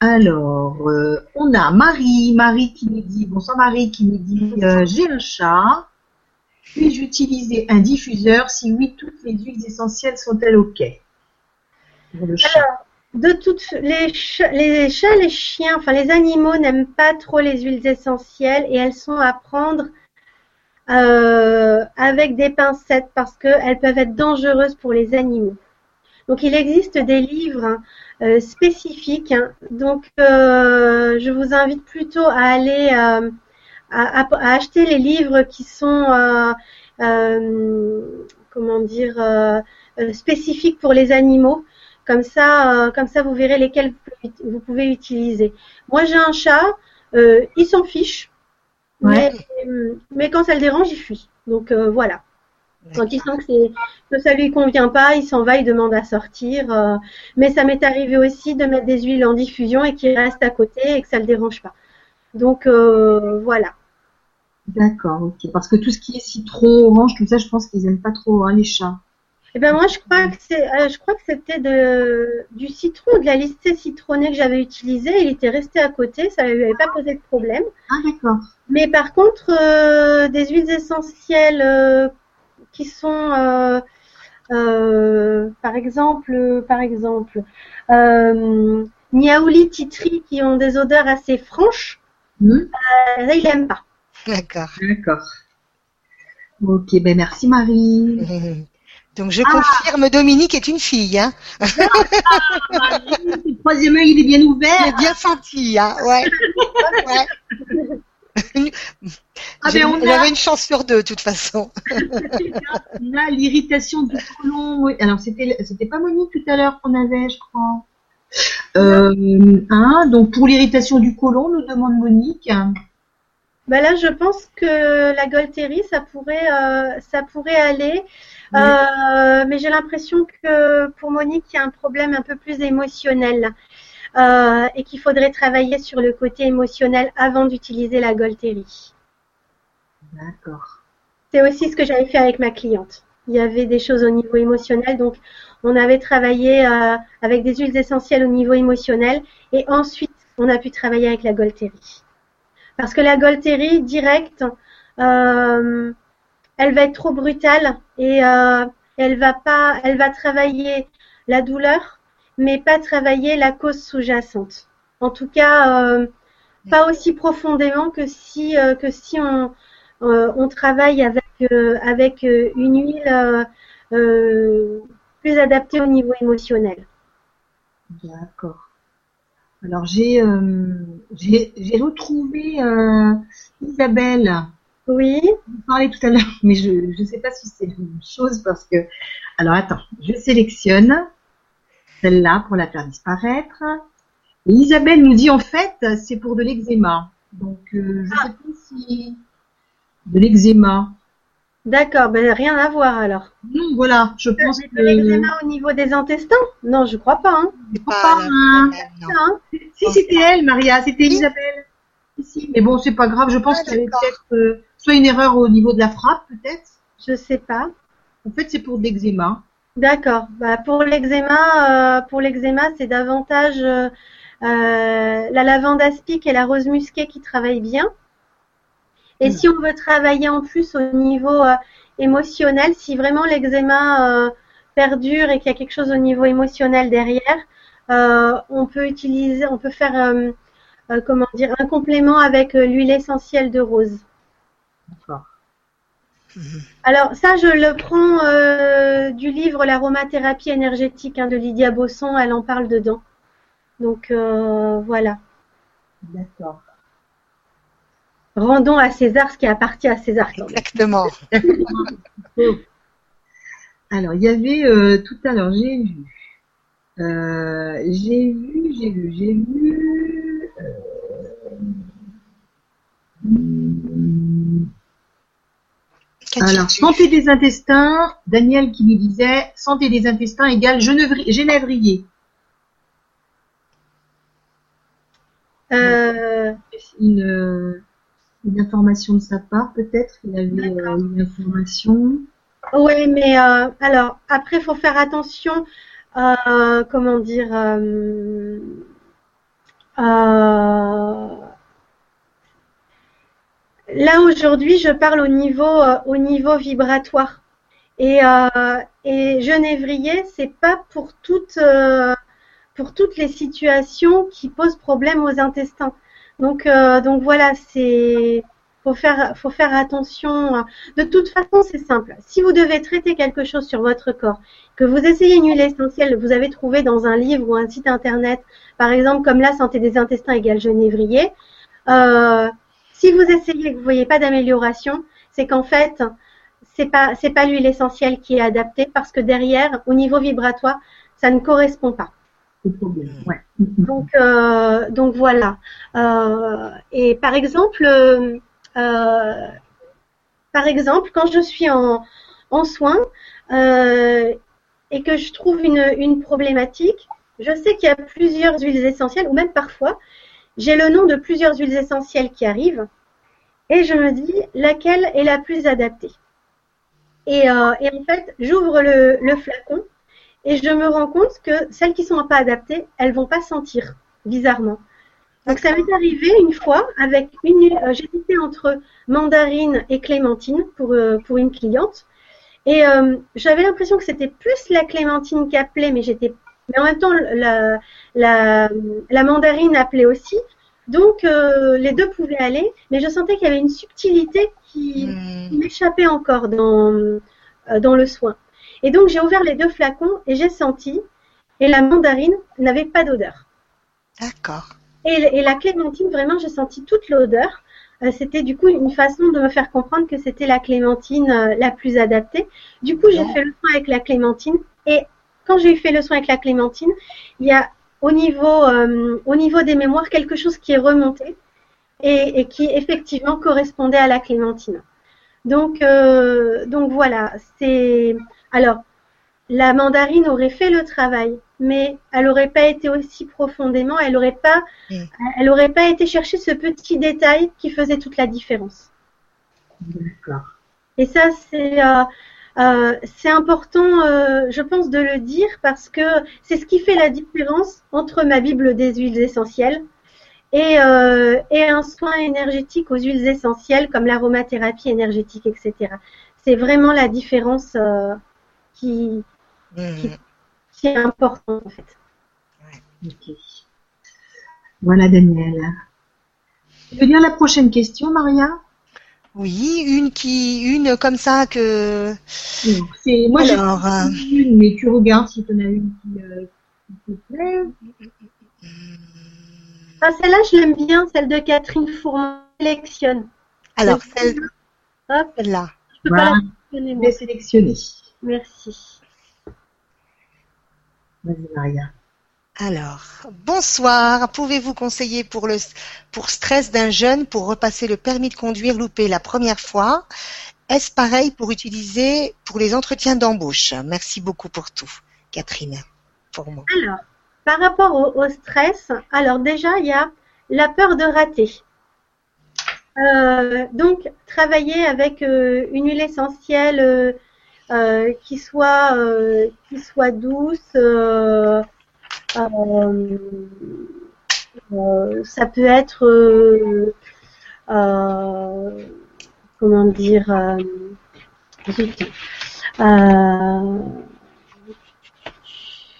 Alors, euh, on a Marie, Marie qui nous dit, bonsoir Marie, qui nous dit, euh, j'ai un chat, puis-je utiliser un diffuseur Si oui, toutes les huiles essentielles sont-elles OK pour le chat? De toutes les chats, les chiens, enfin les animaux n'aiment pas trop les huiles essentielles et elles sont à prendre euh, avec des pincettes parce qu'elles peuvent être dangereuses pour les animaux. Donc il existe des livres euh, spécifiques. Hein. Donc euh, je vous invite plutôt à aller à, acheter les livres qui sont comment dire spécifiques pour les animaux comme ça, comme ça, vous verrez lesquels vous pouvez utiliser. Moi, j'ai un chat, il s'en fiche, mais, quand ça le dérange, il fuit. Donc euh, voilà. Quand il sent que, que ça lui convient pas, il s'en va, il demande à sortir. mais ça m'est arrivé aussi de mettre des huiles en diffusion et qu'il reste à côté et que ça le dérange pas. Donc voilà. D'accord, ok. Parce que tout ce qui est citron, orange, tout ça, je pense qu'ils aiment pas trop hein, les chats. Eh ben moi je crois que c'est, euh, je crois que c'était de du citron, de la listée citronnée que j'avais utilisée. Il était resté à côté, ça lui avait pas posé de problème. Ah d'accord. Mais par contre, euh, des huiles essentielles euh, qui sont, par exemple, par exemple, Niaouli Titri, qui ont des odeurs assez franches, hmm. là il aime pas. D'accord. D'accord. Ok, ben merci Marie. Donc je confirme, Dominique est une fille. Hein. le troisième œil, il est bien ouvert. Il est bien senti, hein. Ouais. Ah ben on a... une chance sur deux, de toute façon. on a l'irritation du côlon. Alors c'était c'était pas Monique tout à l'heure qu'on avait, je crois. Euh, hein, donc pour l'irritation du côlon, nous demande Monique. Ben là, je pense que la Golterie, ça pourrait, euh, ça pourrait aller. Euh, mais j'ai l'impression que pour Monique, il y a un problème un peu plus émotionnel euh, et qu'il faudrait travailler sur le côté émotionnel avant d'utiliser la Golterie. D'accord. C'est aussi ce que j'avais fait avec ma cliente. Il y avait des choses au niveau émotionnel, donc on avait travaillé euh, avec des huiles essentielles au niveau émotionnel et ensuite on a pu travailler avec la Golterie. Parce que la Golterie directe, euh, elle va être trop brutale et euh, elle va pas, elle va travailler la douleur, mais pas travailler la cause sous-jacente. En tout cas, euh, pas aussi profondément que si euh, on travaille avec avec une huile plus adaptée au niveau émotionnel. D'accord. Alors j'ai retrouvé Isabelle oui. Vous parlez tout à l'heure, mais je ne sais pas si c'est la même chose parce que. Alors attends, je sélectionne celle-là pour la faire disparaître. Et Isabelle nous dit en fait, c'est pour de l'eczéma. Donc euh, je ne sais pas si de l'eczéma. D'accord, ben rien à voir alors. Non, voilà, je pense que. De l'eczéma au niveau des intestins? Non, je crois pas. Hein. Je crois pas. Hein. Si c'était elle, Maria, c'était Isabelle. Si, mais bon, c'est pas grave. Je pense ah, qu'il y avait peut-être euh, soit une erreur au niveau de la frappe, peut-être? Je sais pas. En fait, c'est pour l'eczéma. D'accord. Bah, pour l'eczéma, euh, pour l'eczéma, c'est davantage euh, la lavande aspic et la rose musquée qui travaillent bien. Et hmm. si on veut travailler en plus au niveau émotionnel, si vraiment l'eczéma perdure et qu'il y a quelque chose au niveau émotionnel derrière, on peut utiliser, on peut faire euh, comment dire, un complément avec euh, l'huile essentielle de rose. D'accord. Alors ça, je le prends euh, du livre L'aromathérapie énergétique hein, de Lydia Bosson, elle en parle dedans. Donc voilà. D'accord. Rendons à César ce qui appartient à César. Exactement. Alors il y avait tout à l'heure, j'ai vu Euh, j'ai vu, j'ai vu, j'ai vu. Euh, alors, santé des intestins, Daniel qui nous disait santé des intestins égale genévrier. Euh... Une, une, information de sa part, peut-être? Il avait euh, une information. Oui, mais euh, alors, après, il faut faire attention, euh, comment dire, euh, là aujourd'hui, je parle au niveau, au niveau vibratoire. Et, et genévrier, c'est pas pour toutes, pour toutes les situations qui posent problème aux intestins. Donc, donc voilà, c'est faut faire, faut faire attention. De toute façon, c'est simple. Si vous devez traiter quelque chose sur votre corps, que vous essayez une huile essentielle, vous avez trouvé dans un livre ou un site internet, par exemple comme la santé des intestins égale genévrier, euh, si vous essayez et que vous voyez pas d'amélioration, c'est qu'en fait, c'est pas, c'est pas l'huile essentielle qui est adaptée parce que derrière, au niveau vibratoire, ça ne correspond pas. Ouais. Donc, euh, donc voilà. Euh, et par exemple, euh, par exemple, quand je suis en, en soins et que je trouve une, une problématique, je sais qu'il y a plusieurs huiles essentielles, ou même parfois, j'ai le nom de plusieurs huiles essentielles qui arrivent, et je me dis laquelle est la plus adaptée. Et, euh, en fait, j'ouvre le, le, flacon et je me rends compte que celles qui sont pas adaptées, elles vont pas sentir bizarrement. Donc ça m'est arrivé une fois avec une, euh, j'hésitais entre mandarine et clémentine pour euh, pour une cliente et euh, j'avais l'impression que c'était plus la clémentine qui appelait, mais j'étais mais en même temps la la, la mandarine appelait aussi. Donc les deux pouvaient aller, mais je sentais qu'il y avait une subtilité qui, hmm. m'échappait encore dans dans le soin. Et donc j'ai ouvert les deux flacons et j'ai senti et la mandarine n'avait pas d'odeur. D'accord. Et, la clémentine, vraiment, j'ai senti toute l'odeur. Euh, c'était du coup une façon de me faire comprendre que c'était la clémentine euh, la plus adaptée. Du coup, j'ai fait le soin avec la clémentine. Et quand j'ai fait le soin avec la clémentine, il y a au niveau, euh, au niveau des mémoires quelque chose qui est remonté et, et qui effectivement correspondait à la clémentine. Donc, donc voilà. C'est alors la mandarine aurait fait le travail, mais elle n'aurait pas été aussi profondément, elle n'aurait pas, mm. elle aurait pas été chercher ce petit détail qui faisait toute la différence. D'accord. Et ça, c'est euh, euh, c'est important, euh, je pense, de le dire parce que c'est ce qui fait la différence entre ma Bible des huiles essentielles et, et un soin énergétique aux huiles essentielles comme l'aromathérapie énergétique, etc. C'est vraiment la différence qui, qui, est important en fait. Voilà Daniel. Tu veux dire la prochaine question, Maria? Oui, une qui, une comme ça que. C'est moi Alors, euh, une, mais tu regardes si tu en as une qui, euh, te plaît. Ah, celle-là, je l'aime bien, celle de Catherine Fourmont. Sélectionne. Alors, celle-là. là Je peux pas la sélectionner. Merci. Maria. Alors, bonsoir. Pouvez-vous conseiller pour le pour stress d'un jeune pour repasser le permis de conduire loupé la première fois? Est-ce pareil pour utiliser pour les entretiens d'embauche? Merci beaucoup pour tout, Catherine. Pour moi. Alors, par rapport au, stress, alors déjà il y a la peur de rater. Euh, donc, travailler avec euh, une huile essentielle euh, qui soit douce. Euh, ça peut être comment dire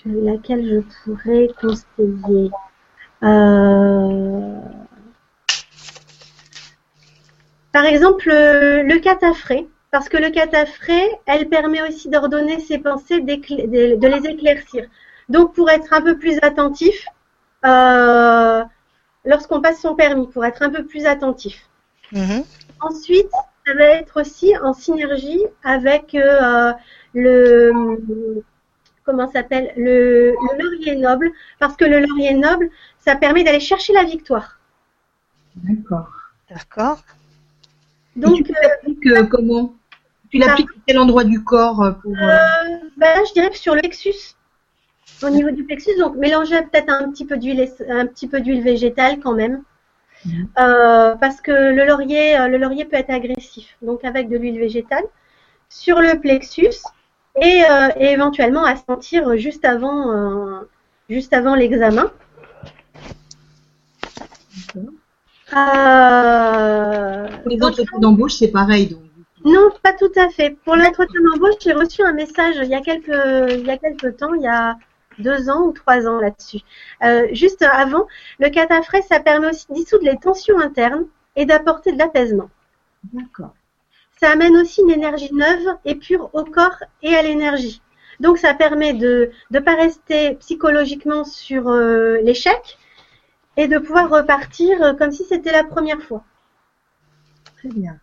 laquelle je pourrais conseiller. par exemple, le, catafré parce que le cataphré, elle permet aussi d'ordonner ses pensées, de les éclaircir. Donc, pour être un peu plus attentif, euh, lorsqu'on passe son permis, pour être un peu plus attentif. Mm-hmm. Ensuite, ça va être aussi en synergie avec euh, le comment s'appelle le, le laurier noble, parce que le laurier noble, ça permet d'aller chercher la victoire. D'accord. D'accord. Donc, tu l'appliques euh, comment? Tu l'appliques à quel endroit du corps pour, euh, ben, Je dirais que sur le plexus. Au niveau du plexus, donc mélanger peut-être un petit peu d'huile, un petit peu d'huile végétale quand même, mhm. parce que le laurier, le laurier peut être agressif. Donc avec de l'huile végétale sur le plexus et, éventuellement à sentir juste avant, juste avant l'examen. Euh, Pour les entretiens d'embauche, c'est pareil. Donc. Non, pas tout à fait. Pour l'entretien d'embauche, j'ai reçu un message il y a quelques, il y a quelques temps, il y a deux ans ou trois ans là-dessus. Euh, juste avant, le cataphrèse, ça permet aussi de dissoudre les tensions internes et d'apporter de l'apaisement. D'accord. Ça amène aussi une énergie neuve et pure au corps et à l'énergie. Donc ça permet de ne pas rester psychologiquement sur euh, l'échec, et de pouvoir repartir euh, comme si c'était la première fois. Très bien.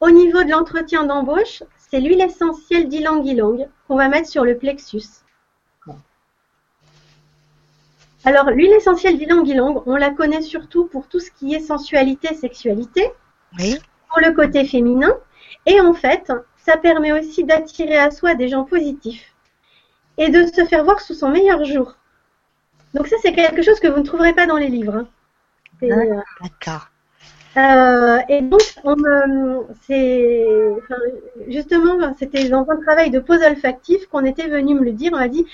Au niveau de l'entretien d'embauche, c'est l'huile essentielle d'ylang-ylang qu'on va mettre sur le plexus. Alors, l'huile essentielle d'ylang-ylang, on la connaît surtout pour tout ce qui est sensualité, sexualité, oui. pour le côté féminin. Et en fait, ça permet aussi d'attirer à soi des gens positifs et de se faire voir sous son meilleur jour. Donc ça, c'est quelque chose que vous ne trouverez pas dans les livres. Hein. Euh, D'accord. Euh, et donc, c'est, justement, c'était dans un travail de pause olfactif qu'on était venu me le dire. On a dit,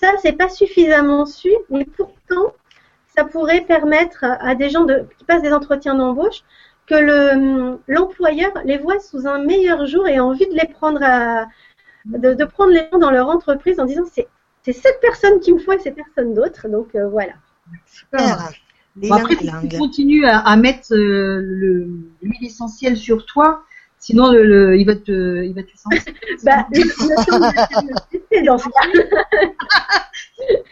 ça, c'est pas suffisamment su, mais pourtant, ça pourrait permettre à des gens de, qui passent des entretiens d'embauche que le, l'employeur les voit sous un meilleur jour et a envie de les prendre à, de, de prendre les gens dans leur entreprise en disant c'est c'est cette personne qui me faut et c'est personne d'autre. Donc euh, voilà. Super. après, tu continues à, mettre euh, l'huile essentielle sur toi, sinon le, il va te, il va te sentir. bah, c'est dans ce cas.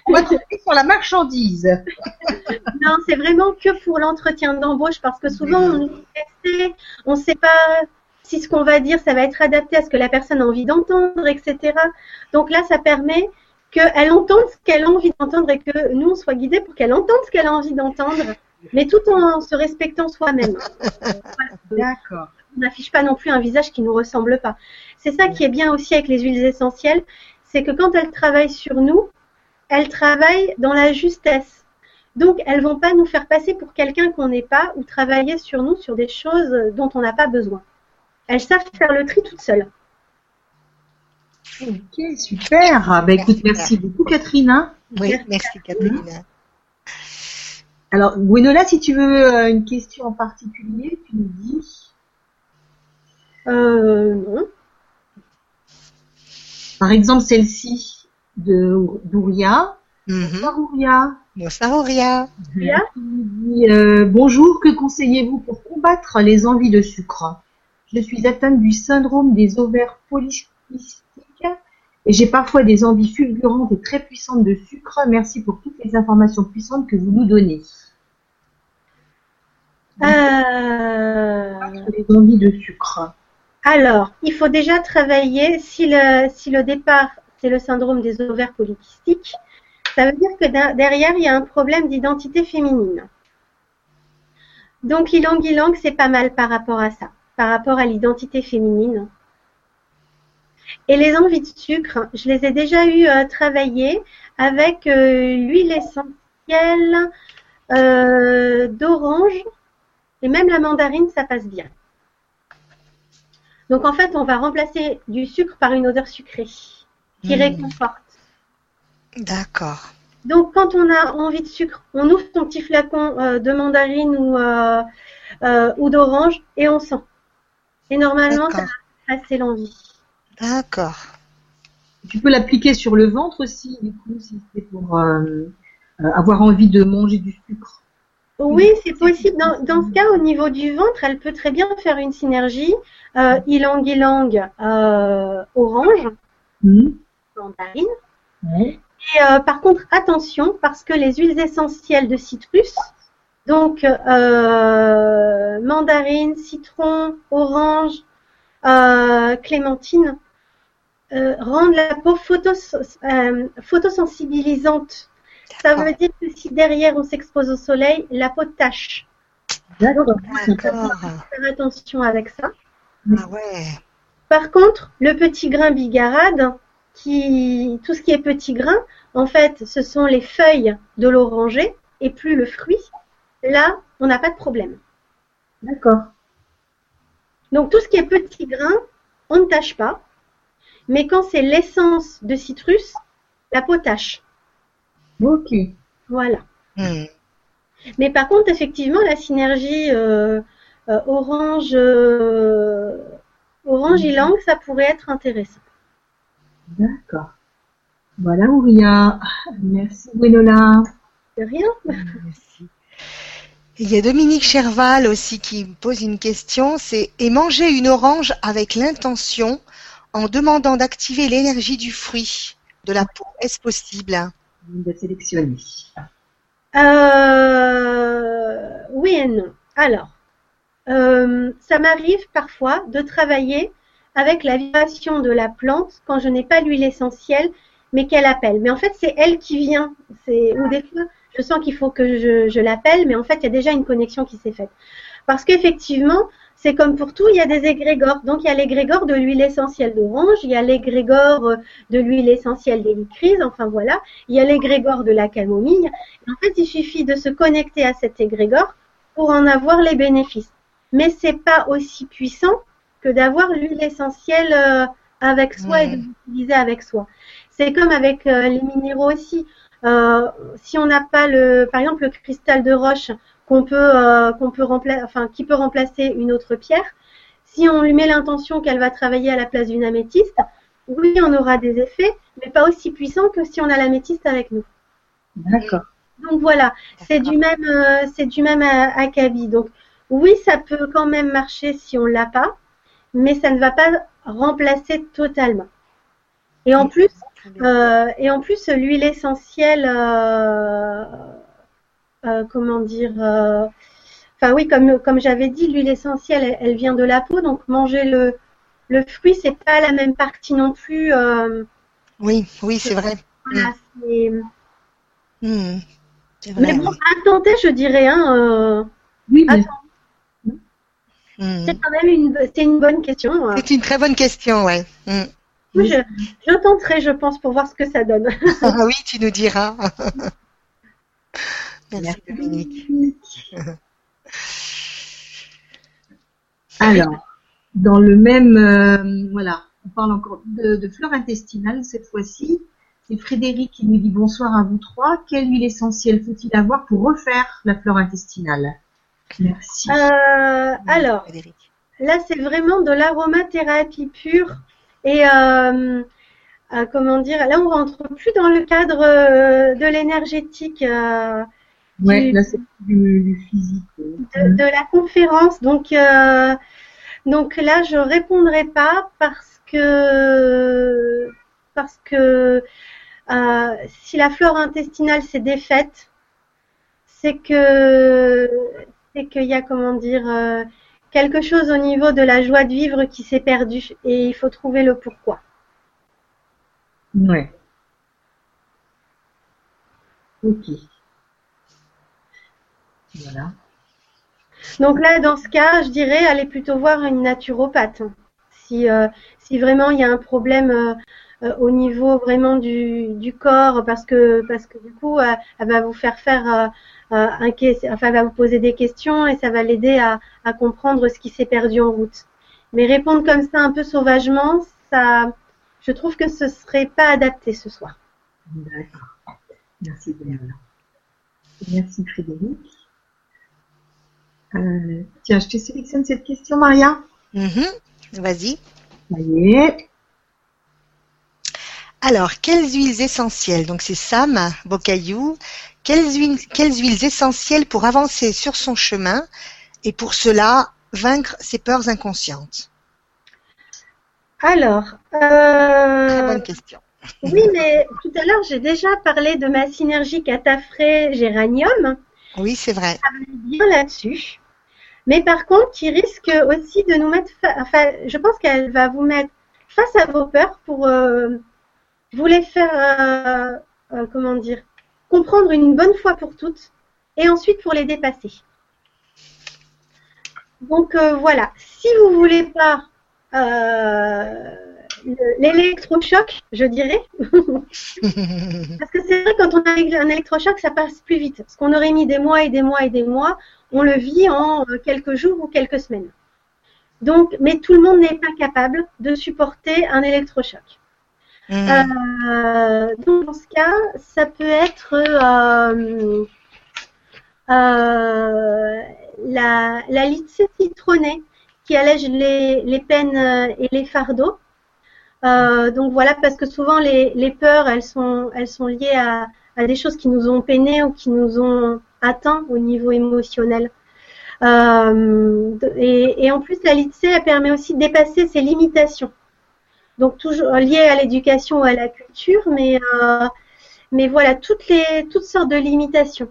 On va trouver sur la marchandise. non, c'est vraiment que pour l'entretien d'embauche parce que souvent on est on ne sait pas si ce qu'on va dire ça va être adapté à ce que la personne a envie d'entendre, etc. Donc là, ça permet qu'elle entende ce qu'elle a envie d'entendre et que nous, on soit guidés pour qu'elle entende ce qu'elle a envie d'entendre, mais tout en se respectant soi-même. D'accord. On n'affiche pas non plus un visage qui ne nous ressemble pas. C'est ça qui est bien aussi avec les huiles essentielles, c'est que quand elles travaillent sur nous, elles travaillent dans la justesse. Donc, elles vont pas nous faire passer pour quelqu'un qu'on n'est pas ou travailler sur nous sur des choses dont on n'a pas besoin. Elles savent faire le tri toutes seules. Ok, super. Ah, bah, écoute, merci beaucoup, Catherine. Hein. Oui, merci, Catherine. Alors, Gwenola, si tu veux euh, une question en particulier, tu nous dis. Euh, non. Par exemple, celle-ci de d'Ouria. Mm Bonsoir, Ouria. Bonsoir, Ouria. Euh, bonjour, que conseillez-vous pour combattre les envies de sucre? Je suis atteinte du syndrome des ovaires polycystiques et j'ai parfois des envies fulgurantes et très puissantes de sucre. Merci pour toutes les informations puissantes que vous nous donnez. Euh... Les envies de sucre. Alors, il faut déjà travailler, si le, départ, c'est le syndrome des ovaires polykystiques, ça veut dire que derrière, il y a un problème d'identité féminine. Donc, ilang ilang, c'est pas mal par rapport à ça, par rapport à l'identité féminine. Et les envies de sucre, je les ai déjà eu euh, travaillées avec euh, l'huile essentielle euh, d'orange et même la mandarine, ça passe bien. Donc en fait, on va remplacer du sucre par une odeur sucrée qui hmm. réconforte. D'accord. Donc quand on a envie de sucre, on ouvre son petit flacon de mandarine ou, ou d'orange et on sent. Et normalement, ça va passer l'envie. D'accord. Tu peux l'appliquer sur le ventre aussi, du coup, si c'est pour euh, euh, avoir envie de manger du sucre. Oui, c'est possible. Dans, ce cas, au niveau du ventre, elle peut très bien faire une synergie euh, ilang ilang euh, orange, mmh. mandarine. Et par contre, attention, parce que les huiles essentielles de citrus, donc mandarine, citron, orange, clémentine, euh, rendre la peau photos, euh, photosensibilisante. Ça veut dire que si derrière on s'expose au soleil, la peau tâche. D'accord. Faire attention avec ça. Ah ouais. Par contre, le petit grain bigarade, qui, tout ce qui est petit grain, en fait, ce sont les feuilles de l'oranger et plus le fruit. Là, on n'a pas de problème. D'accord. Donc tout ce qui est petit grain, on ne tâche pas. Mais quand c'est l'essence de citrus, la peau tâche. Ok. Voilà. Hmm. Mais par contre, effectivement, la synergie euh, euh, orange, euh, orange ylang, ça pourrait être intéressant. D'accord. Voilà, Ouria. Merci, Gwenola. De rien. Merci. Il y a Dominique Cherval aussi qui me pose une question, c'est et manger une orange avec l'intention en demandant d'activer l'énergie du fruit, de la peau, est-ce possible? Va sélectionner. Euh, oui et non. Alors, euh, ça m'arrive parfois de travailler avec la vibration de la plante quand je n'ai pas l'huile essentielle, mais qu'elle appelle. Mais en fait, c'est elle qui vient. C'est ou des je sens qu'il faut que je l'appelle, mais en fait, il y a déjà une connexion qui s'est faite. Parce qu'effectivement, c'est comme pour tout, il y a des égrégores. Donc, il y a l'égrégore de l'huile essentielle d'orange, il y a l'égrégore de l'huile essentielle d'hélicryse, enfin voilà. Il y a l'égrégore de la camomille. En fait, il suffit de se connecter à cet égrégore pour en avoir les bénéfices. Mais c'est pas aussi puissant que d'avoir l'huile essentielle euh, avec soi et de l'utiliser avec soi. C'est comme avec euh, les minéraux aussi. Euh, si on n'a pas le, par exemple, le cristal de roche qu'on peut, euh, qu'on peut remplacer, enfin, qui peut remplacer une autre pierre, si on lui met l'intention qu'elle va travailler à la place d'une améthyste, oui, on aura des effets, mais pas aussi puissants que si on a l'améthyste avec nous. D'accord. Donc voilà, c'est du même, euh, c'est du même acabit. Donc oui, ça peut quand même marcher si on l'a pas, mais ça ne va pas remplacer totalement. Et en plus, euh, et en plus, l'huile essentielle, euh, euh, comment dire, euh, enfin oui, comme comme j'avais dit, l'huile essentielle, elle, elle, vient de la peau, donc manger le le fruit, c'est pas la même partie non plus. euh, Oui, oui, c'est vrai. voilà, c'est-. C'est vrai, Mais bon, oui. à tenter, je dirais. Hein, euh, Oui, mais Attends. Hmm. c'est quand même une, c'est une bonne question. euh. C'est une très bonne question, ouais. Oui, je, je tenterai, je pense, pour voir ce que ça donne. Ah oui, tu nous diras. Merci Merci. Dominique. Alors, dans le même, euh, voilà, on parle encore de, de flore intestinale cette fois-ci. C'est Frédéric qui nous dit bonsoir à vous trois. Quelle huile essentielle faut-il avoir pour refaire la flore intestinale? Merci. Euh, alors, Frédéric. là, c'est vraiment de l'aromathérapie pure. Et euh, euh, comment dire, là, on rentre plus dans le cadre euh, de l'énergétique euh, ouais, là c'est du, du physique. de, de la conférence. Donc, euh, donc là, je répondrai pas parce que parce que euh, si la flore intestinale s'est défaite, c'est que c'est qu'il y a comment dire euh, quelque chose au niveau de la joie de vivre qui s'est perdu et il faut trouver le pourquoi. Ouais. Ok. Voilà. Donc là, dans ce cas, je dirais aller plutôt voir une naturopathe. Si, euh, si vraiment il y a un problème euh, euh, au niveau vraiment du, du corps, parce que parce que du coup, euh, elle va vous faire faire un enfin, elle va vous poser des questions et ça va l'aider à, à comprendre ce qui s'est perdu en route. Mais répondre comme ça un peu sauvagement, ça, je trouve que ce serait pas adapté ce soir. D'accord. Merci Bénévola. Merci Frédéric. Euh, tiens, je te sélectionne cette question, Maria. Mhm. Vas-y. Ça. Alors, quelles huiles essentielles? Donc c'est Sam Bocaillou. Quelles huiles, quelles huiles essentielles pour avancer sur son chemin et pour cela vaincre ses peurs inconscientes? Alors, Très euh, bonne question. Oui, mais tout à l'heure, j'ai déjà parlé de ma synergie cataphrée géranium, Oui, c'est vrai. bien là-dessus. Mais par contre, qui risque aussi de nous mettre, enfin, je pense qu'elle va vous mettre face à vos peurs pour vous les faire, comment dire, comprendre une bonne fois pour toutes et ensuite pour les dépasser. Donc voilà, si vous voulez pas l'électrochoc, je dirais. Parce que c'est vrai, quand on a un électrochoc, ça passe plus vite. Ce qu'on aurait mis des mois et des mois et des mois, on le vit en euh, quelques jours ou quelques semaines. Donc, mais tout le monde n'est pas capable de supporter un électrochoc. Mmh. Euh, donc, dans ce cas, ça peut être euh, euh, la, la citronnée qui allège les, les peines et les fardeaux. Euh, donc voilà, parce que souvent les, peurs, elles sont, liées à, des choses qui nous ont peiné ou qui nous ont atteint au niveau émotionnel. Euh, et, en plus, la LITC, elle permet aussi de dépasser ses limitations. Donc toujours liées à l'éducation ou à la culture, mais, euh, mais voilà, toutes, les, toutes sortes de limitations.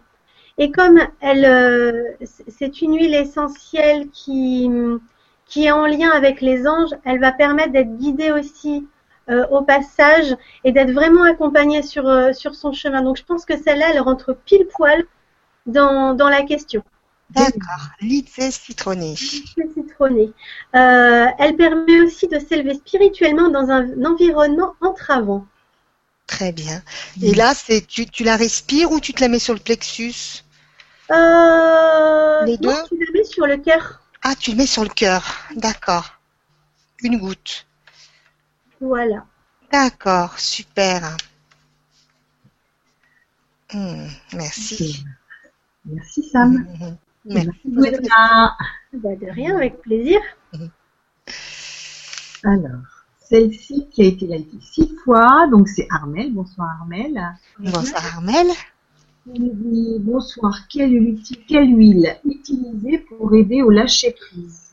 Et comme elle, c'est une huile essentielle qui, qui est en lien avec les anges, elle va permettre d'être guidée aussi euh, au passage et d'être vraiment accompagnée sur, euh, sur son chemin. Donc je pense que celle-là, elle rentre pile poil dans, dans la question. D'accord, lycée citronné. citronné. Euh, elle permet aussi de s'élever spirituellement dans un, environnement entravant. Très bien. Et là, c'est tu, tu la respires ou tu te la mets sur le plexus? Euh, Les deux? tu la mets sur le cœur. Ah, tu le mets sur le cœur. D'accord. Une goutte. Voilà. D'accord, super. Hmm, merci. Merci Sam. Mhm. Merci. Bah, de rien, avec plaisir. Alors, celle-ci qui a été likée six fois, donc c'est Armel. Bonsoir Armel. Bonsoir Armel bonsoir, quelle, huile utiliser pour aider au lâcher prise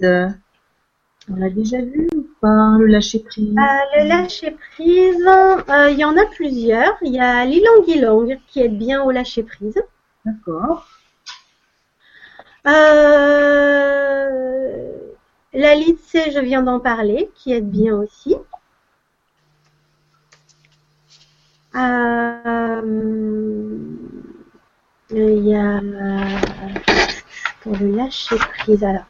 On l'a déjà vu ou pas, le lâcher prise euh, Le lâcher prise, euh, il y en a plusieurs. Il y a l'ilang ilang qui aide bien au lâcher prise. D'accord. Euh, la C, je viens d'en parler, qui aide bien aussi. Euh, il y a pour le lâcher prise. Alors,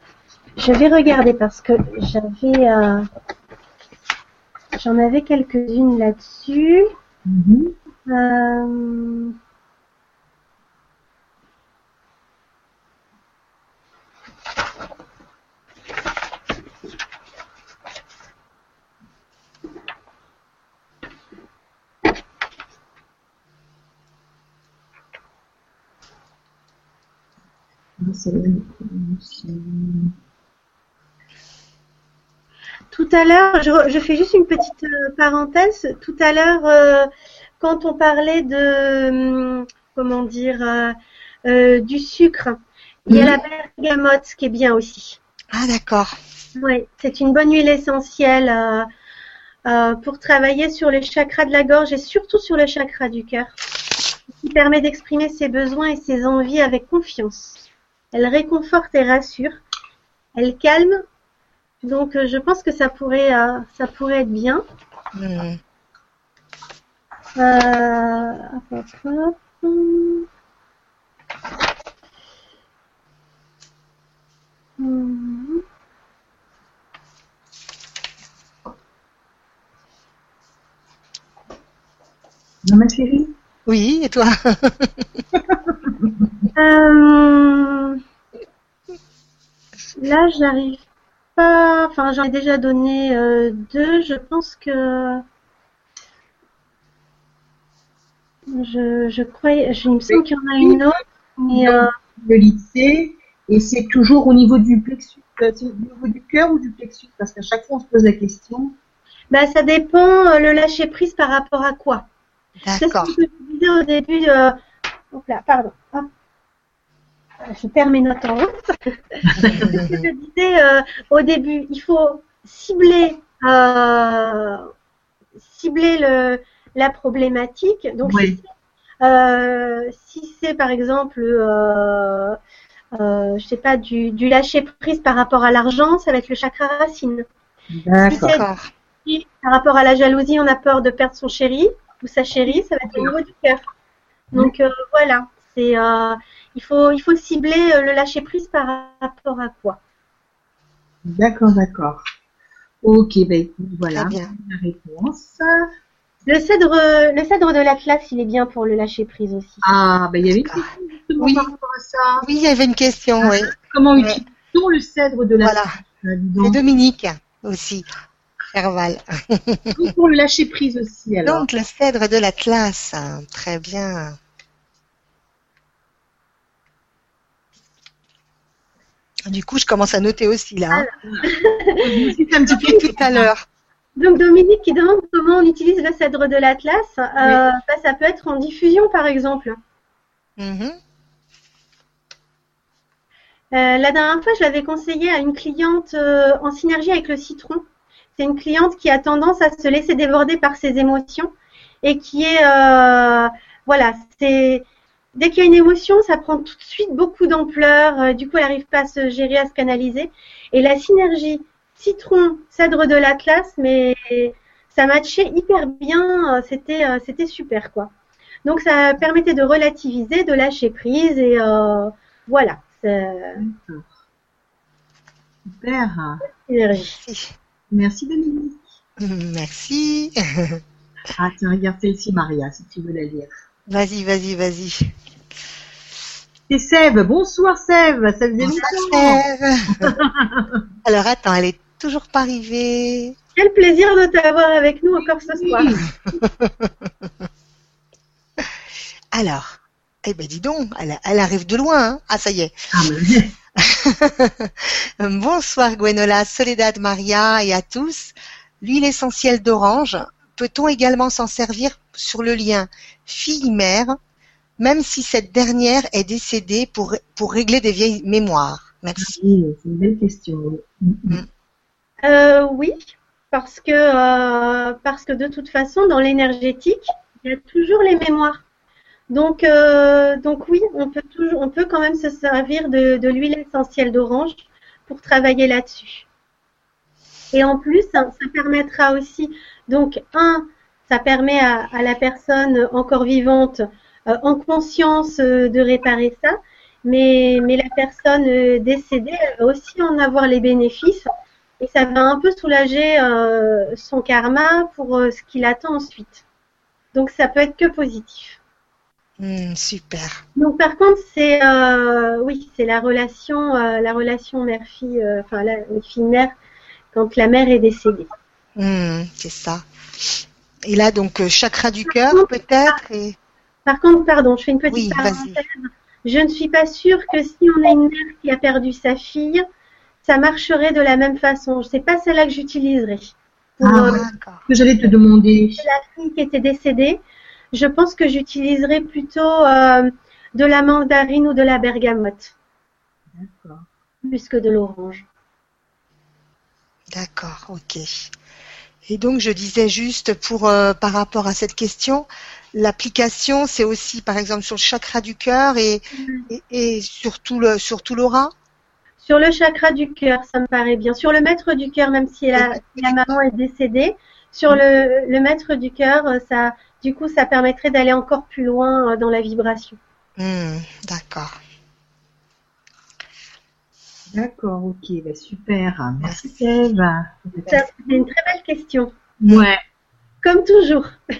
je vais regarder parce que j'avais, euh, j'en avais quelques-unes là-dessus. Mm-hmm. Euh, Tout à l'heure, je, fais juste une petite euh, parenthèse. Tout à l'heure, euh, quand on parlait de, hum, comment dire, euh, du sucre, il y a la bergamote qui est bien aussi. Ah d'accord. Oui, c'est une bonne huile essentielle pour travailler sur les chakras de la gorge et surtout sur le chakra du cœur, qui permet d'exprimer ses besoins et ses envies avec confiance. Elle réconforte et rassure. Elle calme. Donc, euh, je pense que ça pourrait, euh, ça pourrait être bien. Hmm. Euh, Non, ma chérie? Oui, et toi? Euh, là, j'arrive pas. Enfin, j'en ai déjà donné euh, deux. Je pense que. Je, je crois. Je, me semble qu'il y en a une autre. Mais, euh, Le lycée. Et c'est toujours au niveau du plexus. au niveau du cœur ou du plexus? Parce qu'à chaque fois, on se pose la question. Bah, ça dépend le lâcher prise par rapport à quoi? D'accord. C'est ce que je disais au début. Hop là, pardon je perds mes notes en route. je disais euh, au début, il faut cibler, euh, cibler le, la problématique. Donc, euh, si c'est par exemple, euh, je sais pas, du, du, lâcher prise par rapport à l'argent, ça va être le chakra racine. D'accord. si par rapport à la jalousie, on a peur de perdre son chéri ou sa chérie, ça va être au niveau du cœur. Donc euh, voilà, c'est euh, il faut il faut cibler euh, le lâcher prise par rapport à quoi. D'accord, d'accord. Ok, ben voilà bien. la réponse. Le cèdre le cèdre de l'Atlas, il est bien pour le lâcher prise aussi. Ah, ben il y avait une question justement Oui. par rapport à ça. Oui, il y avait une question, oui. Comment Ouais. utilise-t-on le cèdre de la Voilà. Ah, C'est. Dominique aussi. Herval. Pour le lâcher prise aussi alors. Donc, le cèdre de l'Atlas. hein, Très bien. Du coup, je commence à noter aussi là. hein. C'est un petit peu Depuis tout à l'heure. Donc Dominique qui demande comment on utilise le cèdre de l'Atlas. Euh, bah, ça peut être en diffusion par exemple. Mhm. Euh, la dernière fois, je l'avais conseillé à une cliente euh, en synergie avec le citron. C'est une cliente qui a tendance à se laisser déborder par ses émotions et qui est, voilà, c'est dès qu'il y a une émotion, ça prend tout de suite beaucoup d'ampleur. euh, du coup, elle n'arrive pas à se gérer, à se canaliser. Et la synergie citron, cèdre de l'Atlas, mais ça matchait hyper bien. euh, C'était, euh, c'était super quoi. Donc, ça permettait de relativiser, de lâcher prise et euh, voilà. c'est- Super. Merci. Merci Dominique. Merci. Ah tiens, regarde celle-ci Maria, si tu veux la lire. Vas-y, vas-y, vas-y. C'est Sève. Bonsoir Sève. Ça faisait Bonsoir. Sève. Alors, attends, elle est toujours pas arrivée. Quel plaisir de t'avoir avec nous encore ce soir. Alors, eh ben dis donc, elle, elle arrive de loin. hein. Ah, ça y est. Ah, mais- Bonsoir Gwenola, Soledad, Maria et à tous. L'huile essentielle d'orange, peut-on également s'en servir sur le lien? Fille-mère, même si cette dernière est décédée pour, pour régler des vieilles mémoires Merci. Oui, c'est une belle question. oui. Euh, oui, parce que euh, parce que de toute façon, dans l'énergétique, il y a toujours les mémoires. Donc euh, donc oui, on peut toujours, on peut quand même se servir de, de l'huile essentielle d'orange pour travailler là-dessus. Et en plus, ça, ça permettra aussi, donc un, ça permet à, à la personne encore vivante, euh, en conscience, euh, de réparer ça. Mais, mais la personne euh, décédée, elle va aussi en avoir les bénéfices et ça va un peu soulager son karma pour ce qu'il attend ensuite. Donc ça peut être que positif. Hmm, super. Donc par contre c'est oui c'est la relation la relation mère-fille enfin la fille-mère quand la mère est décédée. Hmm, c'est ça. Et là, donc, euh, chakra du cœur, peut-être et... Par contre pardon je fais une petite Oui, parenthèse. Je ne suis pas sûre que si on a une mère qui a perdu sa fille ça marcherait de la même façon. Je sais pas celle-là que j'utiliserais. Pour Ah, euh, D'accord. Que j'allais te demander. la fille qui était décédée, je pense que j'utiliserais plutôt euh, de la mandarine ou de la bergamote, D'accord. plus que de l'orange. D'accord, ok. Et donc je disais juste pour euh, par rapport à cette question, l'application c'est aussi par exemple sur le chakra du cœur et, et, et sur tout le l'aura. Sur le chakra du cœur, ça me paraît bien. Sur le maître du cœur, même si la, maman est décédée, sur le, le maître du cœur, euh, ça, du coup, ça permettrait d'aller encore plus loin euh, dans la vibration. Hmm, D'accord. D'accord, ok, bah super. Merci. Ça, C'est une très belle question. Ouais. Comme toujours.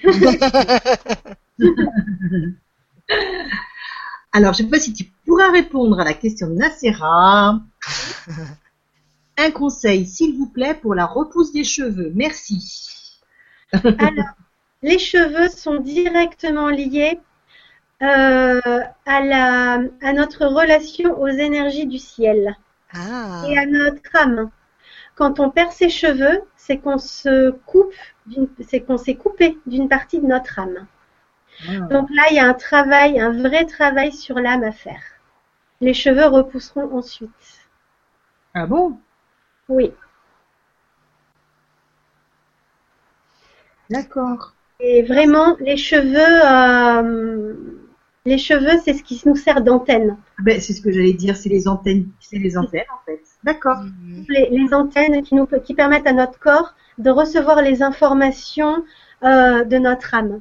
Alors, je ne sais pas si tu pourras répondre à la question de Nacera. Un conseil, s'il vous plaît, pour la repousse des cheveux. Merci. Alors, les cheveux sont directement liés euh, à, la, à notre relation aux énergies du ciel Ah, et à notre âme. Quand on perd ses cheveux, c'est qu'on se coupe, c'est qu'on s'est coupé d'une partie de notre âme. Donc là, il y a un travail, un vrai travail sur l'âme à faire. Les cheveux repousseront ensuite. Ah bon? Oui. D'accord. Et vraiment, les cheveux, euh, les cheveux, c'est ce qui nous sert d'antenne. Ben, c'est ce que j'allais dire, c'est les antennes, c'est les antennes en fait. D'accord. Les, les antennes qui nous qui permettent à notre corps de recevoir les informations euh, de notre âme.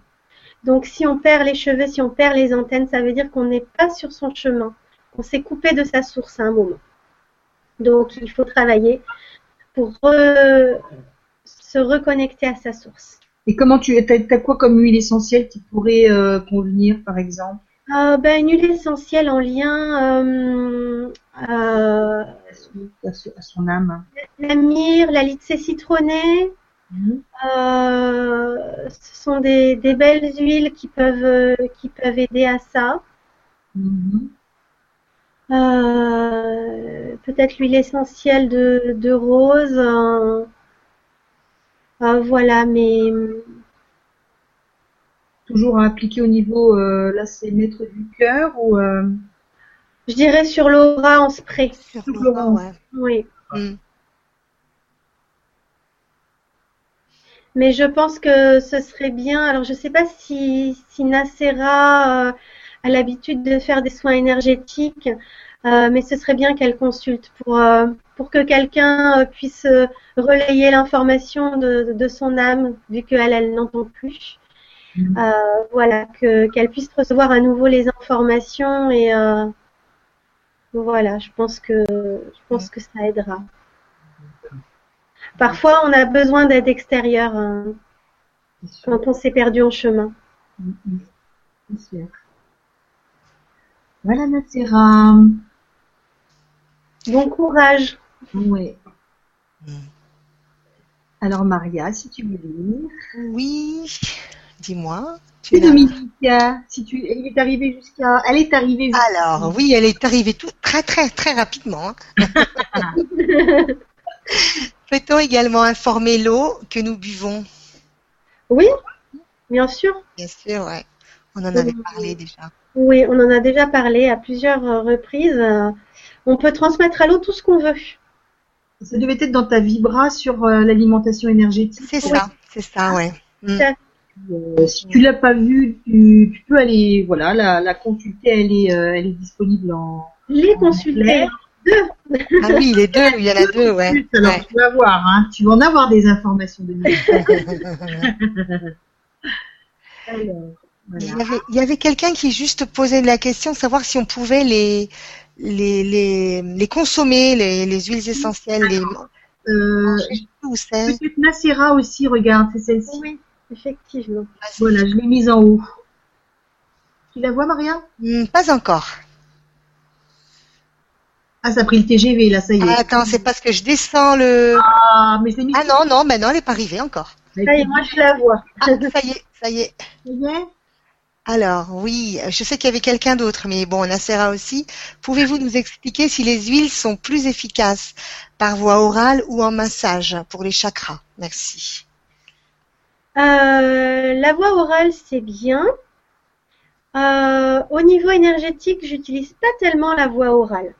Donc si on perd les cheveux, si on perd les antennes, ça veut dire qu'on n'est pas sur son chemin. On s'est coupé de sa source à un moment. Donc il faut travailler pour re- se reconnecter à sa source. Et comment tu as, t'as quoi comme huile essentielle qui pourrait euh, convenir, par exemple? Euh, ben, une huile essentielle en lien euh, euh, à, son- à son âme la myrrhe, la lycée citronnée, Mhm. ce sont des, des belles huiles qui peuvent qui peuvent aider à ça. Mhm. Peut-être l'huile essentielle de, de rose. euh, voilà, mais Toujours à appliquer au niveau, euh, là c'est maître du cœur ou euh, je dirais sur l'aura en spray. Sur Tout Laura, ouais. Oui. Mm. Mais je pense que ce serait bien. Alors, je ne sais pas si, si Nacera euh, a l'habitude de faire des soins énergétiques, euh, mais ce serait bien qu'elle consulte pour, euh, pour que quelqu'un euh, puisse relayer l'information de, de son âme, vu qu'elle, elle n'entend plus. Mhm. Euh, voilà, que, qu'elle puisse recevoir à nouveau les informations et euh, voilà, je pense que je pense que ça aidera. Parfois, on a besoin d'aide extérieure hein, quand on s'est perdu en chemin. Mhm. C'est sûr. Voilà Natsera. Bon courage. Mm. Alors Maria, si tu veux lire. Oui, dis-moi. Et l'as- Dominica, si tu, elle est arrivée jusqu'à, elle est arrivée jusqu'à. Alors, oui, elle est arrivée tout très très très rapidement. hein. Peut-on également informer l'eau que nous buvons? Oui, bien sûr. Bien sûr, ouais. On en avait parlé déjà. Oui, on en a déjà parlé à plusieurs reprises. On peut transmettre à l'eau tout ce qu'on veut. Ça devait être dans ta vibra sur euh, l'alimentation énergétique. C'est ça, c'est ça, ouais. Mm. Ça- Euh, si tu l'as pas vue, tu, tu peux aller, voilà, la, la consulter. Elle est, euh, elle est disponible en. Les consulter. Deux. Ah oui, les deux, il y en a deux, ouais. Alors Ouais. tu vas voir, hein, tu vas en avoir des informations de Alors, Il y voilà. avait, il y avait quelqu'un qui juste posait la question de savoir si on pouvait les, les, les, les consommer, les, les huiles essentielles, les Euh, je sais plus où c'est. Peut-être Nacera aussi, regarde, c'est celle-ci. Oui, effectivement. Voilà, je l'ai mise en haut. Tu la vois, Maria? Hmm, Pas encore. Ah, ça a pris le TGV, là, ça y est. Ah, attends, c'est parce que je descends le. Ah, mais je l'ai mis. Ah non, non, ben non, elle n'est pas arrivée encore. Ça y est, moi je la vois. Ah, ça y est, ça y est. Ça y est? Alors, oui, je sais qu'il y avait quelqu'un d'autre, mais bon, Nacera aussi. Pouvez-vous nous expliquer si les huiles sont plus efficaces par voie orale ou en massage pour les chakras? Merci. Euh, la voie orale, c'est bien. Euh, au niveau énergétique, j'utilise pas tellement la voie orale.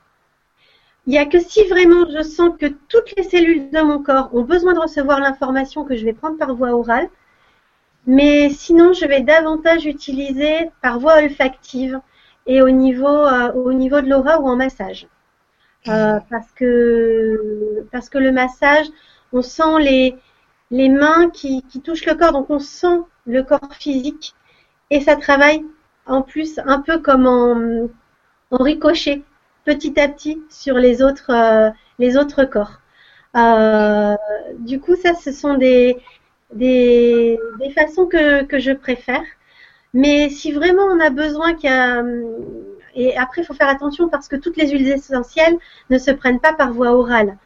Il n'y a que si vraiment je sens que toutes les cellules de mon corps ont besoin de recevoir l'information que je vais prendre par voie orale. Mais sinon, je vais davantage utiliser par voie olfactive et au niveau, euh, au niveau de l'aura ou en massage. Parce que parce que le massage, on sent les les mains qui, touchent le corps, donc on sent le corps physique et ça travaille en plus un peu comme en, ricochet, petit à petit sur les autres euh, corps. Euh, du coup, ça, ce sont des façons que, que je préfère. Mais si vraiment on a besoin et après, il faut faire attention parce que toutes les huiles essentielles ne se prennent pas par voie orale.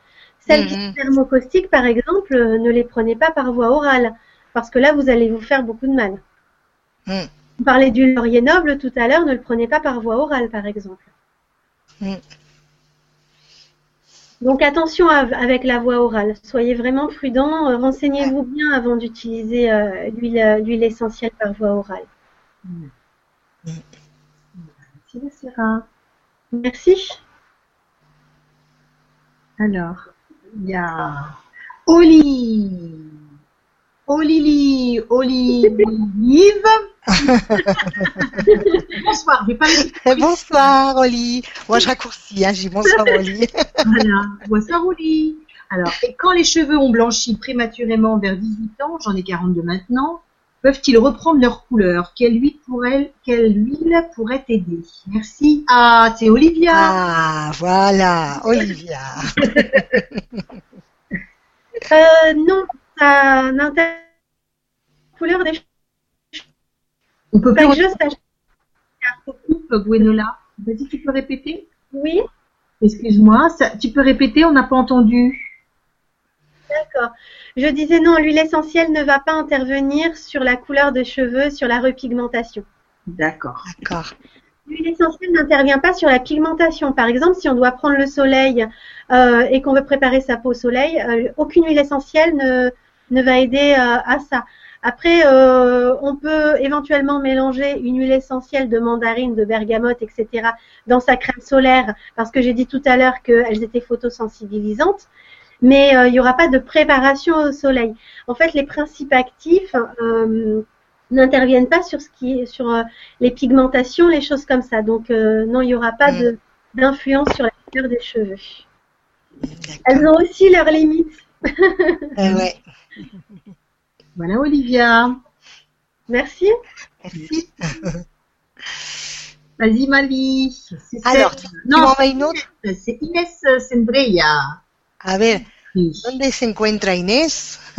Celles qui Mhm. sont thermocaustiques, par exemple, euh, ne les prenez pas par voie orale parce que là, vous allez vous faire beaucoup de mal. Mhm. On parlait du laurier noble tout à l'heure, ne le prenez pas par voie orale, par exemple. Donc attention à- avec la voie orale. Soyez vraiment prudents. euh, Renseignez-vous bien avant d'utiliser euh, l'huile l'huile essentielle par voie orale. Merci, Nacera. Merci. Alors, il y a Oli. Olili, Olive. bonsoir, je vais pas Bonsoir, Oli. Moi, je raccourcis, hein, j'ai bonsoir, Oli. voilà, bonsoir, Oli. Alors, et quand les cheveux ont blanchi prématurément vers 18 ans, j'en ai 42 maintenant, peuvent-ils reprendre leur couleur? Quelle huile pourrait, quelle huile pourrait aider? Merci. Ah, c'est Olivia. Ah, voilà, Olivia. euh, non, ça n'intéresse couleur des cheveux. On peut pas juste coupe, Gwenola. Vas-y, tu peux répéter? Oui. Excuse-moi, tu peux répéter, on n'a pas entendu. D'accord. Je disais non, l'huile essentielle ne va pas intervenir sur la couleur de cheveux, sur la repigmentation. D'accord. D'accord. L'huile essentielle n'intervient pas sur la pigmentation. Par exemple, si on doit prendre le soleil euh, et qu'on veut préparer sa peau au soleil, euh, aucune huile essentielle ne, ne va aider euh, à ça. Après, on peut éventuellement mélanger une huile essentielle de mandarine, de bergamote, etc. dans sa crème solaire, parce que j'ai dit tout à l'heure qu'elles étaient photosensibilisantes mais il n'y aura pas de préparation au soleil. En fait, les principes actifs n'interviennent pas sur ce qui est sur les pigmentations, les choses comme ça. Donc non, il n'y aura pas de d'influence sur la couleur des cheveux. Elles ont aussi leurs limites. Eh ouais. Voilà Olivia. Merci. Merci. Vas-y Mali. Alors, tu, non, tu une autre? C'est Inès Sembreya. A ver, ¿dónde se encuentra Inés?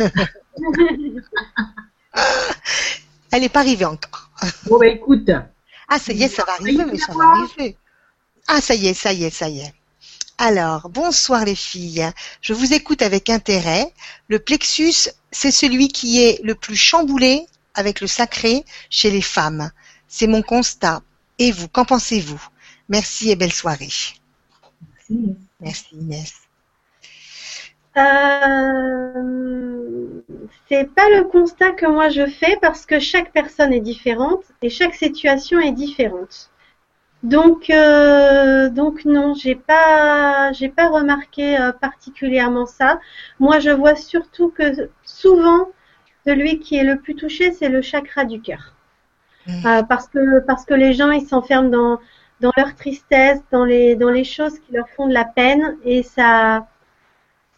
Elle n'est pas arrivée encore. Bon, bah écoute. Ah, ça y est, ça va arriver, mais ça va arriver. Ah, ça y est, ça y est, ça y est. Alors, bonsoir les filles. Je vous écoute avec intérêt. Le plexus, c'est celui qui est le plus chamboulé avec le sacré chez les femmes. C'est mon constat. Et vous, qu'en pensez-vous? Merci et belle soirée. Merci. Merci Inès. Euh, c'est pas le constat que moi je fais parce que chaque personne est différente et chaque situation est différente. Donc, euh, donc non, j'ai pas, j'ai pas remarqué euh, particulièrement ça. Moi, je vois surtout que souvent, celui qui est le plus touché, c'est le chakra du cœur, mmh. euh, parce que parce que les gens ils s'enferment dans dans leur tristesse, dans les dans les choses qui leur font de la peine, et ça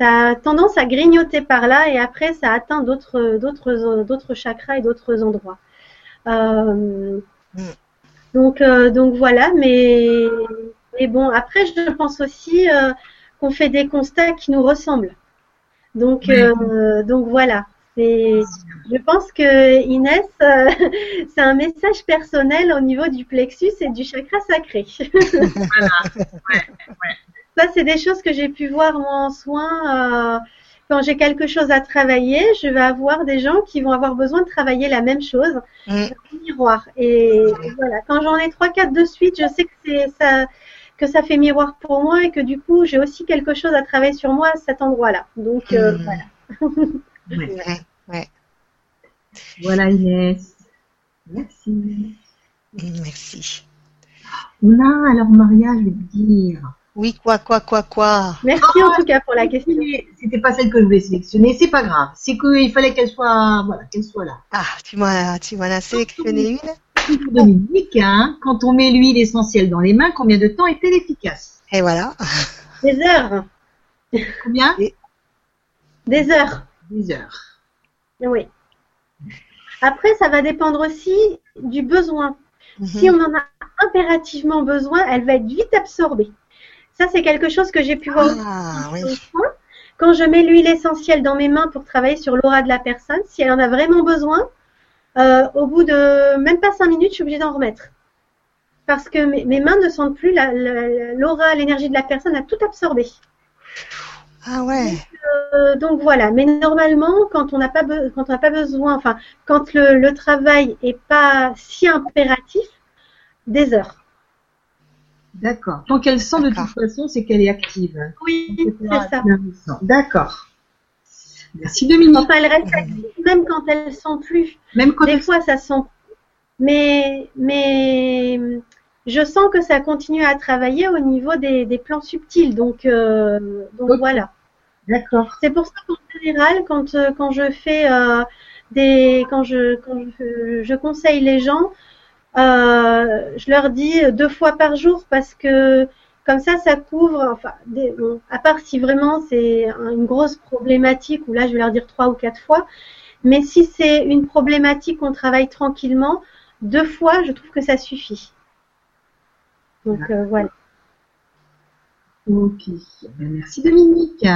ça a tendance à grignoter par là, et après ça atteint d'autres d'autres d'autres chakras et d'autres endroits. Mmh. Donc, euh, donc voilà, mais, mais bon, après, je pense aussi euh, qu'on fait des constats qui nous ressemblent. Donc, euh, donc voilà. Je pense que Inès, c'est un message personnel au niveau du plexus et du chakra sacré. voilà. Ouais, ouais. Ça, c'est des choses que j'ai pu voir moi en soins quand j'ai quelque chose à travailler, je vais avoir des gens qui vont avoir besoin de travailler la même chose, mm. miroir. Et voilà, quand j'en ai trois, quatre de suite, je sais que c'est ça, que ça fait miroir pour moi et que du coup, j'ai aussi quelque chose à travailler sur moi à cet endroit-là. Donc euh, mm. voilà. ouais, Voilà Inès. Merci. Merci. On a alors Maria, je vais te dire. Oui, quoi, quoi, quoi, quoi. Merci en tout cas pour la question. C'était pas celle que je voulais sélectionner, c'est pas grave. C'est qu'il fallait qu'elle soit, voilà, qu'elle soit là. Ah, tu m'as, tu m'en as sélectionné une. Dominique, hein, quand on met l'huile essentielle dans les mains, combien de temps est-elle efficace? Et voilà. Des heures. Combien? Des heures. Des heures. Oui. Après, ça va dépendre aussi du besoin. Si mhm. on en a impérativement besoin, elle va être vite absorbée. Ça, c'est quelque chose que j'ai pu voir. Ah, Quand je mets l'huile essentielle dans mes mains pour travailler sur l'aura de la personne, si elle en a vraiment besoin, euh, au bout de même pas cinq minutes, je suis obligée d'en remettre. Parce que mes, mains ne sentent plus l'aura, l'énergie de la personne a tout absorbé. Ah ouais. Euh, donc, voilà. Mais normalement, quand on n'a pas, quand on n'a pas besoin, enfin, quand le, le travail est pas si impératif, des heures. D'accord. Tant qu'elle sent de toute façon, c'est qu'elle est active. Oui, c'est ça. D'accord. Merci Dominique. Enfin, elle reste active même quand elle sent plus. Même quand Des fois, ça sent. Mais, mais je sens que ça continue à travailler au niveau des, des plans subtils. Donc, euh, donc voilà. D'accord. C'est pour ça qu'en général, quand, euh, quand je fais euh, des, quand je, quand je, je conseille les gens, euh, je leur dis deux fois par jour parce que comme ça, ça couvre, enfin, des, bon, à part si vraiment c'est une grosse problématique, où là, je vais leur dire trois ou quatre fois. Mais si c'est une problématique qu'on travaille tranquillement, deux fois, je trouve que ça suffit. Donc euh, voilà. Ok, ben, merci Dominique.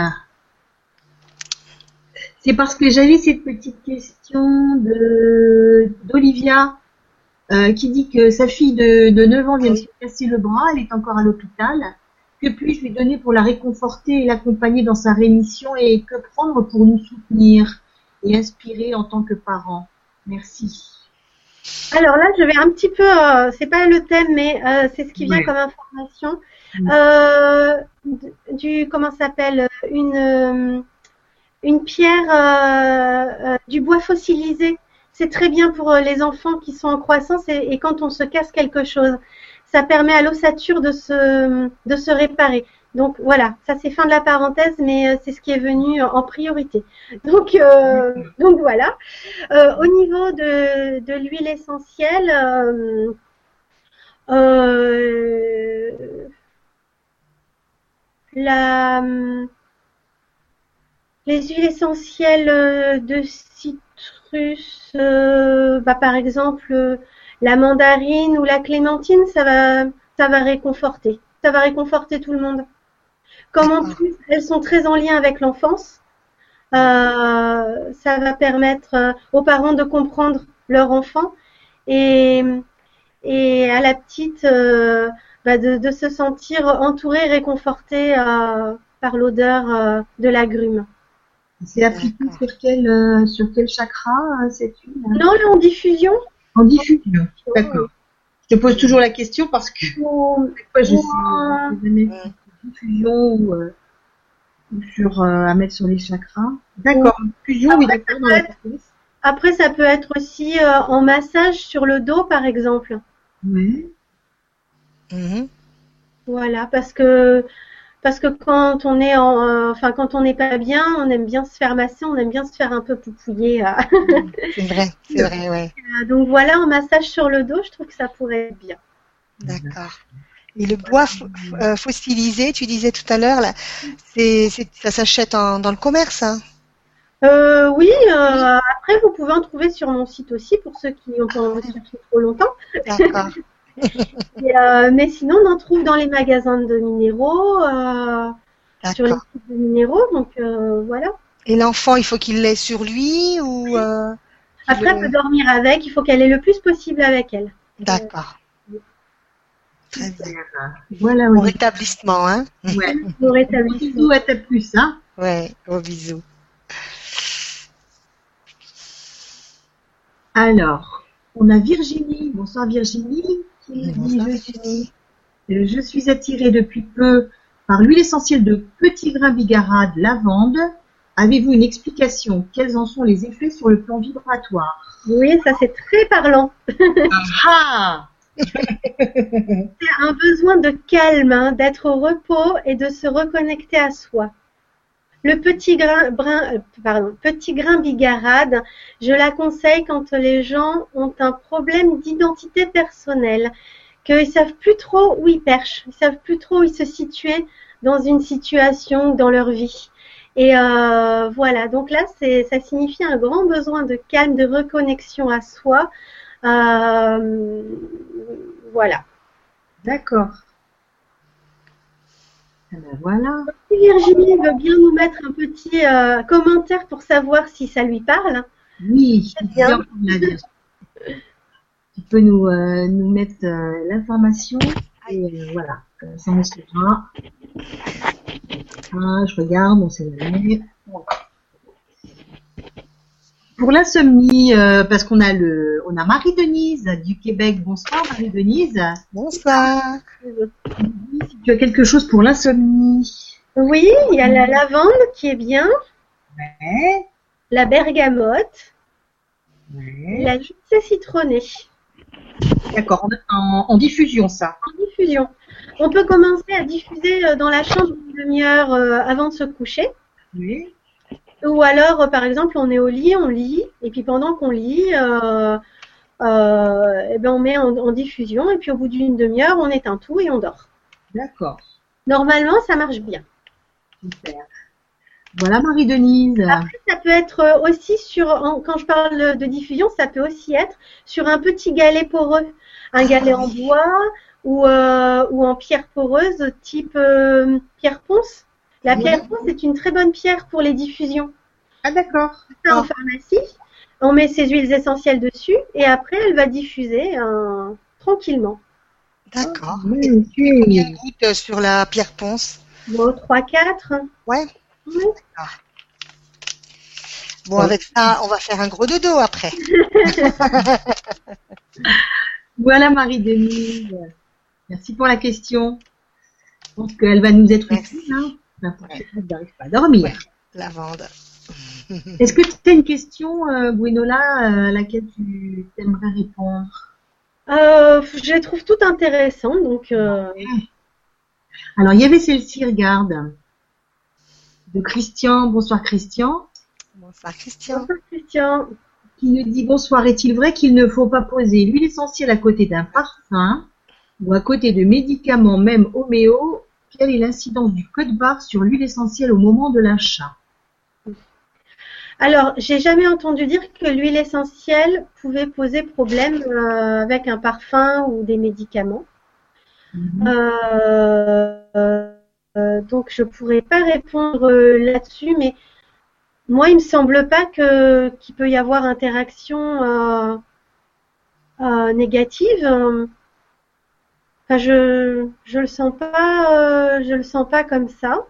C'est parce que j'avais cette petite question de d'Olivia euh, qui dit que sa fille de, de 9 ans vient de se casser le bras, elle est encore à l'hôpital. Que puis-je lui donner pour la réconforter et l'accompagner dans sa rémission et que prendre pour nous soutenir et inspirer en tant que parent Merci. Alors là, je vais un petit peu, euh, c'est pas le thème, mais euh, c'est ce qui vient comme information. Mm. Euh, du, comment ça s'appelle Une euh, une pierre, euh, euh, du bois fossilisé. C'est très bien pour les enfants qui sont en croissance et, et quand on se casse quelque chose, ça permet à l'ossature de se de se réparer. Donc voilà, ça c'est fin de la parenthèse, mais euh, c'est ce qui est venu en priorité. Donc euh, donc voilà. Euh, au niveau de, de l'huile essentielle, euh, euh, la, les huiles essentielles euh, de citrus, euh, bah, par exemple euh, la mandarine ou la clémentine, ça va, ça va réconforter. Ça va réconforter tout le monde. Comme en plus elles sont très en lien avec l'enfance, euh, ça va permettre euh, aux parents de comprendre leur enfant et, et à la petite euh, bah, de, de se sentir entourée, réconfortée euh, par l'odeur euh, de l'agrume. C'est appliqué sur quel, euh, sur quel chakra cette huile? Non, là en diffusion, En diffusion. D'accord. Je te pose toujours la question parce que je sais diffusion ou, euh, ou sur euh, à mettre sur les chakras. D'accord. Diffusion, oui, Après, d'accord. après ça peut être aussi euh, en massage sur le dos par exemple. Ouais. Mhm. Voilà, parce que parce que quand on est en, euh, enfin quand on n'est pas bien, on aime bien se faire masser, on aime bien se faire un peu poupouiller. euh. C'est vrai, c'est vrai, ouais. Donc voilà, en massage sur le dos, je trouve que ça pourrait être bien. D'accord. Et le bois euh, fossilisé, tu disais tout à l'heure, là, c'est, c'est- ça s'achète en- dans le commerce, hein Euh, oui, euh, après vous pouvez en trouver sur mon site aussi pour ceux qui ont pas envie de trop longtemps. D'accord. Et, euh, mais sinon, on en trouve dans les magasins de minéraux, sur les sites de minéraux. Donc voilà. Et l'enfant, il faut qu'il l'ait sur lui ou Après, elle peut dormir avec. Il faut qu'elle ait le plus possible avec elle. D'accord. Très bien. Voilà, Bon oui. rétablissement, hein Ouais. Pour rétablissement. Bisous à ta plus, hein. Ouais, gros bisous. Alors, on a Virginie. Bonsoir Virginie. Qui nous dit Bonsoir, je, suis, Virginie. euh, je suis attirée depuis peu par l'huile essentielle de petit grain bigarade lavande. Avez-vous une explication? Quels en sont les effets sur le plan vibratoire? Oui, ça c'est très parlant. Ah C'est un besoin de calme, hein, d'être au repos et de se reconnecter à soi. Le petit grain, brin- euh, petit grain bigarade, je la conseille quand les gens ont un problème d'identité personnelle, qu'ils savent plus trop où ils perchent, ils savent plus trop où ils se situer dans une situation, dans leur vie. Et euh, voilà, donc là, ça signifie un grand besoin de calme, de reconnexion à soi. Euh, voilà. D'accord. Ah ben voilà. Si Virginie veut bien nous mettre un petit euh, commentaire pour savoir si ça lui parle. Oui, bien. Tu peux nous, euh, nous mettre euh, l'information et voilà, ça saura. Ah, je regarde, on sait jamais. Voilà. Pour l'insomnie, euh, parce qu'on a le, on a Marie-Denise du Québec. Bonsoir Marie-Denise. Bonsoir. Si tu as quelque chose pour l'insomnie? Oui, il y a la lavande qui est bien, Ouais. la bergamote, ouais. la lycée citronnée D'accord, en, en- en diffusion ça. en diffusion. On peut commencer à diffuser euh, dans la chambre une demi-heure euh, avant de se coucher. Oui. Ou alors, euh, par exemple, on est au lit, on lit, et puis pendant qu'on lit, euh, euh, eh ben on met en, en diffusion, et puis au bout d'une demi-heure, on éteint tout et on dort. D'accord. Normalement, ça marche bien. Super. Voilà Marie-Denise. Après, ça peut être aussi sur, en- quand je parle de diffusion, ça peut aussi être sur un petit galet poreux, un galet en bois ou, euh, ou en pierre poreuse type pierre ponce. La pierre ponce est une très bonne pierre pour les diffusions. Ah d'accord. Ça, en pharmacie, on met ses huiles essentielles dessus et après elle va diffuser euh, tranquillement. D'accord. Oui, Et combien de gouttes euh, sur la pierre ponce? Bon, 3-4. Ouais. Oui. Bon, avec ça, on va faire un gros dodo après. Voilà Marie-Denise. Merci pour la question. Je pense qu'elle va nous être Merci. utile. Hein. N'importe qui n'arrive pas à dormir. Lavande. Est-ce que tu as une question, euh, Gwenola, euh, à laquelle tu aimerais répondre? Euh, je les trouve toutes intéressantes, donc euh, Alors, il y avait celle-ci, regarde, de Christian. Bonsoir Christian. Bonsoir Christian. bonsoir, Christian. qui nous dit bonsoir, est-il vrai qu'il ne faut pas poser l'huile essentielle à côté d'un parfum ou à côté de médicaments, même homéo Quelle est l'incidence du code barre sur l'huile essentielle au moment de l'achat Alors, j'ai jamais entendu dire que l'huile essentielle pouvait poser problème euh, avec un parfum ou des médicaments. Mhm. Euh, euh, donc, je pourrais pas répondre là-dessus, mais moi, il me semble pas que qu'il peut y avoir interaction négative. Enfin, je je le sens pas, euh, je le sens pas comme ça.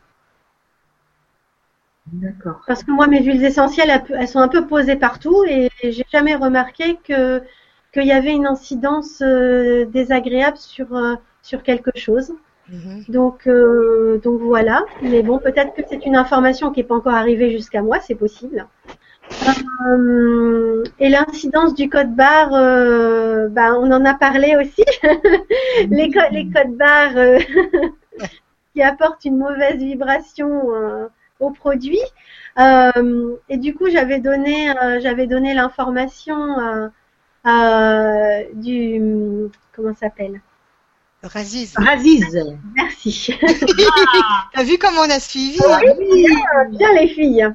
D'accord. Parce que moi, mes huiles essentielles, elles, sont un peu posées partout et j'ai jamais remarqué que qu'il y avait une incidence euh, désagréable sur euh, sur quelque chose. Mhm. Donc donc voilà. Mais bon, peut-être que c'est une information qui n'est pas encore arrivée jusqu'à moi, c'est possible. Euh, et l'incidence du code barre, euh, bah, on en a parlé aussi. les, co- les codes barres euh, qui apportent une mauvaise vibration euh, au produit. Euh, et du coup, j'avais donné, euh, j'avais donné l'information euh, euh, du comment ça s'appelle? Le Raziz. Raziz. Merci. T'as vu comment on a suivi Ah oui, Bien les filles.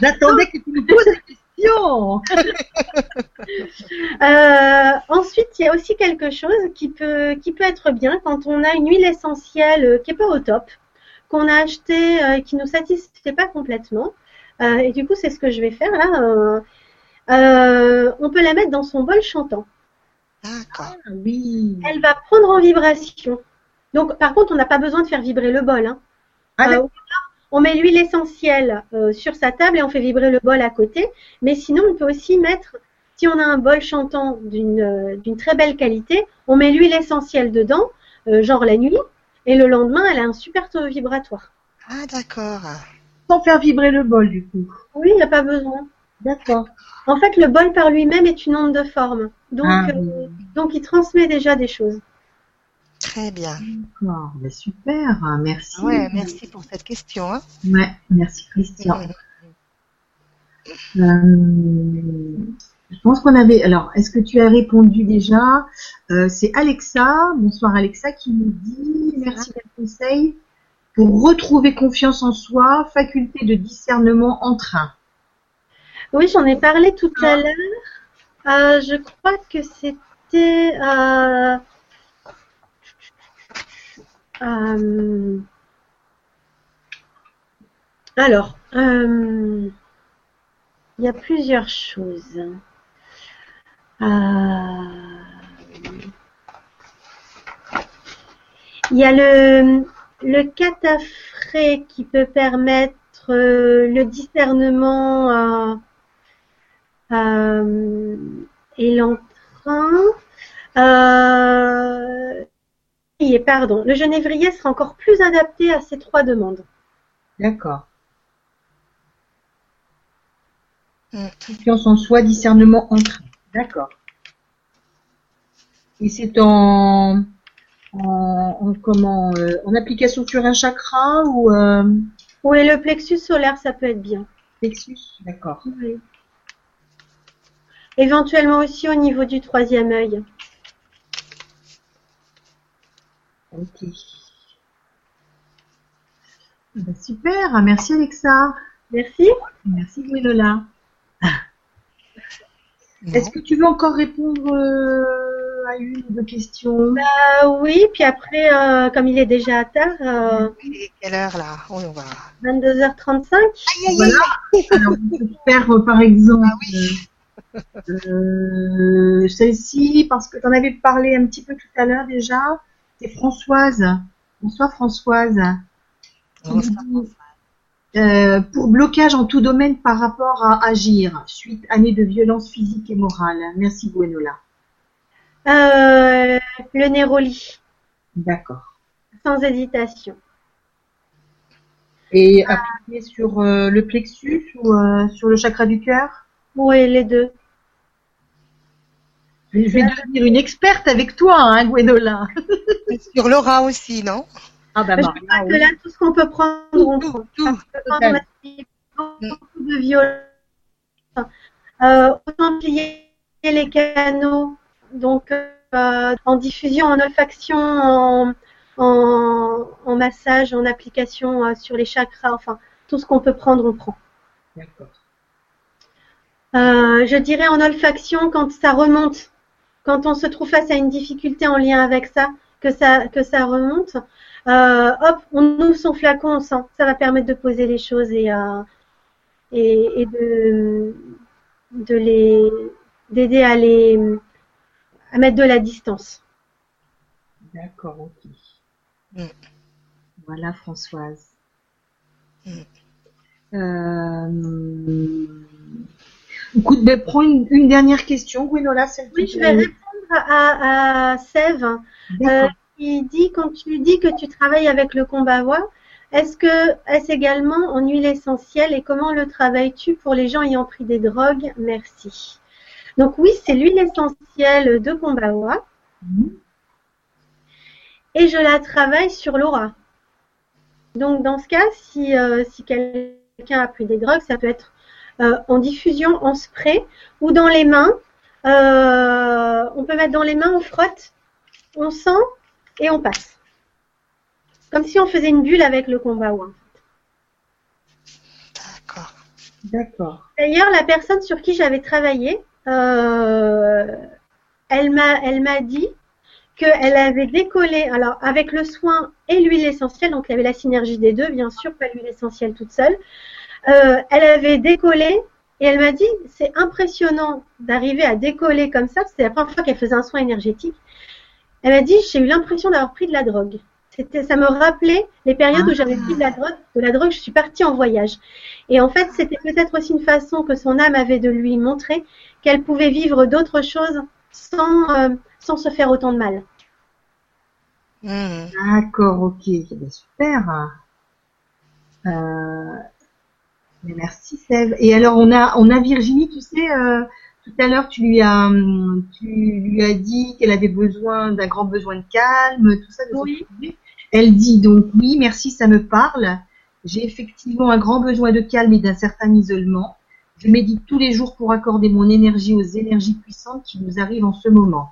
J'attendais que tu me poses la question. Euh, ensuite, il y a aussi quelque chose qui peut, qui peut être bien quand on a une huile essentielle euh, qui est pas au top, qu'on a acheté, euh, qui nous satisfait pas complètement. Euh, et du coup, c'est ce que je vais faire là. on peut la mettre dans son bol chantant. D'accord. Ah oui. Elle va prendre en vibration. Donc, par contre, on n'a pas besoin de faire vibrer le bol. Hein. Ah, Euh. On met l'huile essentielle euh, sur sa table et on fait vibrer le bol à côté. Mais sinon, on peut aussi mettre, si on a un bol chantant d'une euh, d'une très belle qualité, on met l'huile essentielle dedans, euh, genre la nuit, et le lendemain, elle a un super taux vibratoire. Ah, d'accord. Sans faire vibrer le bol, du coup. Oui, il n'y a pas besoin. D'accord. En fait, le bol par lui-même est une onde de forme. Donc, Ah, euh, oui. donc il transmet déjà des choses. Très bien. D'accord. Ben, super. Merci. Ouais, merci pour cette question. Hein. Ouais, merci Christian. Mhm. Euh, je pense qu'on avait. Alors, est-ce que tu as répondu déjà? Euh, C'est Alexa. Bonsoir Alexa qui nous dit merci des conseils pour retrouver confiance en soi, faculté de discernement en train. Oui, j'en ai parlé tout à l'heure. Euh, je crois que c'était. Euh, alors, euh, il y a plusieurs choses. Euh, il y a le, le qui peut permettre le discernement et l'entrain. Et pardon, le genévrier sera encore plus adapté à ces trois demandes. D'accord. Mm. Confiance en soi, discernement en train. D'accord. Et c'est en, en, en comment euh, en application sur un chakra ou euh, Oui, le plexus solaire, ça peut être bien. Plexus, d'accord. Oui. Éventuellement aussi au niveau du troisième œil. Ok. Bah, super, merci Alexa. Merci. Merci Gwenola. Est-ce que tu veux encore répondre euh, à une ou deux questions? Bah oui, puis après, euh, comme il est déjà tard, euh, Quelle heure là? On va. 22h35. Aïe, aïe, Voilà. aïe. Alors, on peut faire euh, par exemple euh, celle-ci, parce que tu en avais parlé un petit peu tout à l'heure déjà. C'est Françoise. Bonsoir Françoise. Euh, pour blocage en tout domaine par rapport à agir, suite année de violence physique et morale. Merci Gwenola. Euh, le néroli, D'accord. sans hésitation. Et appliqué sur euh, le plexus ou euh, sur le chakra du cœur? Oui, les deux. Je vais devenir une experte avec toi, hein, Gwenola. Sur Laura aussi, non? Ah bah, Je bah, que là, tout ce qu'on peut prendre, on Tout, prend. tout. Subi beaucoup de violence, euh, autant plier les canaux, donc euh, en diffusion, en olfaction, en, en, en massage, en application euh, sur les chakras, enfin, tout ce qu'on peut prendre, on prend. D'accord. Euh, je dirais en olfaction quand ça remonte, quand on se trouve face à une difficulté en lien avec ça, que ça que ça remonte. Euh, hop, on ouvre son flacon, on sent. Ça va permettre de poser les choses et euh, et, et de de les d'aider à les à mettre de la distance. D'accord, ok. Mm. Voilà Françoise. Mm. Euh... Écoute, ben, prends une, une dernière question, Gwenola, celle Oui, qui je vais répondre à, à Sève. D'accord. Il dit quand tu dis que tu travailles avec le combawa, est-ce que est-ce également en huile essentielle et comment le travailles-tu pour les gens ayant pris des drogues? Merci. Donc oui, c'est l'huile essentielle de combawa Mhm. et je la travaille sur l'aura. Donc dans ce cas, si euh, si quelqu'un a pris des drogues, ça peut être euh, en diffusion, en spray ou dans les mains. Euh, on peut mettre dans les mains, on frotte, on sent et on passe. Comme si on faisait une bulle avec le combat. D'accord. D'accord. D'ailleurs, la personne sur qui j'avais travaillé, euh, elle m'a, elle m'a dit qu'elle avait décollé, alors avec le soin et l'huile essentielle, donc il y avait la synergie des deux, bien sûr, pas l'huile essentielle toute seule. Euh, elle avait décollé et elle m'a dit c'est impressionnant d'arriver à décoller comme ça. C'était la première fois qu'elle faisait un soin énergétique. Elle m'a dit j'ai eu l'impression d'avoir pris de la drogue. C'était, ça me rappelait les périodes où j'avais pris de la drogue. De la drogue, je suis partie en voyage. Et en fait, c'était peut-être aussi une façon que son âme avait de lui montrer qu'elle pouvait vivre d'autres choses sans, euh, sans se faire autant de mal. Mhm. D'accord, ok. Ben, super. Euh, mais merci Sève. Et alors on a on a Virginie, tu sais, euh, tout à l'heure tu lui as hum, tu lui as dit qu'elle avait besoin d'un grand besoin de calme, tout ça. de Oui. Elle dit donc oui, merci, ça me parle. J'ai effectivement un grand besoin de calme et d'un certain isolement. Je médite tous les jours pour accorder mon énergie aux énergies puissantes qui nous arrivent en ce moment.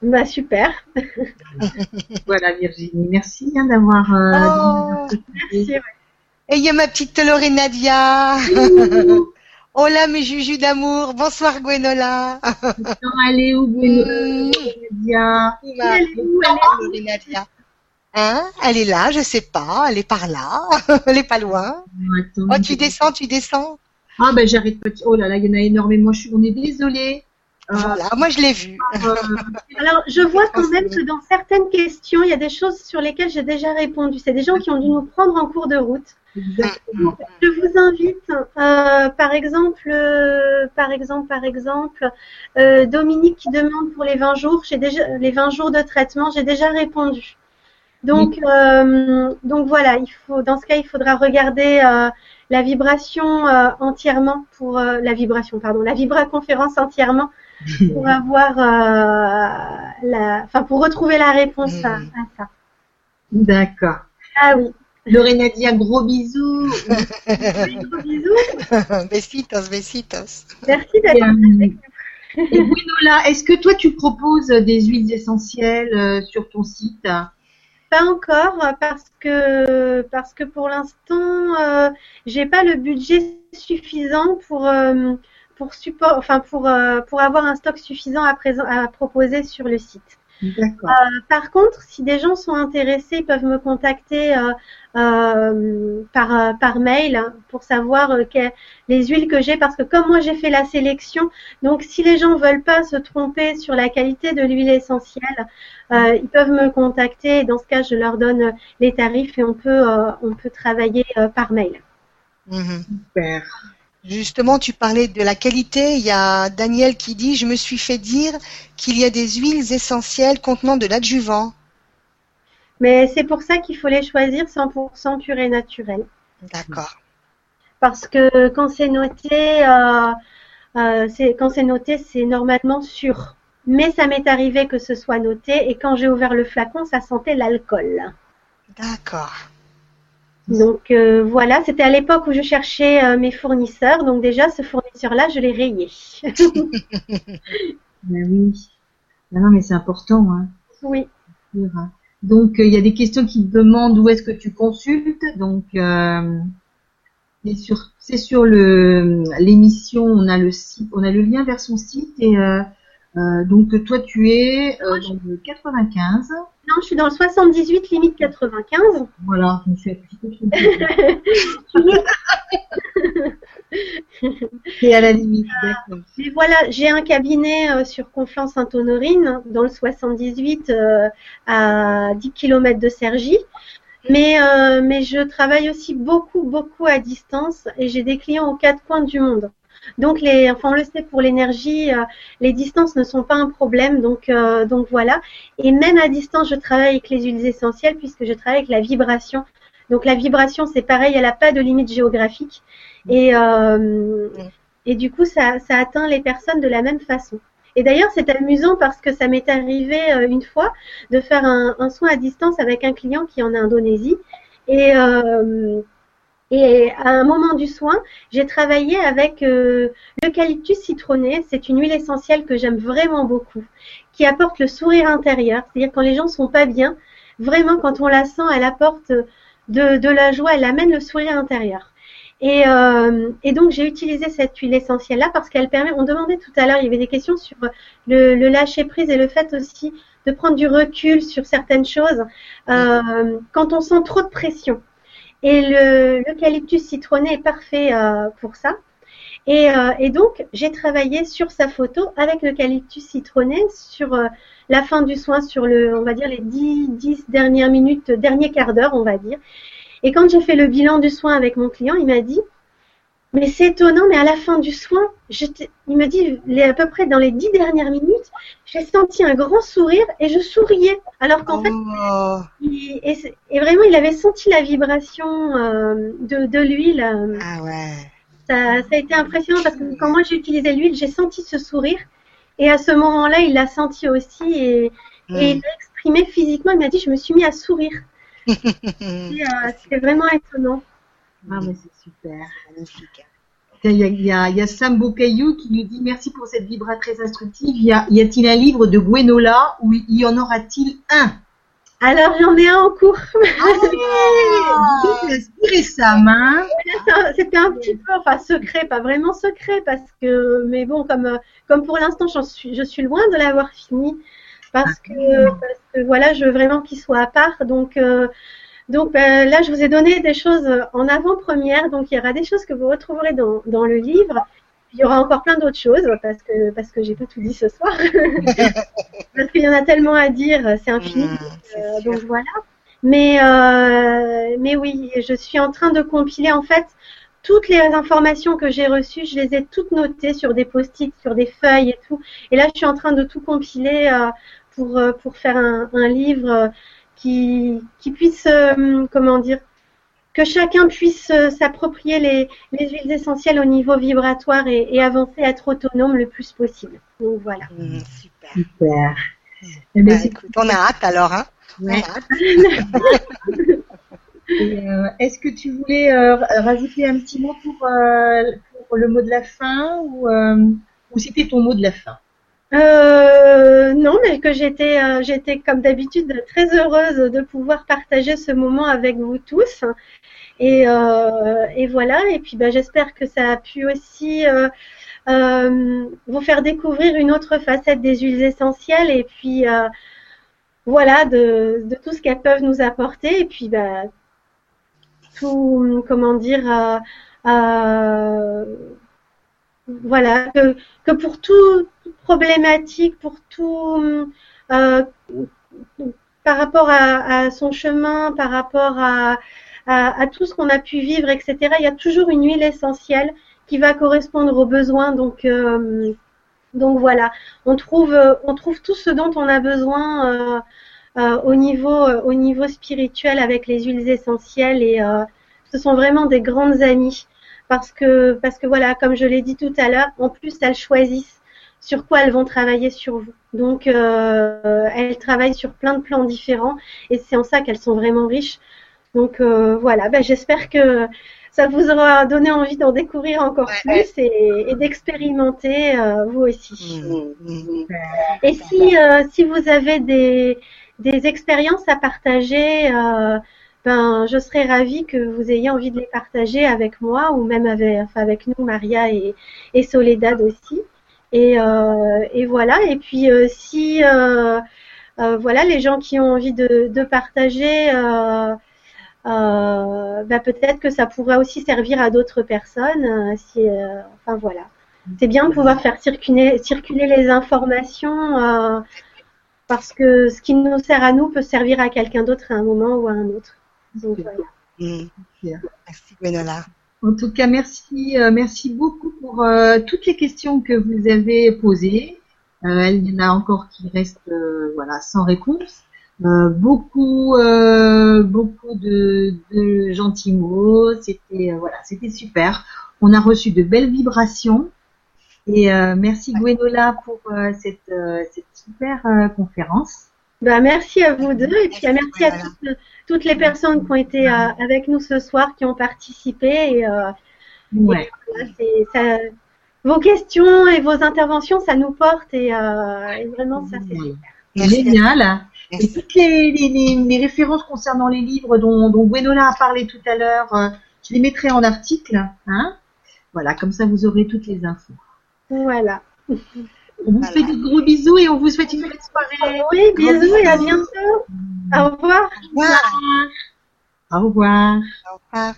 Bah super. Voilà Virginie, merci hein, d'avoir euh, Oh. donné Merci. ouais. Et il y a ma petite Laurie Nadia. oh là, mes jujus d'amour. Bonsoir, Gwenola. Elle est où. Nadia Elle est où Elle est où Laurie Nadia. Hein? Elle est là, je sais pas. Elle est par là. Elle est pas loin. Attends. Oh, tu descends, tu descends. Ah, ben j'arrête pas. Oh là là, il y en a énormément. Je suis, on est désolé. Euh, Voilà, moi je l'ai vu. euh, Alors, je vois quand même que dans certaines questions, il y a des choses sur lesquelles j'ai déjà répondu. C'est des gens qui ont dû nous prendre en cours de route. Exactement. Je vous invite, euh, par exemple, euh, par exemple, par exemple, euh, Dominique qui demande pour les 20 jours, j'ai déjà les 20 jours de traitement, j'ai déjà répondu. Donc, donc voilà, il faut, dans ce cas, il faudra regarder la vibration entièrement pour la vibration, pardon, la vibra conférence entièrement pour avoir la, enfin pour retrouver la réponse à, à ça. D'accord. Ah oui. Lorena dit un gros bisou. gros bisous. besitos, besitos. Merci d'être et Gwenola, est-ce que toi tu proposes des huiles essentielles euh, sur ton site? Pas encore parce que parce que pour l'instant euh, j'ai pas le budget suffisant pour euh, pour support, enfin pour pour avoir un stock suffisant à présent à proposer sur le site. Euh, par contre, si des gens sont intéressés, ils peuvent me contacter euh, euh, par, par mail pour savoir les huiles que j'ai, parce que comme moi j'ai fait la sélection, donc si les gens veulent pas se tromper sur la qualité de l'huile essentielle, ils peuvent me contacter. dans ce cas, je leur donne les tarifs et on peut on peut travailler par mail. Mhm. Super. Justement, tu parlais de la qualité. Il y a Daniel qui dit Je me suis fait dire qu'il y a des huiles essentielles contenant de l'adjuvant. Mais c'est pour ça qu'il faut les choisir 100% pur et naturel. D'accord. Parce que quand c'est noté, euh, euh, quand c'est noté, c'est normalement sûr. Mais ça m'est arrivé que ce soit noté et quand j'ai ouvert le flacon, ça sentait l'alcool. D'accord. Donc euh, voilà, c'était à l'époque où je cherchais euh, mes fournisseurs. Donc déjà, ce fournisseur-là, je l'ai rayé. ben oui. Ben non, mais c'est important. Hein. Oui. Donc euh, il y a des questions qui te demandent où est-ce que tu consultes. Donc c'est sur, c'est sur le l'émission, on a le site, on a le lien vers son site et euh, donc toi tu es euh, dans le 95. Non, je suis dans le 78 limite 95. Voilà, je me suis un petit peu C'est à la limite, d'accord. Mais voilà, j'ai un cabinet euh, sur Conflans-Sainte-Honorine dans le 78 à 10 km de Cergy. Mais, mais je travaille aussi beaucoup, beaucoup à distance et j'ai des clients aux quatre coins du monde. Donc, les, enfin, on le sait pour l'énergie, euh, les distances ne sont pas un problème. Donc, euh, donc voilà. Et même à distance, je travaille avec les huiles essentielles puisque je travaille avec la vibration. Donc, la vibration, c'est pareil, elle n'a pas de limite géographique. Et, euh, et du coup, ça, ça atteint les personnes de la même façon. Et d'ailleurs, c'est amusant parce que ça m'est arrivé une fois de faire un, un, soin à distance avec un client qui est en Indonésie. Et, euh, et à un moment du soin, j'ai travaillé avec euh, l'eucalyptus citronné. C'est une huile essentielle que j'aime vraiment beaucoup, qui apporte le sourire intérieur. C'est-à-dire quand les gens sont pas bien, vraiment quand on la sent, elle apporte de, la joie, elle amène le sourire intérieur. Et, euh, donc j'ai utilisé cette huile essentielle là parce qu'elle permet. On demandait tout à l'heure, il y avait des questions sur le, le, lâcher prise et le fait aussi de prendre du recul sur certaines choses euh, quand on sent trop de pression. Et l'eucalyptus citronné est parfait euh, pour ça. Et, euh, et donc, j'ai travaillé sur sa photo avec l'eucalyptus citronné sur euh, la fin du soin, sur le, on va dire les 10, 10 dernières minutes, dernier quart d'heure, on va dire. Et quand j'ai fait le bilan du soin avec mon client, il m'a dit, mais c'est étonnant, mais à la fin du soin, il me dit, à peu près dans les dix dernières minutes, j'ai senti un grand sourire et je souriais. Alors qu'en fait, oh. et, vraiment, il avait senti la vibration euh, de, l'huile. Ah ouais. Ça, ça, a été impressionnant parce que quand moi j'ai utilisé l'huile, j'ai senti ce sourire. Et à ce moment-là, il l'a senti aussi et, et il hmm. l'a exprimé physiquement. Il m'a dit, je me suis mis à sourire. Euh, c'était vraiment étonnant. Ah, mais c'est super. Magnifique. Il y, a, il, y a, il y a Sam Bocayou qui nous dit merci pour cette vibra très instructive. Y, a, y a-t-il un livre de Gwenola ou y en aura-t-il un? Alors j'en ai un en cours. Ah, inspiré Sam, hein? C'était un petit peu, enfin secret, pas vraiment secret parce que, mais bon, comme comme pour l'instant je suis, je suis loin de l'avoir fini parce que, ah. parce que voilà, je veux vraiment qu'il soit à part. Donc euh, donc ben, là, je vous ai donné des choses en avant-première, donc il y aura des choses que vous retrouverez dans, dans le livre. il y aura encore plein d'autres choses parce que parce que j'ai pas tout dit ce soir. parce qu'il y en a tellement à dire, c'est infini. Mmh, euh, donc voilà. Mais euh, mais oui, je suis en train de compiler en fait toutes les informations que j'ai reçues, je les ai toutes notées sur des post-it, sur des feuilles et tout. Et là, je suis en train de tout compiler euh, pour euh, pour faire un, un livre qui, qui puisse, euh, comment dire, que chacun puisse euh, s'approprier les, les, huiles essentielles au niveau vibratoire et, et, avancer, être autonome le plus possible. Donc voilà. Mmh, super. Super. Bah, écoute, on a hâte alors, hein. Ouais. On a hâte. Est-ce que tu voulais rajouter un petit mot pour, pour, le mot de la fin ou, ou c'était ton mot de la fin? Euh, non, mais que j'étais, euh, j'étais comme d'habitude très heureuse de pouvoir partager ce moment avec vous tous. Et, euh, voilà. Et puis, bah, j'espère que ça a pu aussi euh, vous faire découvrir une autre facette des huiles essentielles. Et puis, voilà, de, de, tout ce qu'elles peuvent nous apporter. Et puis, bah, tout, comment dire. Voilà, que, pour tout, problématique pour tout, euh, par rapport à, son chemin, par rapport à, tout ce qu'on a pu vivre, etc. Il y a toujours une huile essentielle qui va correspondre aux besoins. Donc, euh, voilà, on trouve, tout ce dont on a besoin euh, au niveau spirituel avec les huiles essentielles et ce sont vraiment des grandes amies parce que, parce que voilà, comme je l'ai dit tout à l'heure, en plus elles choisissent sur quoi elles vont travailler sur vous. Donc, euh, elles travaillent sur plein de plans différents et c'est en ça qu'elles sont vraiment riches. Donc, euh, voilà, ben, j'espère que ça vous aura donné envie d'en découvrir encore plus et, d'expérimenter euh, vous aussi. Mmh. Et si, si vous avez des, des expériences à partager, ben, je serais ravie que vous ayez envie de les partager avec moi ou même avec, nous, Maria et, Soledad aussi. Et, euh, voilà. Et puis euh, si euh, voilà les gens qui ont envie de, partager. bah, peut-être que ça pourrait aussi servir à d'autres personnes. enfin voilà, c'est bien de pouvoir faire circuler les informations parce que ce qui nous sert à nous peut servir à quelqu'un d'autre à un moment ou à un autre. Donc voilà. Mmh. Merci Gwenola. En tout cas, merci, euh, merci beaucoup pour euh, toutes les questions que vous avez posées. Euh, il y en a encore qui restent, voilà, sans réponse. beaucoup, beaucoup de, de, gentils mots. C'était, voilà, c'était super. On a reçu de belles vibrations. Et merci Gwenola pour cette, cette super conférence. Bah, merci à vous deux et puis merci à toutes, les personnes qui ont été euh, avec nous ce soir, qui ont participé. Et, euh, vos questions et vos interventions, ça nous porte et, euh, vraiment, ça c'est Génial. Et toutes les, références concernant les livres dont, dont Gwenola a parlé tout à l'heure, je les mettrai en article. Hein voilà, comme ça vous aurez toutes les infos. Voilà. On vous fait de gros bisous et on vous souhaite une belle soirée. Oui, bisous et à bientôt. Au revoir. Au revoir. Au revoir. Au revoir.